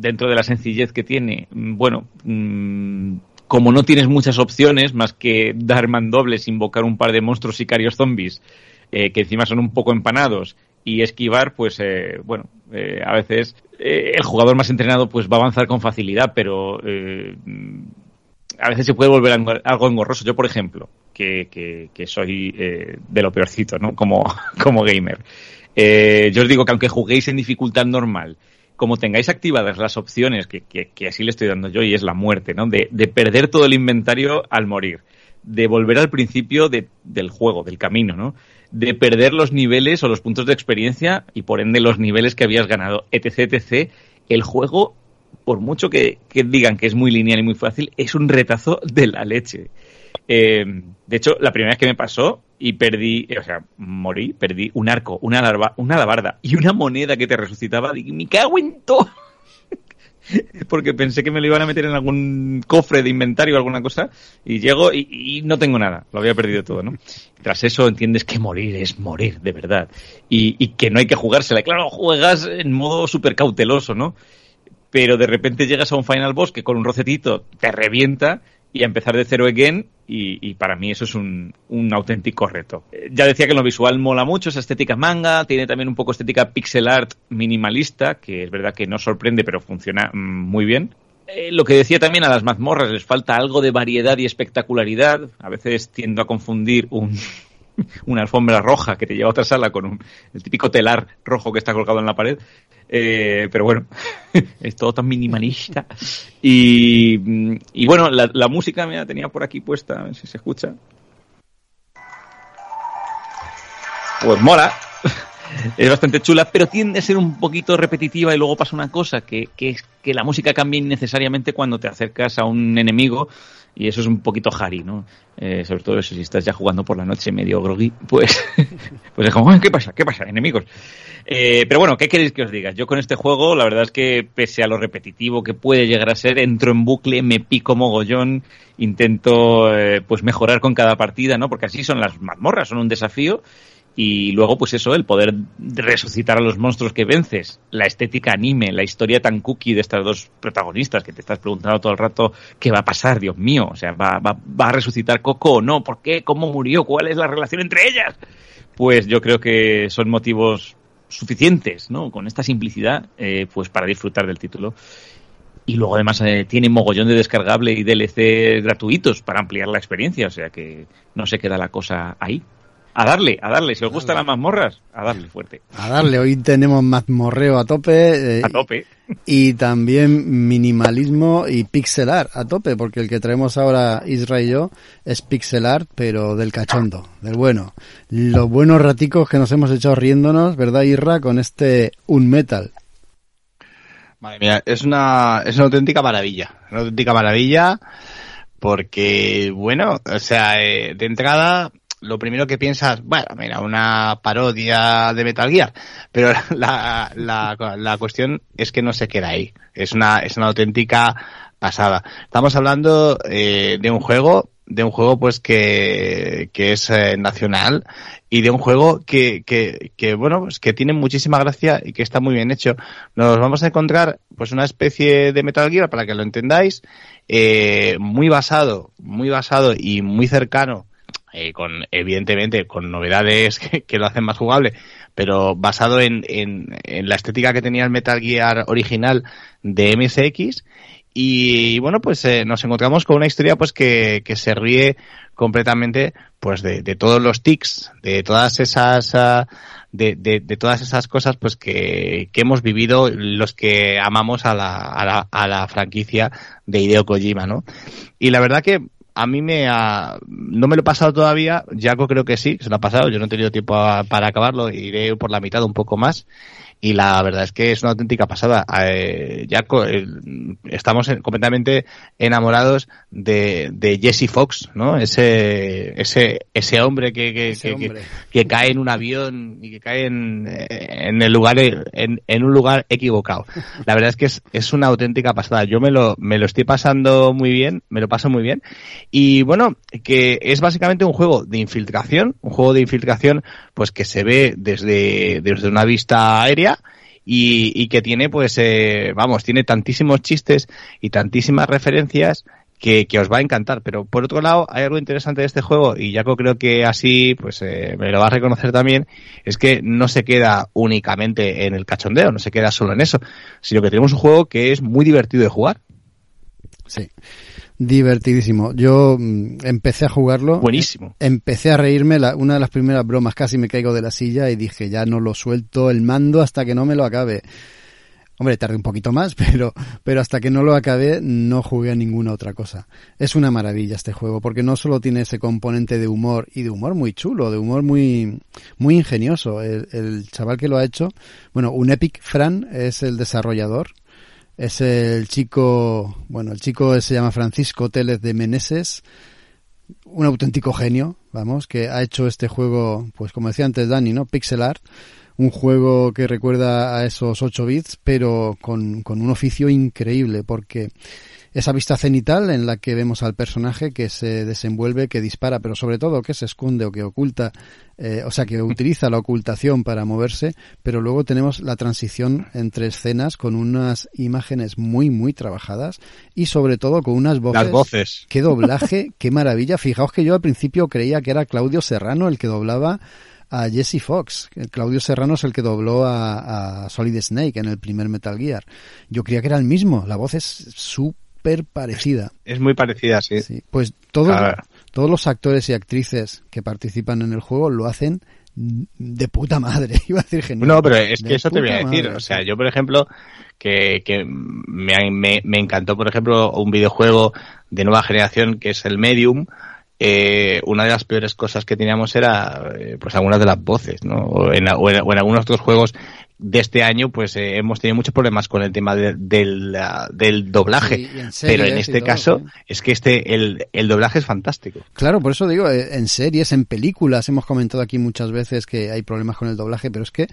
dentro de la sencillez que tiene, mm, bueno, mmm, como no tienes muchas opciones más que dar mandobles, invocar un par de monstruos sicarios zombies, eh, que encima son un poco empanados, y esquivar, pues eh, bueno, eh, a veces el jugador más entrenado pues va a avanzar con facilidad, pero a veces se puede volver algo engorroso. Yo, por ejemplo, que, soy de lo peorcito, ¿no? Como, como gamer. Yo os digo que aunque juguéis en dificultad normal, como tengáis activadas las opciones, que, que, que así le estoy dando yo, y es la muerte, ¿no? De, de perder todo el inventario al morir, de volver al principio de, del juego, del camino, ¿no? De perder los niveles o los puntos de experiencia y por ende los niveles que habías ganado, etc, etc. El juego, por mucho que, digan que es muy lineal y muy fácil, es un retazo de la leche. Eh, de hecho, la primera vez que me pasó y perdí, o sea, morí, perdí un arco, una, larva, una alabarda y una moneda que te resucitaba. Y me cago en todo. Porque pensé que me lo iban a meter en algún cofre de inventario o alguna cosa. Y llego y, y, no tengo nada. Lo había perdido todo, ¿no? Tras eso entiendes que morir es morir, de verdad. Y, y que no hay que jugársela. Y claro, juegas en modo súper cauteloso, ¿no? Pero de repente llegas a un final boss que con un rocetito te revienta y a empezar de cero again y, para mí eso es un, auténtico reto. Ya decía que lo visual mola mucho, esa estética manga, tiene también un poco estética pixel art minimalista, que es verdad que no sorprende pero funciona muy bien. Eh, lo que decía también a las mazmorras, les falta algo de variedad y espectacularidad. A veces tiendo a confundir un, una alfombra roja que te lleva a otra sala con un, el típico telar rojo que está colgado en la pared. Eh, pero bueno, es todo tan minimalista. Y, y bueno, la, la, música me la tenía por aquí puesta, a ver si se escucha. Pues mola. Es bastante chula, pero tiende a ser un poquito repetitiva y luego pasa una cosa, que, que es que la música cambia innecesariamente cuando te acercas a un enemigo y eso es un poquito Harry, ¿no? Eh, sobre todo eso, si estás ya jugando por la noche medio groggy, pues, pues es ¿qué pasa? ¿Qué pasa? Enemigos. Eh, pero bueno, ¿qué queréis que os diga? Yo con este juego, la verdad es que pese a lo repetitivo que puede llegar a ser, entro en bucle, me pico mogollón, intento eh, pues mejorar con cada partida, ¿no? Porque así son las mazmorras, son un desafío y luego pues eso, el poder resucitar a los monstruos que vences, la estética anime, la historia tan cookie de estas dos protagonistas que te estás preguntando todo el rato qué va a pasar, Dios mío, o sea, va, va, va a resucitar Coco o no, ¿por qué? ¿Cómo murió? ¿Cuál es la relación entre ellas? Pues yo creo que son motivos suficientes, ¿no? Con esta simplicidad, eh, pues para disfrutar del título. Y luego además eh, tiene mogollón de descargable y DLC gratuitos para ampliar la experiencia, o sea que no se queda la cosa ahí. A darle, a darle. Si os gustan las mazmorras, a darle fuerte. A darle. Hoy tenemos mazmorreo a tope. Eh, a tope. Y también minimalismo y pixelar a tope, porque el que traemos ahora Israel y yo es pixelar, pero del cachondo, del bueno. Los buenos raticos que nos hemos echado riéndonos, ¿verdad, Irra? Con este Un Metal. Madre mía, es una, es una auténtica maravilla. Una auténtica maravilla porque, bueno, o sea, eh, de entrada lo primero que piensas, bueno, mira, una parodia de Metal Gear, pero la, la, la cuestión es que no se queda ahí. Es una, es una auténtica pasada. Estamos hablando eh, de un juego, de un juego pues que, que es eh, nacional y de un juego que, que, que, bueno, pues que tiene muchísima gracia y que está muy bien hecho. Nos vamos a encontrar pues una especie de Metal Gear, para que lo entendáis, eh, muy basado, muy basado y muy cercano eh, con evidentemente con novedades que, lo hacen más jugable, pero basado en, en, en, la estética que tenía el Metal Gear original de MSX. Y, y bueno, pues eh, nos encontramos con una historia pues que, que se ríe completamente pues de, de, todos los tics, de todas esas de, de, de, todas esas cosas pues que, que, hemos vivido los que amamos a la, a la, a la franquicia de Hideo Kojima, ¿no? Y la verdad que a mí me ha, no me lo he pasado todavía, Jaco creo que sí, se lo ha pasado, yo no he tenido tiempo a, para acabarlo, iré por la mitad un poco más. Y la verdad es que es una auténtica pasada. Eh, ya estamos completamente enamorados de, de, Jesse Fox, ¿no? Ese, ese, ese hombre que, que, que, cae en un avión y que cae en, en el lugar, en, en, un lugar equivocado. La verdad es que es, es una auténtica pasada. Yo me lo, me lo estoy pasando muy bien, me lo paso muy bien. Y bueno, que es básicamente un juego de infiltración, un juego de infiltración, pues que se ve desde, desde una vista aérea, y, que tiene, pues, eh, vamos, tiene tantísimos chistes y tantísimas referencias que, os va a encantar. Pero por otro lado, hay algo interesante de este juego, y Jaco creo que así, pues, eh, me lo va a reconocer también, es que no se queda únicamente en el cachondeo, no se queda solo en eso, sino que tenemos un juego que es muy divertido de jugar. Sí. Divertidísimo. Yo mm, empecé a jugarlo. Buenísimo. Empecé a reírme. una de las primeras bromas casi me caigo de la silla y dije, ya no lo suelto el mando hasta que no me lo acabe. Hombre, tardé un poquito más, pero, pero hasta que no lo acabé no jugué a ninguna otra cosa. Es una maravilla este juego, porque no solo tiene ese componente de humor, y de humor muy chulo, de humor muy, muy ingenioso. El, el chaval que lo ha hecho, bueno, un Epic Fran es el desarrollador, es el chico, bueno, el chico se llama Francisco Télez de Meneses, un auténtico genio, vamos, que ha hecho este juego, pues como decía antes Dani, ¿no? Pixel art, un juego que recuerda a esos 8 bits, pero con, con un oficio increíble, porque esa vista cenital en la que vemos al personaje que se desenvuelve, que dispara, pero sobre todo que se esconde o que oculta, eh, o sea, que utiliza la ocultación para moverse, pero luego tenemos la transición entre escenas con unas imágenes muy, muy trabajadas y sobre todo con unas voces. Las voces. Qué doblaje, qué maravilla. Fijaos que yo al principio creía que era Claudio Serrano el que doblaba a Jesse Fox. Claudio Serrano es el que dobló a, a, Solid Snake en el primer Metal Gear. Yo creía que era el mismo. La voz es súper parecida. Es muy parecida, sí. pues todos, todos los actores y actrices que participan en el juego lo hacen de puta madre. Iba a decir genial. No, pero es que eso te voy a decir. o sea, yo, por ejemplo, que, que me, me, me, encantó, por ejemplo, un videojuego de nueva generación que es el Medium. Eh, una de las peores cosas que teníamos era eh, pues algunas de las voces, ¿no? O en, o en algunos otros juegos de este año, pues eh, hemos tenido muchos problemas con el tema del, del doblaje. pero en este caso, es que este, el, el doblaje es fantástico. Claro, por eso digo, eh, en series, en películas, hemos comentado aquí muchas veces que hay problemas con el doblaje, pero es que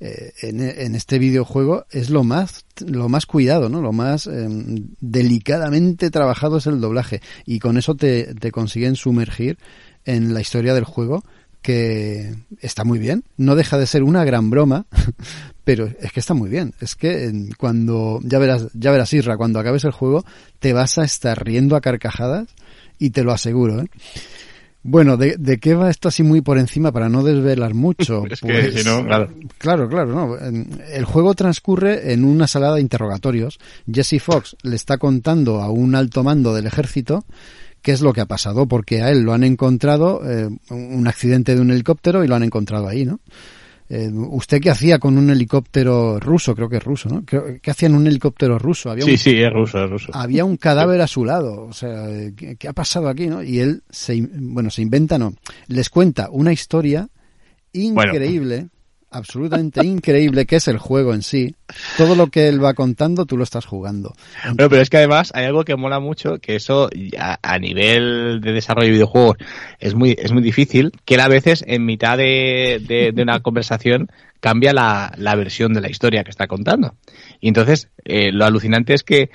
eh, en, en, este videojuego es lo más, lo más cuidado, ¿no? Lo más delicadamente trabajado es el doblaje. Y con eso te, te consiguen sumergir en la historia del juego que está muy bien, no deja de ser una gran broma, pero es que está muy bien. Es que cuando, ya verás, ya verás Isra, cuando acabes el juego, te vas a estar riendo a carcajadas y te lo aseguro, ¿eh? Bueno, ¿de, ¿de, qué va esto así muy por encima para no desvelar mucho? es que pues, si no, claro. Claro, claro, no. El juego transcurre en una sala de interrogatorios. Jesse Fox le está contando a un alto mando del ejército qué es lo que ha pasado, porque a él lo han encontrado, eh, un accidente de un helicóptero y lo han encontrado ahí, ¿no? Eh, ¿Usted qué hacía con un helicóptero ruso? Creo que es ruso, ¿no? ¿Qué hacía en un helicóptero ruso? Había sí, sí, es ruso, es ruso. Había un cadáver a su lado. O sea, ¿qué, ha pasado aquí, no? Y él, se, bueno, se inventa, no. Les cuenta una historia increíble absolutamente increíble que es el juego en sí. Todo lo que él va contando, tú lo estás jugando. pero es que además hay algo que mola mucho, que eso a, nivel de desarrollo de videojuegos es muy, es muy difícil, que él a veces en mitad de, de, una conversación cambia la, la, versión de la historia que está contando. Y entonces eh, lo alucinante es que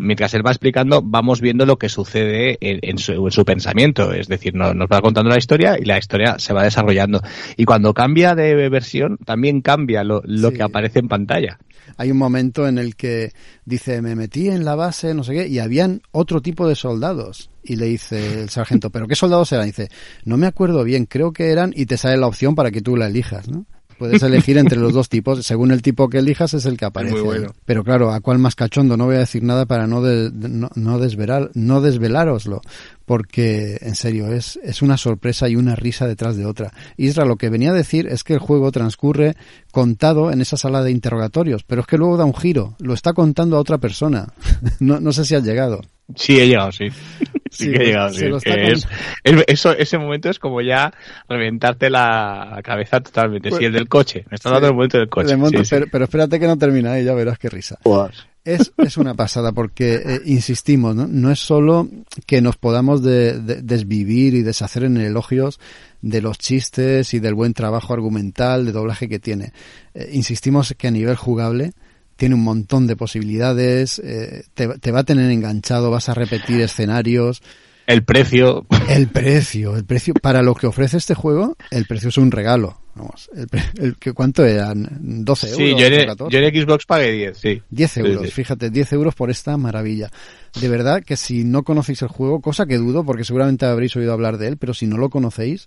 mientras él va explicando, vamos viendo lo que sucede en, su, pensamiento. Es decir, nos, va contando la historia y la historia se va desarrollando. Y cuando cambia de versión, también cambia lo, que aparece en pantalla. Hay un momento en el que dice, me metí en la base, no sé qué, y habían otro tipo de soldados. Y le dice el sargento, ¿pero qué soldados eran? dice, no me acuerdo bien, creo que eran, y te sale la opción para que tú la elijas, ¿no? Puedes elegir entre los dos tipos. Según el tipo que elijas es el que aparece. Muy bueno. Pero claro, ¿a cuál más cachondo? No voy a decir nada para no, no, desvelar, no desvelároslo. Porque, en serio, es, es una sorpresa y una risa detrás de otra. Isra, lo que venía a decir es que el juego transcurre contado en esa sala de interrogatorios. Pero es que luego da un giro. Lo está contando a otra persona. no, no sé si has llegado. Sí, he llegado, sí. sí, que ha llegado. sí, está que es, es- eso, ese momento es como ya reventarte la cabeza totalmente. Pues- sí, el del coche. Me está hablando del momento del coche. Monto- sí, sí. Pero, pero espérate que no termina ahí, ya verás qué risa. Es, es una pasada porque, eh, insistimos, ¿no? no es solo que nos podamos de- de- desvivir y deshacer en elogios de los chistes y del buen trabajo argumental, de doblaje que tiene. Eh, insistimos que a nivel jugable tiene un montón de posibilidades, eh, te, te va a tener enganchado, vas a repetir escenarios. El precio. El precio, el precio, para lo que ofrece este juego, el precio es un regalo. Vamos, el, el que ¿cuánto eran? 12 euros. Sí, yo en, 14? yo en Xbox pagué 10, sí. 10 Sí, euros, sí. fíjate, 10 euros por esta maravilla. De verdad que si no conocéis el juego, cosa que dudo, porque seguramente habréis oído hablar de él, pero si no lo conocéis,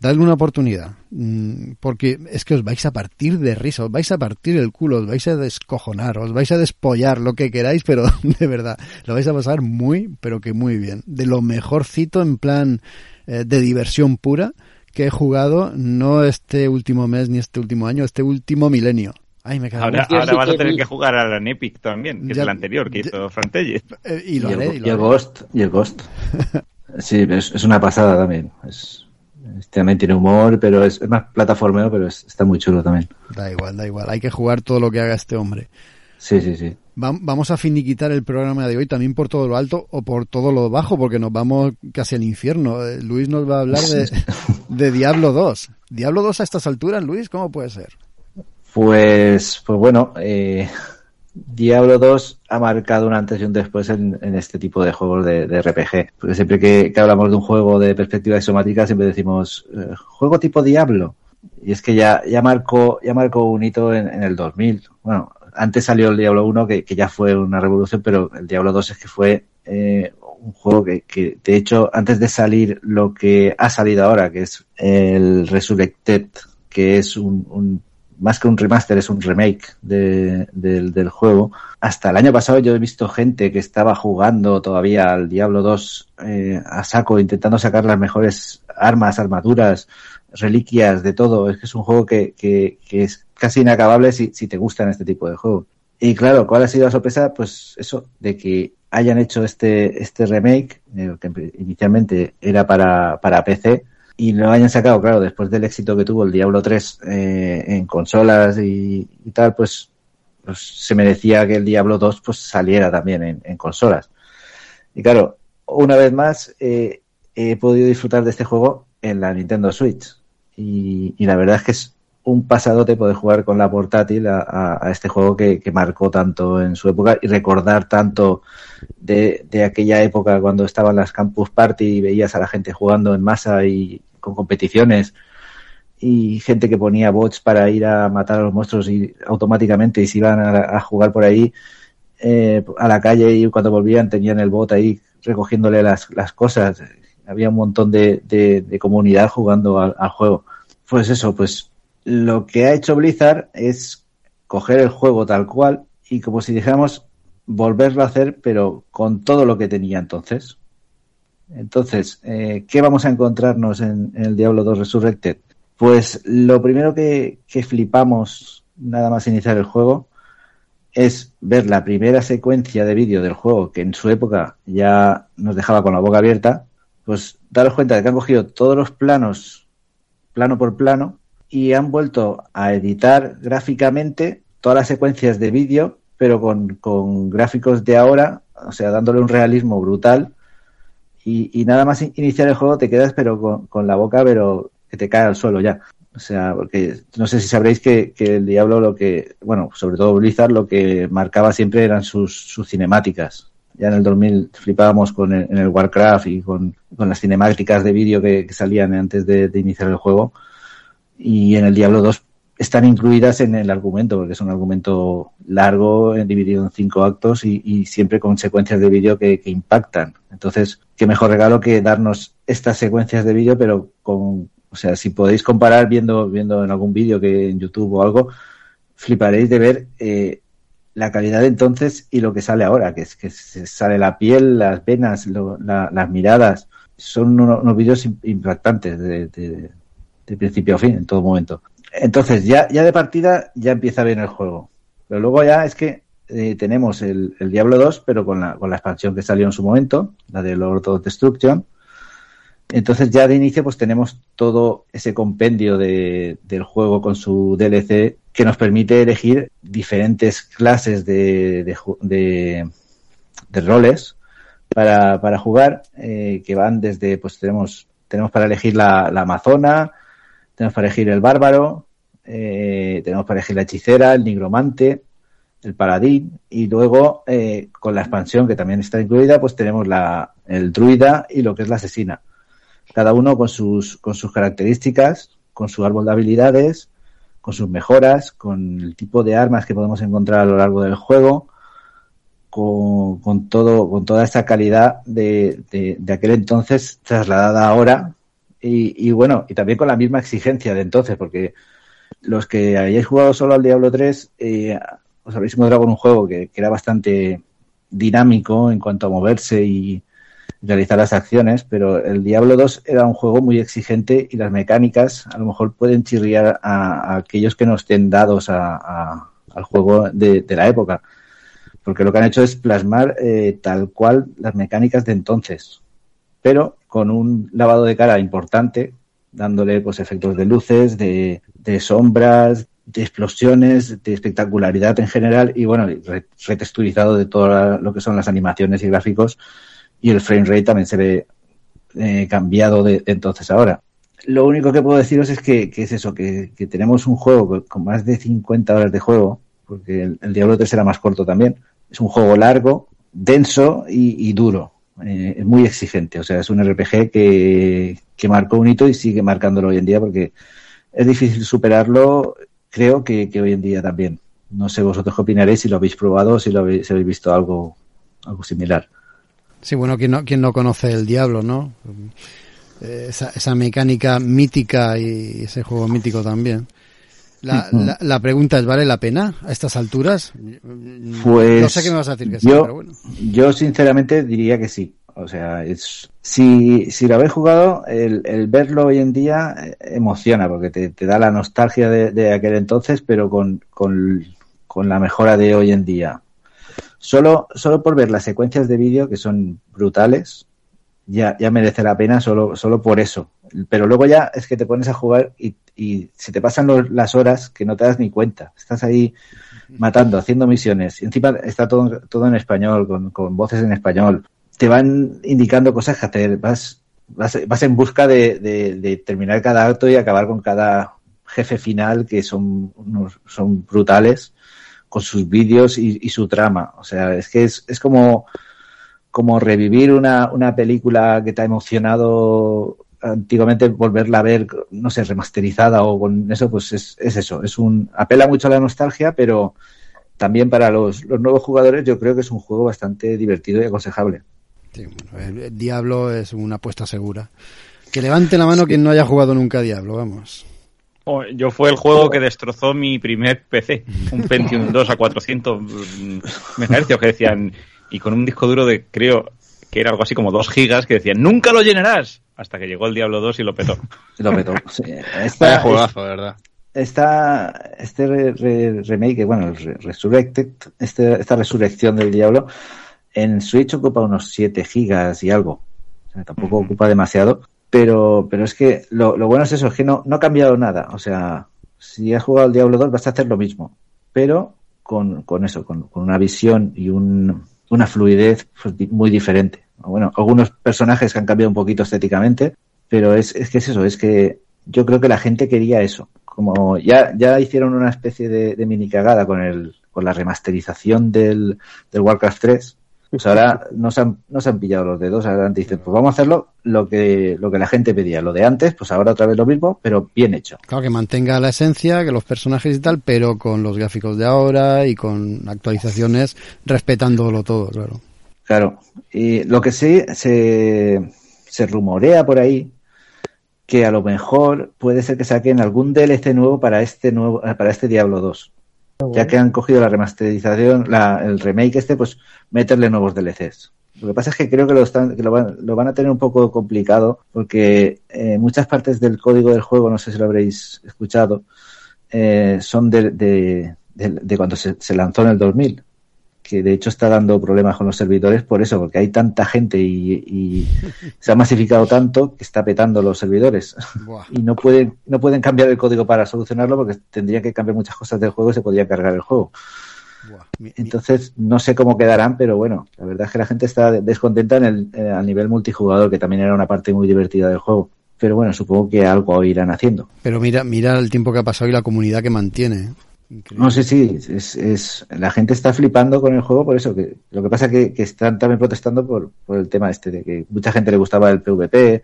dadle una oportunidad. Mm, Porque es que os vais a partir de risa, os vais a partir el culo, os vais a descojonar, os vais a despollar lo que queráis, pero de verdad, lo vais a pasar muy, pero que muy bien. De lo mejorcito en plan eh, de diversión pura que he jugado, no este último mes ni este último año, este último milenio. Ay, me cago Ahora, ahora sí vas a tener vi- que jugar a la Epic también, que Ya- es el anterior que ya- hizo Frantelle. Eh, y lo y, haré, el, y lo y el haré. Ghost. Y el Ghost. Sí, es, es una pasada también. Es- también tiene humor, pero es, es más plataformeo, pero es- está muy chulo también. Da igual, da igual. Hay que jugar todo lo que haga este hombre. Sí, sí, sí. Va- Vamos a finiquitar el programa de hoy también por todo lo alto o por todo lo bajo, porque nos vamos casi al infierno. Eh, Luis nos va a hablar de, de Diablo 2. Diablo 2 a estas alturas, Luis, ¿cómo puede ser? Pues, pues bueno, eh, Diablo 2 ha marcado un antes y un después en, este tipo de juegos de, RPG. Porque siempre que, hablamos de un juego de perspectiva isomática, siempre decimos, eh, juego tipo Diablo. Y es que ya, ya marcó, ya marcó un hito en, en el 2000. Bueno, antes salió el Diablo 1, que, ya fue una revolución, pero el Diablo 2 es que fue eh, un juego que, de hecho, antes de salir lo que ha salido ahora, que es el Resurrected, que es un más que un remaster, es un remake de- del, juego. Hasta el año pasado yo he visto gente que estaba jugando todavía al Diablo 2 eh, a saco, intentando sacar las mejores armas, armaduras, reliquias, de todo. Es que es un juego que, que, es casi inacabable si, si te gustan este tipo de juegos. Y claro, ¿cuál ha sido la sorpresa? Pues eso, de que hayan hecho este, este remake, eh, que en- inicialmente era para, para PC, y lo hayan sacado, claro, después del éxito que tuvo el Diablo 3 eh, en consolas y, tal, pues, pues se merecía que el Diablo 2 pues saliera también en, consolas. Y claro, una vez más eh, he podido disfrutar de este juego en la Nintendo Switch. Y, la verdad es que es un pasadote poder jugar con la portátil a, este juego que, que marcó tanto en su época y recordar tanto de, de aquella época cuando estaban las Campus Party y veías a la gente jugando en masa y con competiciones y gente que ponía bots para ir a matar a los monstruos y automáticamente y se iban a, a jugar por ahí eh, a la calle y cuando volvían tenían el bot ahí recogiéndole las, las cosas. Había un montón de, de, comunidad jugando al, al juego. Pues eso, pues lo que ha hecho Blizzard es coger el juego tal cual y como si dijéramos volverlo a hacer pero con todo lo que tenía entonces. Entonces, eh, ¿qué vamos a encontrarnos en, el Diablo 2 Resurrected? Pues lo primero que, que flipamos nada más iniciar el juego es ver la primera secuencia de vídeo del juego que en su época ya nos dejaba con la boca abierta, pues daros cuenta de que han cogido todos los planos, plano por plano, y han vuelto a editar gráficamente todas las secuencias de vídeo, pero con, con gráficos de ahora, o sea, dándole un realismo brutal. Y, y nada más in- iniciar el juego te quedas pero con, la boca, pero que te cae al suelo ya. O sea, porque no sé si sabréis que, que el Diablo lo que, bueno, sobre todo Blizzard lo que marcaba siempre eran sus, sus cinemáticas. Ya en el 2000 flipábamos con el, en el Warcraft y con, con las cinemáticas de vídeo que, que salían antes de, de iniciar el juego. Y en el Diablo 2 están incluidas en el argumento, porque es un argumento largo, eh, dividido en cinco actos y, siempre con secuencias de vídeo que, que impactan. Entonces, qué mejor regalo que darnos estas secuencias de vídeo, pero con, o sea, si podéis comparar viendo, viendo en algún vídeo que en YouTube o algo, fliparéis de ver eh, la calidad de entonces y lo que sale ahora, que es que se sale la piel, las venas, lo- la- las miradas. Son uno- unos, vídeos im- impactantes de- de principio a fin, en todo momento. Entonces, ya, ya de partida ya empieza bien el juego. Pero luego ya es que eh, tenemos el, el, Diablo 2, pero con la, con la expansión que salió en su momento, la de Lord of Destruction. Entonces ya de inicio pues tenemos todo ese compendio de, del juego con su DLC que nos permite elegir diferentes clases de, de, de, roles para, para jugar, eh, que van desde, pues tenemos, tenemos para elegir la, la amazona, tenemos para elegir el bárbaro, eh, tenemos para elegir la hechicera, el nigromante, el paladín, y luego eh, con la expansión que también está incluida, pues tenemos la, el druida y lo que es la asesina. Cada uno con sus, con sus características, con su árbol de habilidades, con sus mejoras, con el tipo de armas que podemos encontrar a lo largo del juego, con, con todo, con toda esta calidad de, de, de aquel entonces trasladada ahora y, y, bueno, y también con la misma exigencia de entonces, porque los que hayáis jugado solo al Diablo 3, eh, os habréis encontrado con un juego que, era bastante dinámico en cuanto a moverse y realizar las acciones, pero el Diablo 2 era un juego muy exigente y las mecánicas a lo mejor pueden chirriar a, aquellos que no estén dados a, al juego de, de, la época, porque lo que han hecho es plasmar eh, tal cual las mecánicas de entonces, pero con un lavado de cara importante, dándole pues efectos de luces, de, sombras, de explosiones, de espectacularidad en general y bueno, retexturizado de todo lo que son las animaciones y gráficos y el frame rate también se ve eh, cambiado de, de, entonces ahora. Lo único que puedo deciros es que, es eso, que, tenemos un juego con más de 50 horas de juego, porque el, Diablo 3 era más corto también. Es un juego largo, denso y duro. Eh, es muy exigente, o sea, es un RPG que, que marcó un hito y sigue marcándolo hoy en día porque es difícil superarlo, creo que, que hoy en día también. No sé vosotros qué opinaréis si lo habéis probado o si, lo habéis, si habéis visto algo, algo similar. Sí, bueno, ¿quién no, quién no conoce el Diablo, no? Esa, esa mecánica mítica y ese juego mítico también. La, la, la, pregunta es, ¿vale la pena a estas alturas? Pues no sé qué me vas a decir que sí, yo, pero bueno. Yo sinceramente diría que sí. O sea, es, si, si lo habéis jugado, el, el verlo hoy en día emociona porque te, te da la nostalgia de, de, aquel entonces, pero con, con, con la mejora de hoy en día. Solo, solo por ver las secuencias de vídeo que son brutales, ya, ya merece la pena solo, solo por eso. Pero luego ya es que te pones a jugar y, y se te pasan los, las horas que no te das ni cuenta. Estás ahí matando, haciendo misiones. Y encima está todo, todo en español, con, con voces en español. Te van indicando cosas que hacer. Vas, vas, vas en busca de, de, terminar cada acto y acabar con cada jefe final que son, son brutales con sus vídeos y, y, su trama. O sea, es que es, es como, como revivir una, una película que te ha emocionado antiguamente volverla a ver, no sé, remasterizada o con eso, pues es, es eso. Es un, apela mucho a la nostalgia, pero también para los, los nuevos jugadores yo creo que es un juego bastante divertido y aconsejable. Sí, bueno, el, Diablo es una apuesta segura. Que levante la mano quien no haya jugado nunca Diablo, vamos. Oh, yo fue el juego que destrozó mi primer PC, un Pentium 2 a 400 MHz que decían, y con un disco duro de, creo, que era algo así como 2 gigas, que decían, nunca lo llenarás, hasta que llegó el Diablo 2 y lo petó. lo petó, sí. Está, jugazo, de verdad. Está este re, re, remake, bueno, el Resurrected, este, esta resurrección del Diablo, en Switch ocupa unos 7 gigas y algo. O sea, tampoco ocupa demasiado pero, pero es que lo, lo, bueno es eso, es que no, no ha cambiado nada. O sea, si has jugado al Diablo 2 vas a hacer lo mismo, pero con, con eso, con, con una visión y un, una fluidez pues, muy diferente. Bueno, algunos personajes que han cambiado un poquito estéticamente, pero es, es que es eso, es que yo creo que la gente quería eso. Como ya, ya hicieron una especie de, mini cagada con el, con la remasterización del, del Warcraft 3, pues ahora no se, han, no se han pillado los dedos, ahora dicen, pues vamos a hacerlo lo que, lo que la gente pedía, lo de antes, pues ahora otra vez lo mismo, pero bien hecho. Claro, que mantenga la esencia, que los personajes y tal, pero con los gráficos de ahora y con actualizaciones, respetándolo todo, claro. Claro, y lo que sí se, se rumorea por ahí, que a lo mejor puede ser que saquen algún DLC nuevo para este nuevo, para este Diablo 2 ya que han cogido la remasterización, la, el remake este, pues meterle nuevos DLCs. Lo que pasa es que creo que lo, están, que lo, van, lo van a tener un poco complicado porque eh, muchas partes del código del juego, no sé si lo habréis escuchado, eh, son de, de, de, de cuando se, se, lanzó en el 2000. Que de hecho está dando problemas con los servidores por eso, porque hay tanta gente y, se ha masificado tanto que está petando los servidores. y no pueden, no pueden cambiar el código para solucionarlo porque tendría que cambiar muchas cosas del juego y se podría cargar el juego. Entonces, no sé cómo quedarán, pero bueno, la verdad es que la gente está descontenta en el, eh, a nivel multijugador, que también era una parte muy divertida del juego. Pero bueno, supongo que algo irán haciendo. Pero mira, mira el tiempo que ha pasado y la comunidad que mantiene. No sé si es, es, la gente está flipando con el juego por eso. que Lo que pasa es que, que, están también protestando por, por el tema este de que mucha gente le gustaba el PvP,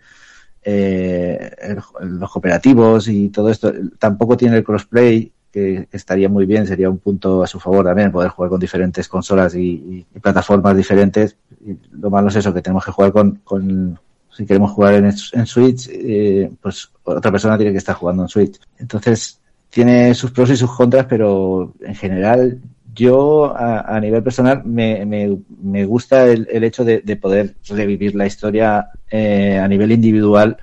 eh, los cooperativos y todo esto. Tampoco tiene el crossplay que estaría muy bien, sería un punto a su favor también, poder jugar con diferentes consolas y, plataformas diferentes. Y lo malo es eso, que tenemos que jugar con, con si queremos jugar en, en Switch, eh, pues otra persona tiene que estar jugando en Switch. Entonces, tiene sus pros y sus contras, pero en general yo a, nivel personal me, me, gusta el, hecho de, de, poder revivir la historia eh, a nivel individual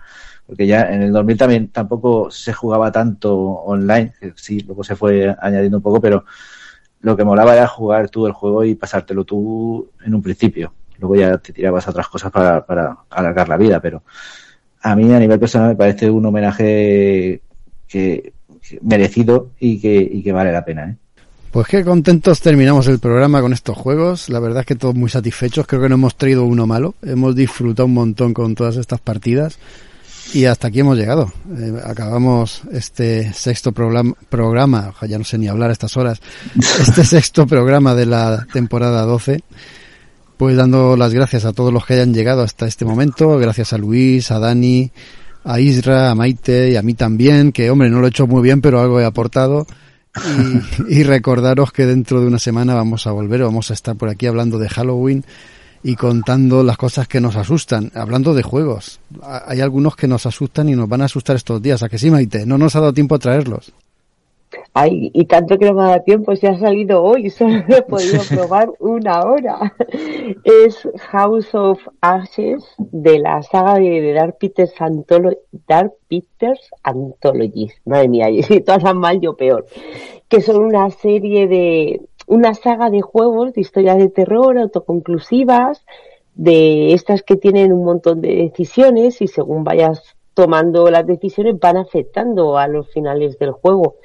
porque ya en el 2000 también tampoco se jugaba tanto online, sí, luego se fue añadiendo un poco, pero lo que molaba era jugar tú el juego y pasártelo tú en un principio. Luego ya te tirabas a otras cosas para, para alargar la vida, pero a mí a nivel personal me parece un homenaje que, merecido y que, y que vale la pena. ¿eh? Pues qué contentos terminamos el programa con estos juegos. La verdad es que todos muy satisfechos. Creo que no hemos traído uno malo. Hemos disfrutado un montón con todas estas partidas. Y hasta aquí hemos llegado. Eh, acabamos este sexto programa, programa, ya no sé ni hablar a estas horas, este sexto programa de la temporada 12. Pues dando las gracias a todos los que hayan llegado hasta este momento. Gracias a Luis, a Dani, a Isra, a Maite y a mí también, que hombre, no lo he hecho muy bien, pero algo he aportado. Y, recordaros que dentro de una semana vamos a volver, vamos a estar por aquí hablando de Halloween y contando las cosas que nos asustan. Hablando de juegos, hay algunos que nos asustan y nos van a asustar estos días. ¿A que sí, Maite? No nos ha dado tiempo a traerlos. Ay, y tanto que no me ha dado tiempo, si ha salido hoy, solo he podido probar una hora. Es House of Ashes de la saga de Dark Peters, Anthology, Dark Peters Anthologies. Madre mía, y si todas las mal, yo peor. Que son una serie de, una saga de juegos de historias de terror autoconclusivas, de estas que tienen un montón de decisiones y según vayas tomando las decisiones van afectando a los finales del juego.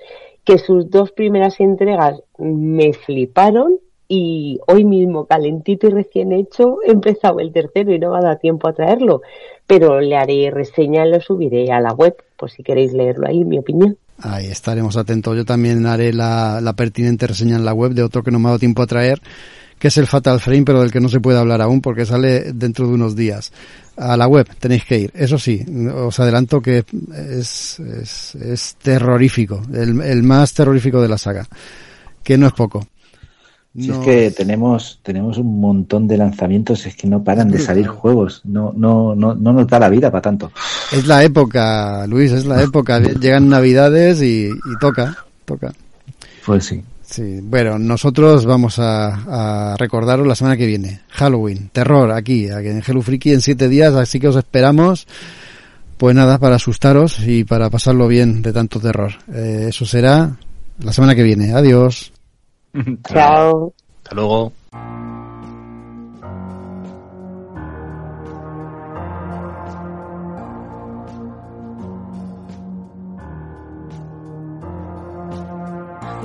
Que sus dos primeras entregas me fliparon y hoy mismo, calentito y recién hecho, he empezado el tercero y no va a dar tiempo a traerlo. Pero le haré reseña y lo subiré a la web, por si queréis leerlo ahí, mi opinión. Ahí estaremos atentos. Yo también haré la, la, pertinente reseña en la web de otro que no me ha dado tiempo a traer, que es el Fatal Frame, pero del que no se puede hablar aún porque sale dentro de unos días. A la web tenéis que ir. Eso sí, os adelanto que es, es, es terrorífico, el, el más terrorífico de la saga, que no es poco. Si es que tenemos, tenemos un montón de lanzamientos, es que no paran de salir juegos, no, no, no, no nos da la vida para tanto. Es la época, Luis, es la época. Llegan navidades y, y, toca, toca. Pues sí. Sí, bueno, nosotros vamos a, a, recordaros la semana que viene. Halloween, terror, aquí, aquí en Hello Freaky en siete días, así que os esperamos. Pues nada, para asustaros y para pasarlo bien de tanto terror. Eh, eso será la semana que viene. Adiós. Chao. Hasta luego.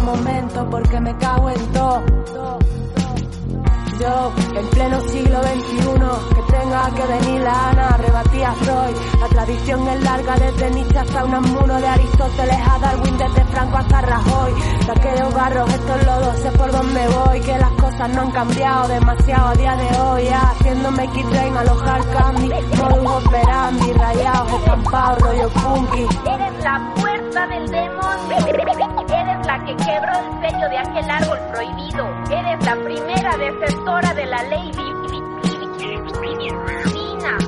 momento porque me cago en todo. Yo, en pleno siglo XXI, que tenga que venir la Ana, rebatía Freud. La tradición es larga desde Nietzsche hasta Unamuno, de Aristóteles a Darwin, desde Franco hasta Rajoy. De aquellos barros, estos lodos, sé por dónde voy, que las cosas no han cambiado demasiado a día de hoy. Ya, haciéndome X-Train, alojar candy, modus operandi, rayados, estampados, rollo punky. Eres la puerta del demonio, la que quebró el sello de aquel árbol prohibido. Eres la primera desertora de la ley divina.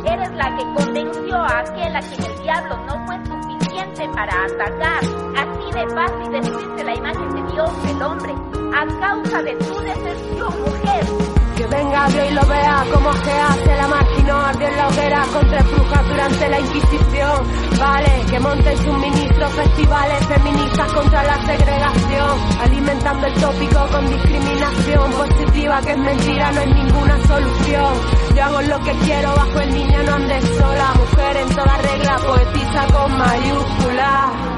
Eres la que convenció a aquel a quien el diablo no fue suficiente para atacar. Así de fácil destruirse la imagen de Dios del hombre a causa de tu deserción, mujer. Que venga Dios y lo vea como se hace la máquina ardió en la hoguera contra brujas durante la Inquisición. Vale, que monten suministros, festivales feministas contra la segregación, alimentando el tópico con discriminación positiva que es mentira, no hay ninguna solución. Yo hago lo que quiero bajo el niño, no andes sola, mujer en toda regla, poetiza con mayúsculas.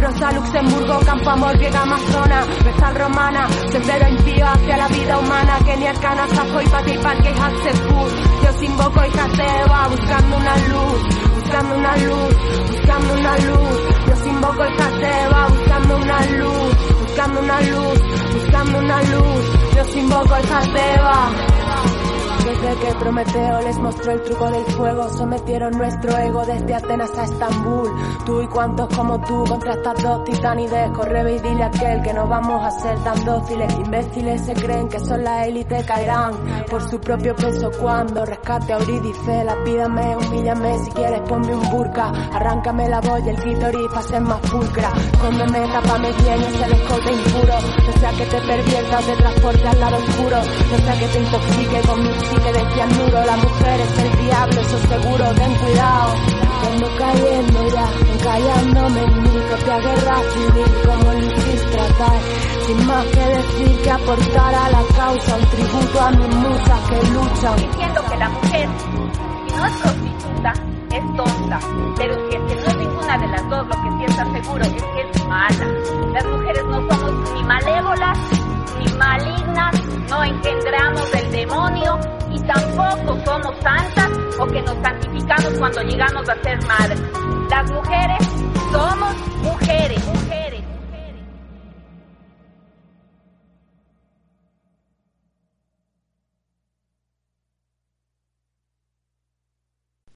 Rosa, Luxemburgo, Campo Amor, Griega, Amazona, Vestal Romana, sendero impío hacia la vida humana, Kenia, Arcana, Sajo y Pati, Parque, Hatsefur. Yo invoco y Cateva, buscando una luz, buscando una luz, buscando una luz. Yo invoco y Cateva, buscando una luz, buscando una luz, buscando una luz. Yo invoco y Cateva. Desde que Prometeo les mostró el truco del fuego, sometieron nuestro ego desde Atenas a Estambul. Tú y cuantos como tú contra estas dos titanides, corre y dile aquel que no vamos a ser tan dóciles. Imbéciles se creen que son la élite, caerán por su propio peso cuando rescate a Eurídice. La pídame, humíllame, si quieres ponme un burka, arráncame la y el clítoris para ser más pulcra. Cómeme, tapame bien ese descote impuro, no sea que te perviertas de transporte al lado oscuro, no sea que te intoxique con mi que decía nudo, la mujer es el diablo, eso seguro, ten cuidado. Ando cayendo ya, encallándome en mi propia guerra civil, como hiciste tratar, sin más que decir que aportar a la causa, un tributo a mis musas que luchan. Diciendo que la mujer, si no es prostituta, es tonta, pero si es que no es ninguna de las dos, lo que sí está seguro es que es mala. Las mujeres no somos ni malévolas, ni malignas, no engendramos el demonio tampoco somos santas o que nos santificamos cuando llegamos a ser madres. Las mujeres somos mujeres